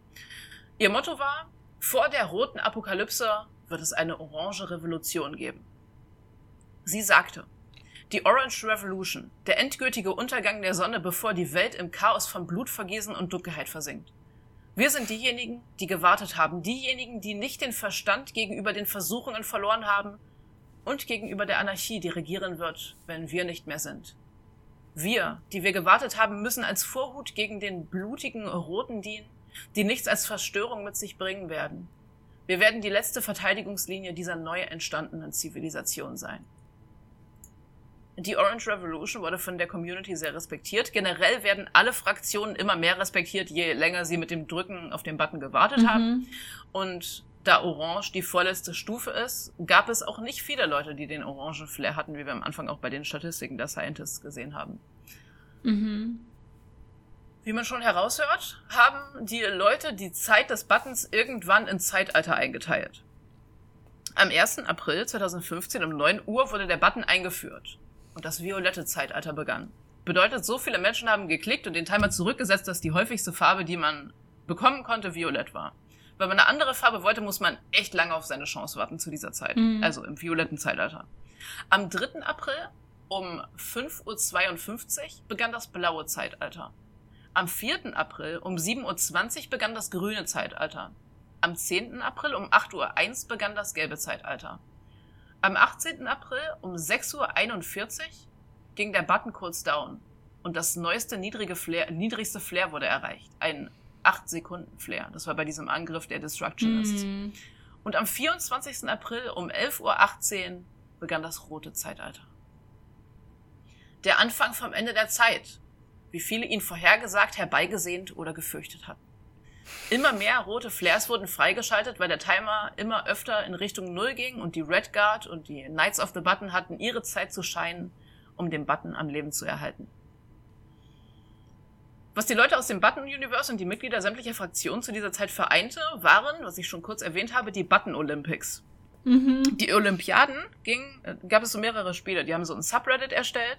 Ihr Motto war, vor der roten Apokalypse wird es eine orange Revolution geben. Sie sagte, die Orange Revolution, der endgültige Untergang der Sonne, bevor die Welt im Chaos von Blutvergießen und Dunkelheit versinkt. Wir sind diejenigen, die gewartet haben, diejenigen, die nicht den Verstand gegenüber den Versuchungen verloren haben und gegenüber der Anarchie, die regieren wird, wenn wir nicht mehr sind. Wir, die wir gewartet haben, müssen als Vorhut gegen den blutigen Roten dienen, die nichts als Verstörung mit sich bringen werden. Wir werden die letzte Verteidigungslinie dieser neu entstandenen Zivilisation sein. Die Orange Revolution wurde von der Community sehr respektiert. Generell werden alle Fraktionen immer mehr respektiert, je länger sie mit dem Drücken auf den Button gewartet mhm. haben. Und da Orange die vorletzte Stufe ist, gab es auch nicht viele Leute, die den orangen Flair hatten, wie wir am Anfang auch bei den Statistiken der Scientists gesehen haben. Mhm. Wie man schon heraushört, haben die Leute die Zeit des Buttons irgendwann ins Zeitalter eingeteilt. Am 1. April 2015 um 9 Uhr wurde der Button eingeführt und das violette Zeitalter begann. Bedeutet, so viele Menschen haben geklickt und den Timer zurückgesetzt, dass die häufigste Farbe, die man bekommen konnte, violett war. Wenn man eine andere Farbe wollte, muss man echt lange auf seine Chance warten zu dieser Zeit. Mhm. Also im violetten Zeitalter. Am 3. April um 5.52 Uhr begann das blaue Zeitalter. Am 4. April um 7.20 Uhr begann das grüne Zeitalter. Am 10. April um 8.01 Uhr begann das gelbe Zeitalter. Am 18. April um 6.41 Uhr ging der Button kurz down und das neueste niedrige Flare, niedrigste Flare wurde erreicht. Ein 8-Sekunden-Flare. Das war bei diesem Angriff der Destructionists. Mm. Und am 24. April um 11.18 Uhr begann das rote Zeitalter. Der Anfang vom Ende der Zeit, wie viele ihn vorhergesagt, herbeigesehnt oder gefürchtet hatten. Immer mehr rote Flares wurden freigeschaltet, weil der Timer immer öfter in Richtung Null ging und die Red Guard und die Knights of the Button hatten ihre Zeit zu scheinen, um den Button am Leben zu erhalten. Was die Leute aus dem Button-Universe und die Mitglieder sämtlicher Fraktionen zu dieser Zeit vereinte, waren, was ich schon kurz erwähnt habe, die Button Olympics. Mhm. Die Olympiaden ging, äh, gab es so mehrere Spiele. Die haben so ein Subreddit erstellt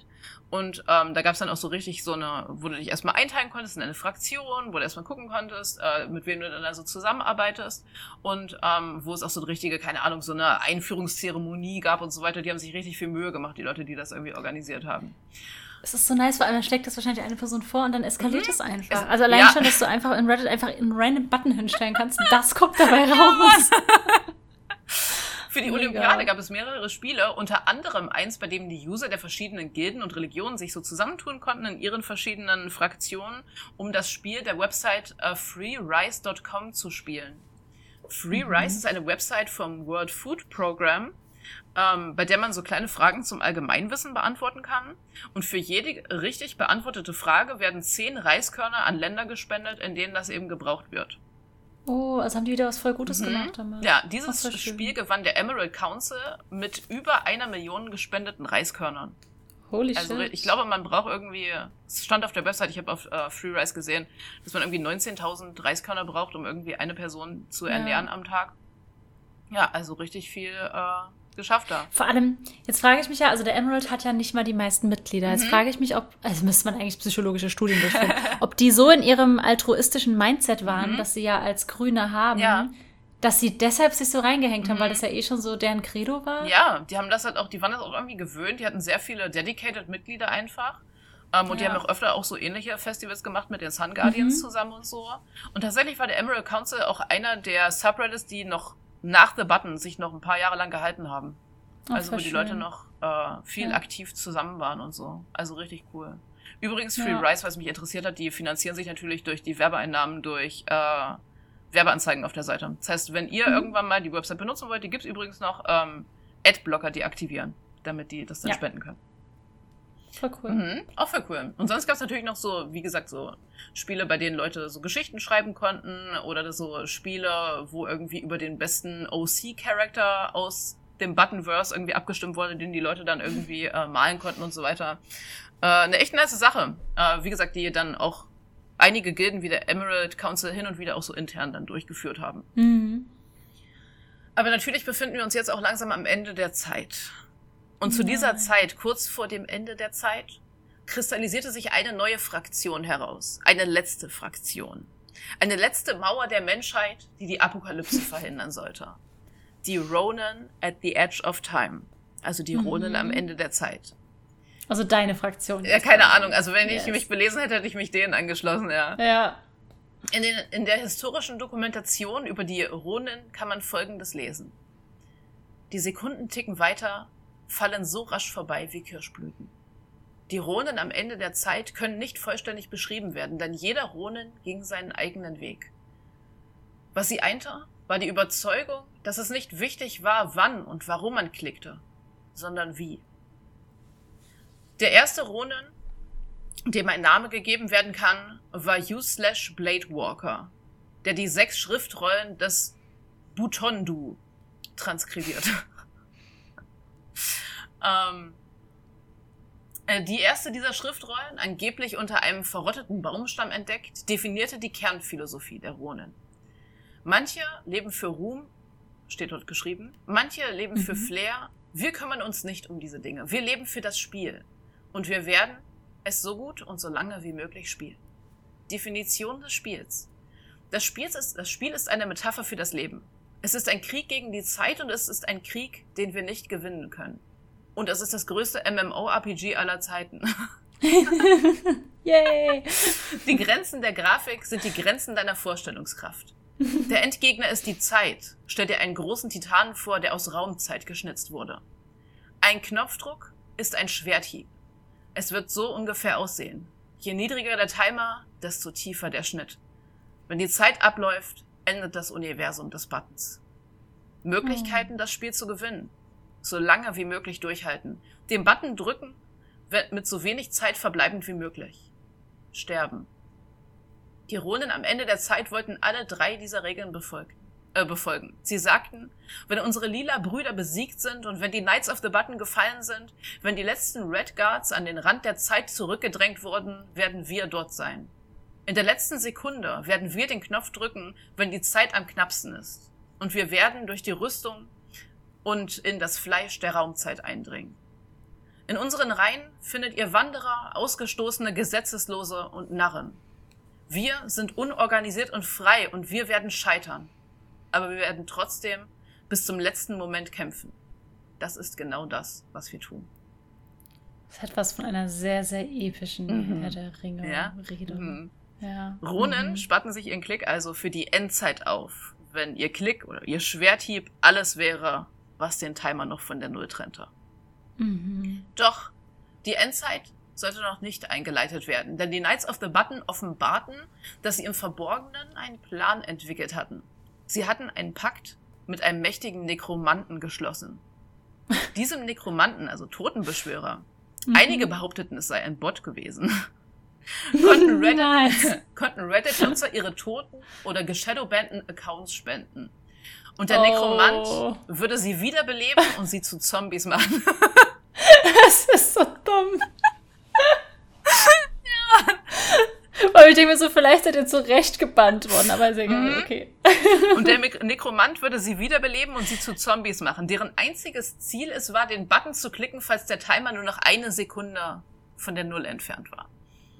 und ähm, da gab es dann auch so richtig so eine, wo du dich erstmal einteilen konntest in eine Fraktion, wo du erstmal gucken konntest, äh, mit wem du dann also zusammenarbeitest und ähm, wo es auch so eine richtige, keine Ahnung, so eine Einführungszeremonie gab und so weiter. Die haben sich richtig viel Mühe gemacht, die Leute, die das irgendwie organisiert haben. Es ist so nice, weil dann steckt das wahrscheinlich eine Person vor und dann eskaliert mhm. es einfach. Also allein ja. schon, dass du einfach in Reddit einfach einen random Button hinstellen kannst, das kommt dabei raus. Für die Mega. Olympiade gab es mehrere Spiele, unter anderem eins, bei dem die User der verschiedenen Gilden und Religionen sich so zusammentun konnten in ihren verschiedenen Fraktionen, um das Spiel der Website uh, freerise.com zu spielen. Free mhm. Rice ist eine Website vom World Food Program, ähm, bei der man so kleine Fragen zum Allgemeinwissen beantworten kann. Und für jede richtig beantwortete Frage werden zehn Reiskörner an Länder gespendet, in denen das eben gebraucht wird. Oh, also haben die wieder was voll Gutes mhm. gemacht. Damit. Ja, dieses Spiel gewann der Emerald Council mit über einer Million gespendeten Reiskörnern. Holy also, shit. Ich glaube, man braucht irgendwie, es stand auf der Website, ich habe auf äh, Free Rice gesehen, dass man irgendwie 19.000 Reiskörner braucht, um irgendwie eine Person zu ernähren ja. am Tag. Ja, also richtig viel äh, geschafft da. Vor allem, jetzt frage ich mich ja, also der Emerald hat ja nicht mal die meisten Mitglieder. Jetzt mhm. frage ich mich, ob, also müsste man eigentlich psychologische Studien durchführen, ob die so in ihrem altruistischen Mindset waren, mhm. dass sie ja als Grüne haben. Ja. Dass sie deshalb sich so reingehängt mhm. haben, weil mhm. das ja eh schon so deren Credo war. Ja, die haben das halt auch, die waren das auch irgendwie gewöhnt. Die hatten sehr viele dedicated Mitglieder einfach. Ähm, und ja. die haben auch öfter auch so ähnliche Festivals gemacht mit den Sun Guardians mhm. zusammen und so. Und tatsächlich war der Emerald Council auch einer der Subreddits, die noch nach The Button sich noch ein paar Jahre lang gehalten haben. Ach, also wo die Leute noch äh, viel ja. aktiv zusammen waren und so. Also richtig cool. Übrigens, Free ja. Rice, was mich interessiert hat, die finanzieren sich natürlich durch die Werbeeinnahmen, durch äh, Werbeanzeigen auf der Seite. Das heißt, wenn ihr mhm. irgendwann mal die Website benutzen wollt, die gibt's übrigens noch ähm, Adblocker, die aktivieren, damit die das dann ja. spenden können. Voll cool. Mhm, auch voll cool. Und sonst gab es natürlich noch so, wie gesagt, so Spiele, bei denen Leute so Geschichten schreiben konnten oder so Spiele, wo irgendwie über den besten OC-Charakter aus dem Buttonverse irgendwie abgestimmt wurde, den die Leute dann irgendwie äh, malen konnten und so weiter. Äh, eine echt nice Sache. Äh, wie gesagt, die dann auch einige Gilden wie der Emerald Council hin und wieder auch so intern dann durchgeführt haben. Mhm. Aber natürlich befinden wir uns jetzt auch langsam am Ende der Zeit. Und zu dieser Zeit, kurz vor dem Ende der Zeit, kristallisierte sich eine neue Fraktion heraus. Eine letzte Fraktion. Eine letzte Mauer der Menschheit, die die Apokalypse verhindern sollte. Die Ronin at the Edge of Time. Also die Ronin mhm. am Ende der Zeit. Also deine Fraktion. Ja, keine Ahnung. Also wenn yes. ich mich belesen hätte, hätte ich mich denen angeschlossen, ja. Ja. In, den, in der historischen Dokumentation über die Ronin kann man Folgendes lesen. Die Sekunden ticken weiter fallen so rasch vorbei wie Kirschblüten. Die Ronen am Ende der Zeit können nicht vollständig beschrieben werden, denn jeder Ronen ging seinen eigenen Weg. Was sie einte, war die Überzeugung, dass es nicht wichtig war, wann und warum man klickte, sondern wie. Der erste Ronen, dem ein Name gegeben werden kann, war U-Slash Blade Walker, der die sechs Schriftrollen des Butondu transkribierte. Ähm, äh, die erste dieser Schriftrollen, angeblich unter einem verrotteten Baumstamm entdeckt, definierte die Kernphilosophie der Ronin. Manche leben für Ruhm, steht dort geschrieben, manche leben mhm. für Flair, wir kümmern uns nicht um diese Dinge, wir leben für das Spiel und wir werden es so gut und so lange wie möglich spielen. Definition des Spiels. Das, Spiel ist, das Spiel ist eine Metapher für das Leben. Es ist ein Krieg gegen die Zeit und es ist ein Krieg, den wir nicht gewinnen können. Und es ist das größte MMO-RPG aller Zeiten. Yay! Die Grenzen der Grafik sind die Grenzen deiner Vorstellungskraft. Der Endgegner ist die Zeit. Stell dir einen großen Titan vor, der aus Raumzeit geschnitzt wurde. Ein Knopfdruck ist ein Schwerthieb. Es wird so ungefähr aussehen. Je niedriger der Timer, desto tiefer der Schnitt. Wenn die Zeit abläuft, endet das Universum des Buttons. Möglichkeiten, das Spiel zu gewinnen so lange wie möglich durchhalten. Den Button drücken, mit so wenig Zeit verbleibend wie möglich. Sterben. Die Ronen am Ende der Zeit wollten alle drei dieser Regeln befolgen. Äh, befolgen. Sie sagten, wenn unsere lila Brüder besiegt sind und wenn die Knights of the Button gefallen sind, wenn die letzten Red Guards an den Rand der Zeit zurückgedrängt wurden, werden wir dort sein. In der letzten Sekunde werden wir den Knopf drücken, wenn die Zeit am knappsten ist. Und wir werden durch die Rüstung und in das Fleisch der Raumzeit eindringen. In unseren Reihen findet ihr Wanderer, Ausgestoßene, Gesetzeslose und Narren. Wir sind unorganisiert und frei und wir werden scheitern. Aber wir werden trotzdem bis zum letzten Moment kämpfen. Das ist genau das, was wir tun. Das hat was von einer sehr, sehr epischen mhm. Herr der Ringe ja? Rede. Mhm. Ja. Ronen mhm. spatten sich ihren Klick also für die Endzeit auf. Wenn ihr Klick oder ihr Schwerthieb alles wäre, was den Timer noch von der Null trennte. Mhm. Doch die Endzeit sollte noch nicht eingeleitet werden, denn die Knights of the Button offenbarten, dass sie im Verborgenen einen Plan entwickelt hatten. Sie hatten einen Pakt mit einem mächtigen Nekromanten geschlossen. Diesem Nekromanten, also Totenbeschwörer, mhm. einige behaupteten, es sei ein Bot gewesen, konnten Reddit, konnten Reddit-Nutzer ihre Toten oder geshadowbanden Accounts spenden. Und der oh. Nekromant würde sie wiederbeleben und sie zu Zombies machen. das ist so dumm. Weil ich denke mir so, vielleicht seid ihr zurechtgebannt worden, aber ist egal, mhm. okay. Und der Nekromant würde sie wiederbeleben und sie zu Zombies machen, deren einziges Ziel es war, den Button zu klicken, falls der Timer nur noch eine Sekunde von der Null entfernt war.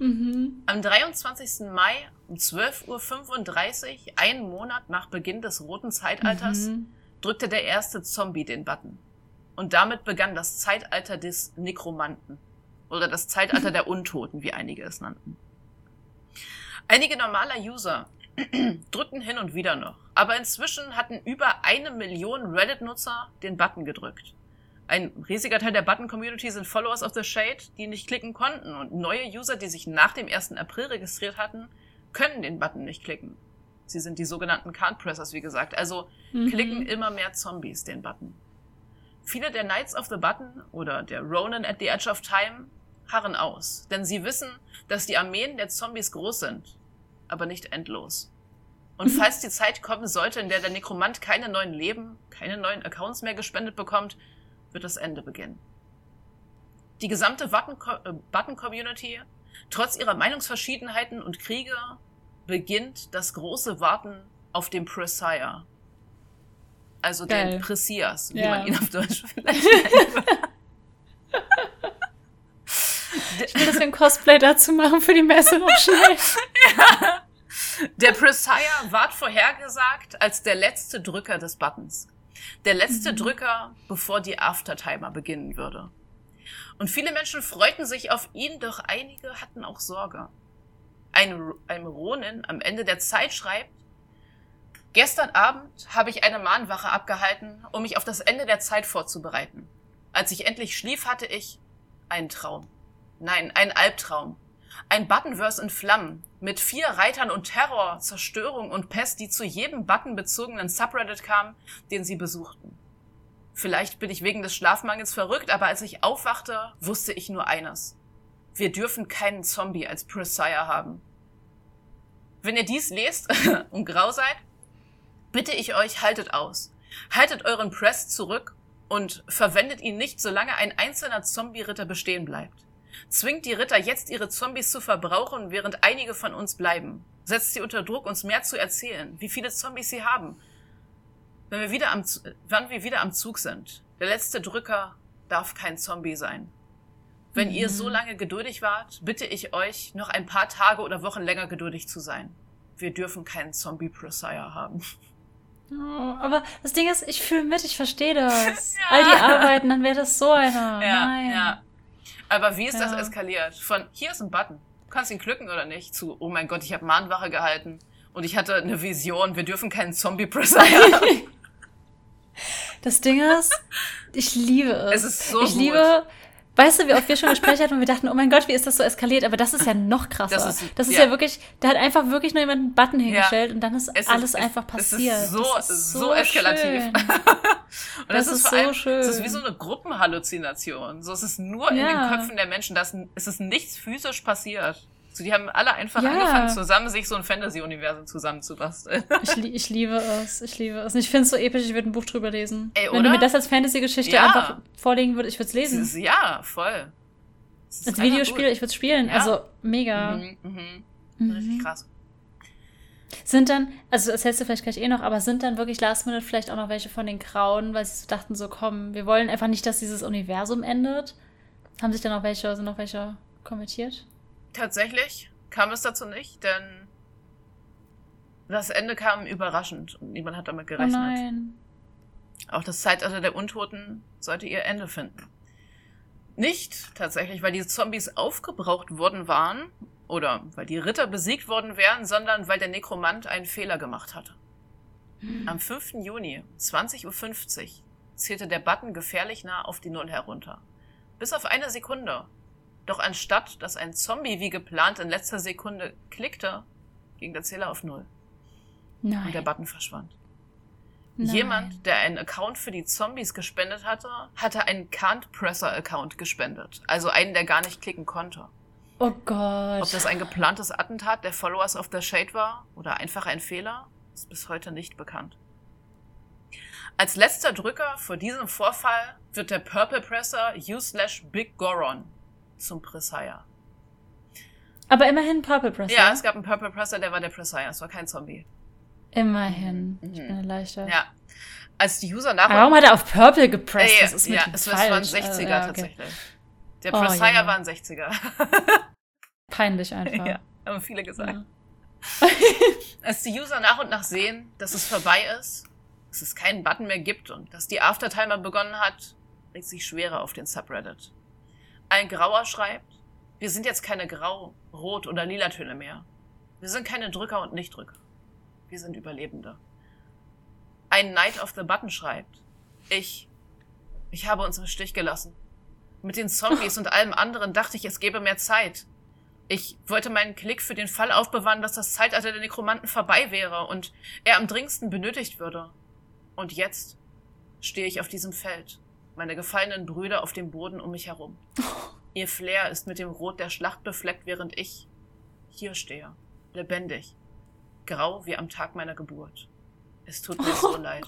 Mhm. Am 23. Mai um 12.35 Uhr, einen Monat nach Beginn des Roten Zeitalters, mhm. drückte der erste Zombie den Button. Und damit begann das Zeitalter des Nekromanten. Oder das Zeitalter der Untoten, wie einige es nannten. Einige normaler User drückten hin und wieder noch, aber inzwischen hatten über eine Million Reddit-Nutzer den Button gedrückt. Ein riesiger Teil der Button-Community sind Followers of the Shade, die nicht klicken konnten und neue User, die sich nach dem 1. April registriert hatten, können den Button nicht klicken. Sie sind die sogenannten Can't-Pressers, wie gesagt, also mhm. klicken immer mehr Zombies den Button. Viele der Knights of the Button oder der Ronin at the Edge of Time harren aus, denn sie wissen, dass die Armeen der Zombies groß sind aber nicht endlos. Und falls die Zeit kommen sollte, in der der Nekromant keine neuen Leben, keine neuen Accounts mehr gespendet bekommt, wird das Ende beginnen. Die gesamte äh, Button-Community, trotz ihrer Meinungsverschiedenheiten und Kriege, beginnt das große Warten auf den Presire. Also Geil. den Pressias, wie ja. man ihn auf Deutsch vielleicht nennt. Ich will, wir ein Cosplay dazu machen für die Messe noch schnell. ja. Der Presire ward vorhergesagt als der letzte Drücker des Buttons. Der letzte mhm. Drücker, bevor die Aftertimer beginnen würde. Und viele Menschen freuten sich auf ihn, doch einige hatten auch Sorge. Ein, ein Ronin am Ende der Zeit schreibt, Gestern Abend habe ich eine Mahnwache abgehalten, um mich auf das Ende der Zeit vorzubereiten. Als ich endlich schlief, hatte ich einen Traum. Nein, ein Albtraum. Ein Buttonverse in Flammen. Mit vier Reitern und Terror, Zerstörung und Pest, die zu jedem Button bezogenen Subreddit kamen, den sie besuchten. Vielleicht bin ich wegen des Schlafmangels verrückt, aber als ich aufwachte, wusste ich nur eines. Wir dürfen keinen Zombie als Presire haben. Wenn ihr dies lest und grau seid, bitte ich euch, haltet aus. Haltet euren Press zurück und verwendet ihn nicht, solange ein einzelner Zombie-Ritter bestehen bleibt. Zwingt die Ritter jetzt ihre Zombies zu verbrauchen, während einige von uns bleiben. Setzt sie unter Druck, uns mehr zu erzählen, wie viele Zombies sie haben. Wenn wir wieder am, wann wir wieder am Zug sind. Der letzte Drücker darf kein Zombie sein. Wenn mhm. ihr so lange geduldig wart, bitte ich euch, noch ein paar Tage oder Wochen länger geduldig zu sein. Wir dürfen keinen Zombie-Prosire haben. Oh, aber das Ding ist, ich fühle mit, ich verstehe das. ja. All die arbeiten, dann wäre das so einer. Ja, Nein. ja. Aber wie ist ja. das eskaliert? Von hier ist ein Button. Du kannst ihn glücken oder nicht? Zu, oh mein Gott, ich habe Mahnwache gehalten. Und ich hatte eine Vision, wir dürfen keinen Zombie-Presser haben. Das Ding ist, ich liebe es. Es ist so Ich gut. liebe, Weißt du, wie oft wir schon Gespräche hatten und wir dachten, oh mein Gott, wie ist das so eskaliert? Aber das ist ja noch krasser. Das ist, das ist ja. ja. wirklich, da hat einfach wirklich nur jemand einen Button hingestellt ja. und dann ist es alles ist, einfach passiert. Es ist so, ist so, so eskalativ. und das, das ist, so allem, schön. Es ist wie so eine Gruppenhalluzination. So, es ist nur ja. in den Köpfen der Menschen, dass es ist nichts physisch passiert. So, die haben alle einfach ja. angefangen, zusammen sich so ein Fantasy-Universum zusammenzubasteln. ich, ich liebe es, ich liebe es. ich finde es so episch, ich würde ein Buch drüber lesen. Ey, oder? Wenn du mir das als Fantasy-Geschichte ja. einfach vorlegen würdest, ich würde es lesen. Ist, ja, voll. Als Videospiel, ich würde es spielen. Ja. Also, mega. Mhm, mhm. Mhm. Richtig krass. Sind dann, also das hältst du vielleicht gleich eh noch, aber sind dann wirklich Last Minute vielleicht auch noch welche von den Grauen, weil sie so dachten, so komm, wir wollen einfach nicht, dass dieses Universum endet? Haben sich dann auch welche, sind noch welche kommentiert? Tatsächlich kam es dazu nicht, denn das Ende kam überraschend und niemand hat damit gerechnet. Oh nein. Auch das Zeitalter der Untoten sollte ihr Ende finden. Nicht tatsächlich, weil die Zombies aufgebraucht worden waren oder weil die Ritter besiegt worden wären, sondern weil der Nekromant einen Fehler gemacht hatte. Hm. Am 5. Juni, 20.50 Uhr, zählte der Button gefährlich nah auf die Null herunter. Bis auf eine Sekunde. Doch anstatt, dass ein Zombie wie geplant in letzter Sekunde klickte, ging der Zähler auf Null. Nein. Und der Button verschwand. Nein. Jemand, der einen Account für die Zombies gespendet hatte, hatte einen Can't-Presser-Account gespendet. Also einen, der gar nicht klicken konnte. Oh Gott. Ob das ein geplantes Attentat der Followers of the Shade war oder einfach ein Fehler, ist bis heute nicht bekannt. Als letzter Drücker vor diesem Vorfall wird der Purple Presser U slash Big Goron zum Presire. Aber immerhin Purple Presser. Ja, es gab einen Purple Presser, der war der Presire. Es war kein Zombie. Immerhin. Mhm. Ich bin erleichtert. Ja. Als die User nach. Warum hat er auf Purple gepresst? Äh, das ist ja, es, falsch. war ein 60er also, ja, okay. tatsächlich. Der oh, Presire ja. war ein 60er. Peinlich einfach. Ja, haben viele gesagt. Ja. Als die User nach und nach sehen, dass es vorbei ist, dass es keinen Button mehr gibt und dass die Aftertimer begonnen hat, legt sich schwerer auf den Subreddit. Ein Grauer schreibt, wir sind jetzt keine Grau, Rot oder Lila Töne mehr. Wir sind keine Drücker und Nichtdrücker. Wir sind Überlebende. Ein Knight of the Button schreibt, ich, ich habe uns im Stich gelassen. Mit den Zombies und allem anderen dachte ich, es gäbe mehr Zeit. Ich wollte meinen Klick für den Fall aufbewahren, dass das Zeitalter der Nekromanten vorbei wäre und er am dringendsten benötigt würde. Und jetzt stehe ich auf diesem Feld, meine gefallenen Brüder auf dem Boden um mich herum. Ihr Flair ist mit dem Rot der Schlacht befleckt, während ich hier stehe, lebendig, grau wie am Tag meiner Geburt. Es tut mir so leid.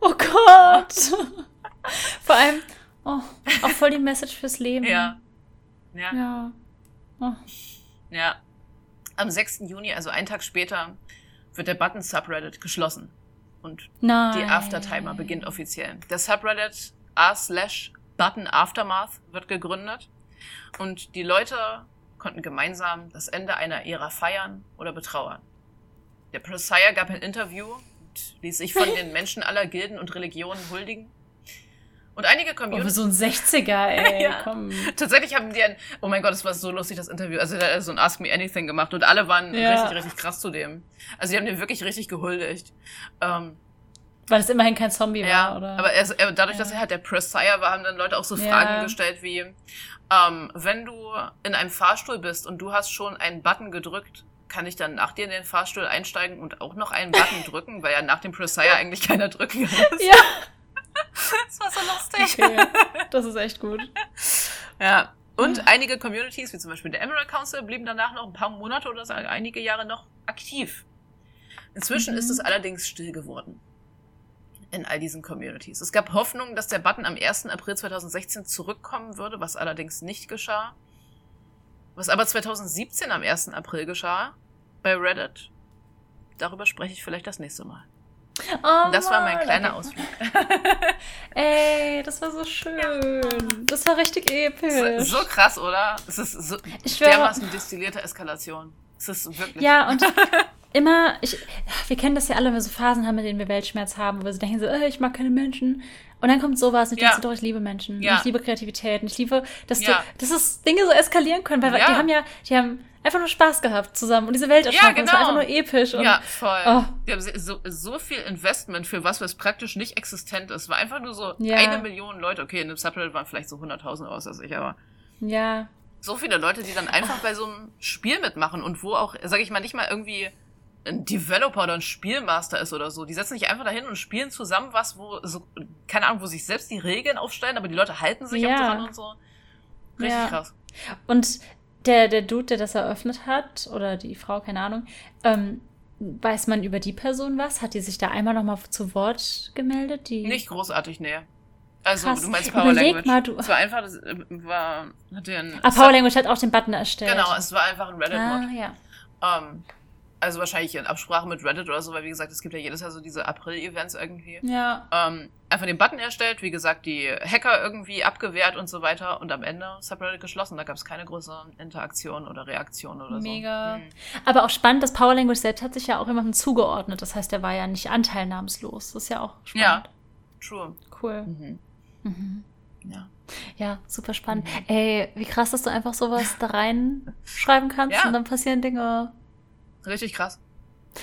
Oh Gott! Vor allem, oh, auch voll die Message fürs Leben. Ja. Ja. Ja. Oh. Ja. Am 6. Juni, also einen Tag später, wird der Button Subreddit geschlossen. Und Nein. die Aftertimer beginnt offiziell. Der Subreddit r slash Button Aftermath wird gegründet. Und die Leute konnten gemeinsam das Ende einer Ära feiern oder betrauern. Der Presire gab ein Interview und ließ sich von den Menschen aller Gilden und Religionen huldigen. Und einige Communities. Oh, so ein 60er, ey, ja. komm. Tatsächlich haben die ein, oh mein Gott, es war so lustig, das Interview. Also, der hat so ein Ask Me Anything gemacht und alle waren ja. richtig, richtig krass zu dem. Also, die haben den wirklich richtig gehuldigt. Ähm, Weil es immerhin kein Zombie ja, war, oder? Aber er, er, dadurch, ja. dass er halt der Presire war, haben dann Leute auch so Fragen gestellt wie, ähm, wenn du in einem Fahrstuhl bist und du hast schon einen Button gedrückt, kann ich dann nach dir in den Fahrstuhl einsteigen und auch noch einen Button drücken, weil ja nach dem Presire eigentlich keiner drücken muss. Ja. das war so lustig. Okay, das ist echt gut. Ja. Und einige Communities, wie zum Beispiel der Emerald Council, blieben danach noch ein paar Monate oder einige Jahre noch aktiv. Inzwischen mhm. ist es allerdings still geworden. In all diesen Communities. Es gab Hoffnung, dass der Button am 1. April 2016 zurückkommen würde, was allerdings nicht geschah. Was aber 2017 am 1. April geschah, bei Reddit, darüber spreche ich vielleicht das nächste Mal. Oh, das war mein kleiner Ausflug. Ey, das war so schön. Ja. Das war richtig episch. So, so krass, oder? Es ist so ich dermaßen destillierte Eskalation. Es ist wirklich. Ja, und immer, ich, wir kennen das ja alle, wenn wir so Phasen haben, in denen wir Weltschmerz haben, wo wir so denken, so, äh, ich mag keine Menschen. Und dann kommt sowas und ich ja. denke, doch, ich liebe Menschen. Ja. Ich liebe Kreativität. Und ich liebe, dass, ja. du, dass es Dinge so eskalieren können, weil ja. die haben ja, die haben einfach nur Spaß gehabt zusammen und diese Welt erschaffen. Ja, genau. Es war einfach nur episch. Und, ja, voll. Oh. Die haben so, so viel Investment für was, was praktisch nicht existent ist. War einfach nur so eine Million Leute. Okay, in dem Subreddit waren vielleicht so 100.000 aus, als ich, aber. Ja. So viele Leute, die dann einfach bei so einem Spiel mitmachen und wo auch, sag ich mal, nicht mal irgendwie ein Developer oder ein Spielmaster ist oder so. Die setzen sich einfach dahin und spielen zusammen was, wo so, keine Ahnung, wo sich selbst die Regeln aufstellen, aber die Leute halten sich ja. auch dran und so. Richtig ja. krass. Und der, der Dude, der das eröffnet hat, oder die Frau, keine Ahnung, ähm, weiß man über die Person was? Hat die sich da einmal nochmal zu Wort gemeldet? Die Nicht großartig, nee. Also Krass. du meinst Power Überleg Language. Mal, du es war einfach, das äh, war, hat den, Ah, Power Language hat auch den Button erstellt. Genau, es war einfach ein Reddit-Mod. Ah, ja. Um, ähm, also wahrscheinlich in Absprache mit Reddit oder so, weil wie gesagt, es gibt ja jedes Jahr so diese April-Events irgendwie. Ja. Ähm, einfach den Button erstellt, wie gesagt, die Hacker irgendwie abgewehrt und so weiter und am Ende Subreddit geschlossen. Da gab es keine größere Interaktion oder Reaktion oder Mega. so. Mega. Mhm. Aber auch spannend, das Power Language selbst hat sich ja auch jemandem zugeordnet. Das heißt, der war ja nicht anteilnahmslos. Das ist ja auch spannend. Ja, true. Cool. Mhm. Mhm. Ja. Ja, super spannend. Mhm. Ey, wie krass, dass du einfach sowas da reinschreiben kannst ja. und dann passieren Dinge. Richtig krass.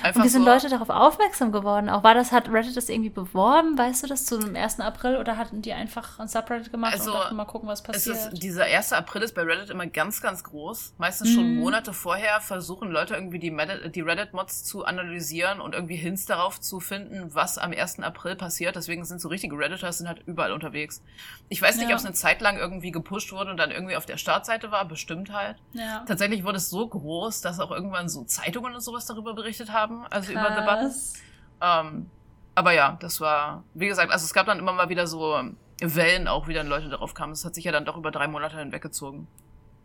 Einfach und wie sind so, Leute darauf aufmerksam geworden? Auch war das, hat Reddit das irgendwie beworben, weißt du das, zu dem 1. April oder hatten die einfach ein Subreddit gemacht also, und dachten mal gucken, was passiert? Ist, dieser 1. April ist bei Reddit immer ganz, ganz groß. Meistens schon mhm. Monate vorher versuchen Leute irgendwie die, die Reddit-Mods zu analysieren und irgendwie Hints darauf zu finden, was am 1. April passiert. Deswegen sind so richtige Redditors sind halt überall unterwegs. Ich weiß nicht, ja. ob es eine Zeit lang irgendwie gepusht wurde und dann irgendwie auf der Startseite war, bestimmt halt. Ja. Tatsächlich wurde es so groß, dass auch irgendwann so Zeitungen und sowas darüber berichtet haben, also Krass. über The Button. Ähm, aber ja, das war, wie gesagt, also es gab dann immer mal wieder so Wellen auch, wie dann Leute darauf kamen. Das hat sich ja dann doch über drei Monate hinweggezogen.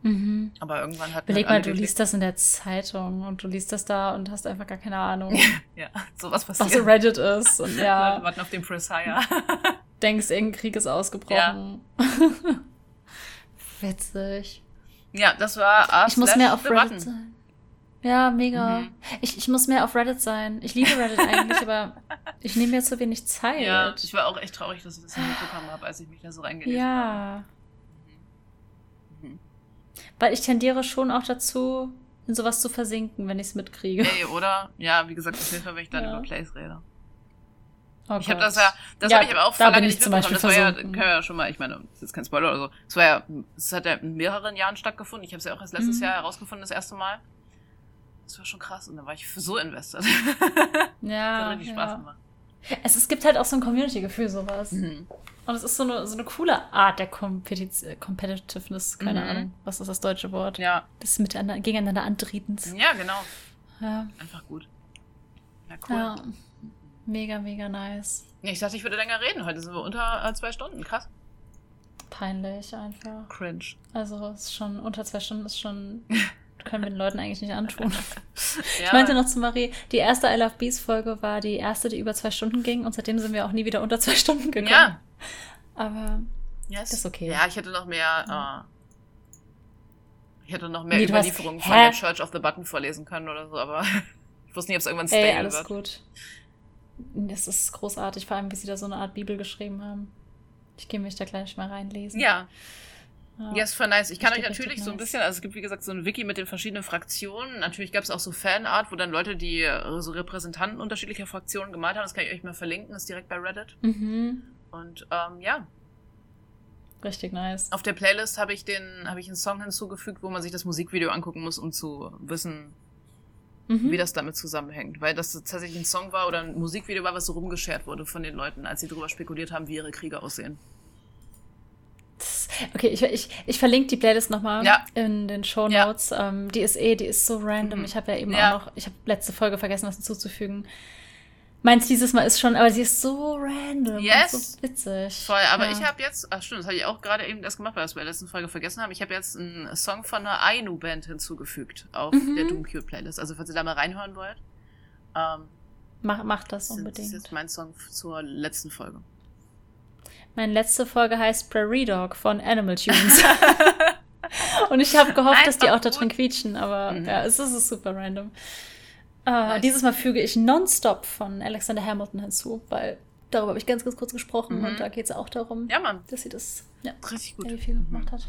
Mhm. Aber irgendwann hat Beleg mal, du liest das in der Zeitung und du liest das da und hast einfach gar keine Ahnung. ja, sowas passiert. Was so Reddit ist und ja. Wir warten auf den Press Hire. Denkst, irgendein Krieg ist ausgebrochen. Ja. Witzig. Ja, das war Ich muss mehr auf Reddit sein. Ja, mega. Mhm. Ich, ich muss mehr auf Reddit sein. Ich liebe Reddit eigentlich, aber ich nehme mir zu wenig Zeit. Ja, ich war auch echt traurig, dass ich das nicht mitbekommen habe, als ich mich da so reingelesen ja. habe. Ja. Mhm. Weil ich tendiere schon auch dazu, in sowas zu versinken, wenn ich es mitkriege. Ey, oder? Ja, wie gesagt, auf jeden Fall, wenn ich dann ja. über Plays rede. Oh ich habe das ja, das ja, habe ich aber auch da lange nicht mitbekommen. Das war ja, können wir ja schon mal, ich meine, das ist jetzt kein Spoiler oder so. Es war ja, es hat ja in mehreren Jahren stattgefunden. Ich habe es ja auch erst letztes mhm. Jahr herausgefunden, das erste Mal. Das war schon krass und da war ich so invested. Ja. das hat richtig Spaß gemacht. Es, es gibt halt auch so ein Community-Gefühl, sowas. Mhm. Und es ist so eine, so eine coole Art der Competiz Competitiveness, keine mhm. Ahnung, was ist das deutsche Wort? Ja. Des Miteinander, gegeneinander antretens. Ja, genau. Ja. Einfach gut. Ja, cool. Ja. Mega, mega nice. Ja, ich dachte, ich würde länger reden. Heute sind wir unter äh, zwei Stunden. Krass. Peinlich einfach. Cringe. Also ist schon unter zwei Stunden ist schon können wir den Leuten eigentlich nicht antun. ja. Ich meinte noch zu Marie, die erste I Love Bees Folge war die erste, die über zwei Stunden ging und seitdem sind wir auch nie wieder unter zwei Stunden gekommen. Ja. Aber yes. ist okay. Ja, ich hätte noch mehr, ja. uh, ich hätte noch mehr nee, Überlieferungen von der Church of the Button vorlesen können oder so, aber ich wusste nicht, ob es irgendwann stable Ey, alles wird. gut. Das ist großartig, vor allem, wie sie da so eine Art Bibel geschrieben haben. Ich gehe mich da gleich mal reinlesen. Ja. Ja, yes, voll nice. Ich kann euch natürlich so ein bisschen, also es gibt wie gesagt so ein Wiki mit den verschiedenen Fraktionen. Natürlich gab es auch so Fanart, wo dann Leute, die so Repräsentanten unterschiedlicher Fraktionen gemalt haben. Das kann ich euch mal verlinken, ist direkt bei Reddit. Mhm. Und ähm, ja. Richtig nice. Auf der Playlist habe ich den, habe ich einen Song hinzugefügt, wo man sich das Musikvideo angucken muss, um zu wissen, mhm. wie das damit zusammenhängt. Weil das tatsächlich ein Song war oder ein Musikvideo war, was so rumgeschert wurde von den Leuten, als sie darüber spekuliert haben, wie ihre Kriege aussehen. Okay, ich, ich, ich verlinke die Playlist nochmal ja. in den Show Notes. Ja. Ähm, die ist eh, die ist so random. Mhm. Ich habe ja eben ja. auch noch, ich habe letzte Folge vergessen, das hinzuzufügen. Meins dieses Mal ist schon, aber sie ist so random. Yes. so witzig. Voll, aber ja. ich habe jetzt, ach stimmt, das hatte ich auch gerade eben erst gemacht, weil wir das bei der letzten Folge vergessen haben. Ich habe jetzt einen Song von einer Ainu-Band hinzugefügt auf mhm. der Doomcube Playlist. Also, falls ihr da mal reinhören wollt. Ähm, mach, mach das unbedingt. Das ist jetzt mein Song zur letzten Folge. Meine letzte Folge heißt Prairie Dog von Animal Tunes. und ich habe gehofft, Einfach dass die auch da drin quietschen, aber mhm. ja, es ist super random. Äh, nice. Dieses Mal füge ich Nonstop von Alexander Hamilton hinzu, weil darüber habe ich ganz, ganz kurz gesprochen mhm. und da geht es auch darum, ja, dass sie das ja, richtig gut viel mhm. gemacht hat.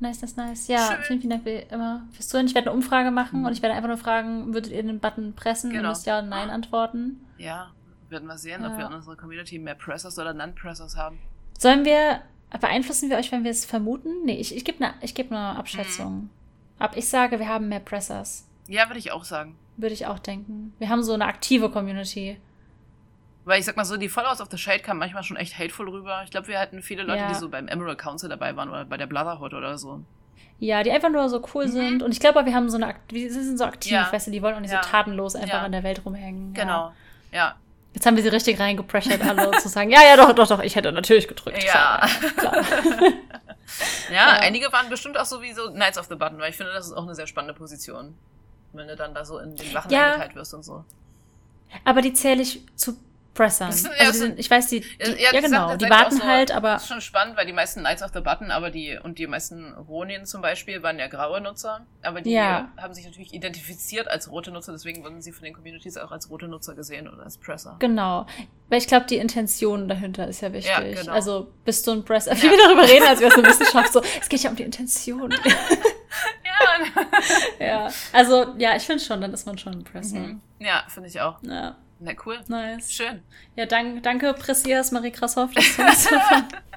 Nice, nice, nice. Ja, Schön. vielen, vielen Dank wie immer fürs Zuhören. Ich werde eine Umfrage machen mhm. und ich werde einfach nur fragen, würdet ihr den Button pressen? Genau. Ihr müsst ja und nein antworten. Ja, werden wir sehen, ja. ob wir in unserer Community mehr Pressers oder Non-Pressers haben. Sollen wir, beeinflussen wir euch, wenn wir es vermuten? Nee, ich, ich gebe eine geb ne Abschätzung. Hm. Ab ich sage, wir haben mehr Pressers. Ja, würde ich auch sagen. Würde ich auch denken. Wir haben so eine aktive Community. Weil ich sag mal so, die Followers of the Shade kamen manchmal schon echt hateful rüber. Ich glaube, wir hatten viele Leute, ja. die so beim Emerald Council dabei waren oder bei der Brotherhood oder so. Ja, die einfach nur so cool mhm. sind. Und ich glaube, wir haben so eine, wir sind so aktiv, ja. weißt du, die wollen auch nicht ja. so tatenlos einfach in der Welt rumhängen. Genau, ja. Jetzt haben wir sie richtig reingepressured, alle zu sagen, ja, ja, doch, doch, doch, ich hätte natürlich gedrückt. Ja. Klar. ja, ja, einige waren bestimmt auch sowieso Knights of the Button, weil ich finde, das ist auch eine sehr spannende Position. Wenn du dann da so in den Wachen ja. eingeteilt wirst und so. Aber die zähle ich zu Pressern. Sind, also die sind, ich weiß, die, die ja, ja, genau, die warten so, halt, aber. Das ist schon spannend, weil die meisten Knights of the Button, aber die, und die meisten Ronin zum Beispiel waren ja graue Nutzer, aber die ja. haben sich natürlich identifiziert als rote Nutzer, deswegen wurden sie von den Communities auch als rote Nutzer gesehen oder als Presser. Genau. Weil ich glaube, die Intention dahinter ist ja wichtig. Ja, genau. Also bist du ein Presser, wie wir darüber reden, als wäre es eine Wissenschaft, so, es geht ja um die Intention. ja, ja, also ja, ich finde schon, dann ist man schon ein Presser. Mhm. Ja, finde ich auch. Ja. Na cool. Nice. Schön. Ja, dank, danke Pressias Marie Krashoff, dass du uns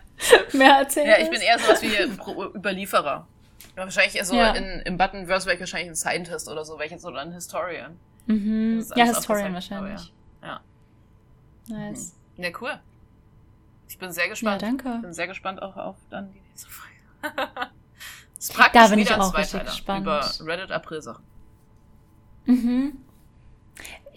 mehr erzählt Ja, ich bin eher sowas wie ein Überlieferer. Wahrscheinlich so ja. in, im Buttonverse wäre ich wahrscheinlich ein Scientist oder so, welches oder ein Historian. Mhm. Ja, Historian wahrscheinlich. Ja. ja. Nice. Mhm. Ja, cool. Ich bin sehr gespannt. Ja, danke. Ich bin sehr gespannt auch auf dann die nächste Folge. das ist praktisch da bin ich auch richtig gespannt. Über Reddit April-Sachen. Mhm.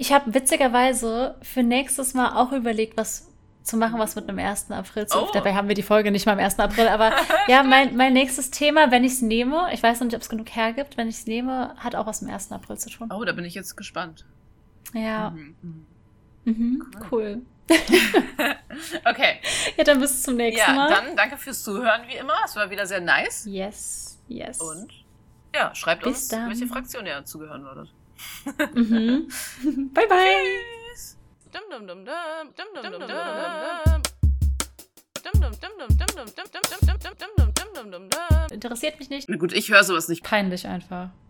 Ich habe witzigerweise für nächstes Mal auch überlegt, was zu machen, was mit einem 1. April zu. Oh. Dabei haben wir die Folge nicht mal am 1. April, aber ja, mein, mein nächstes Thema, wenn ich es nehme, ich weiß noch nicht, ob es genug hergibt, wenn ich es nehme, hat auch was mit dem 1. April zu tun. Oh, da bin ich jetzt gespannt. Ja. Mhm. Mhm. mhm. Cool. okay. Ja, dann bis zum nächsten Mal. Ja, dann danke fürs Zuhören, wie immer. Es war wieder sehr nice. Yes, yes. Und ja, schreibt bis uns, dann. welche Fraktion ihr zugehören würdet. Mhm. Bye, bye. Tschüss. Dum dum dum dum dum dum dum dum. Interessiert mich nicht. Na gut, ich höre sowas nicht. Peinlich einfach.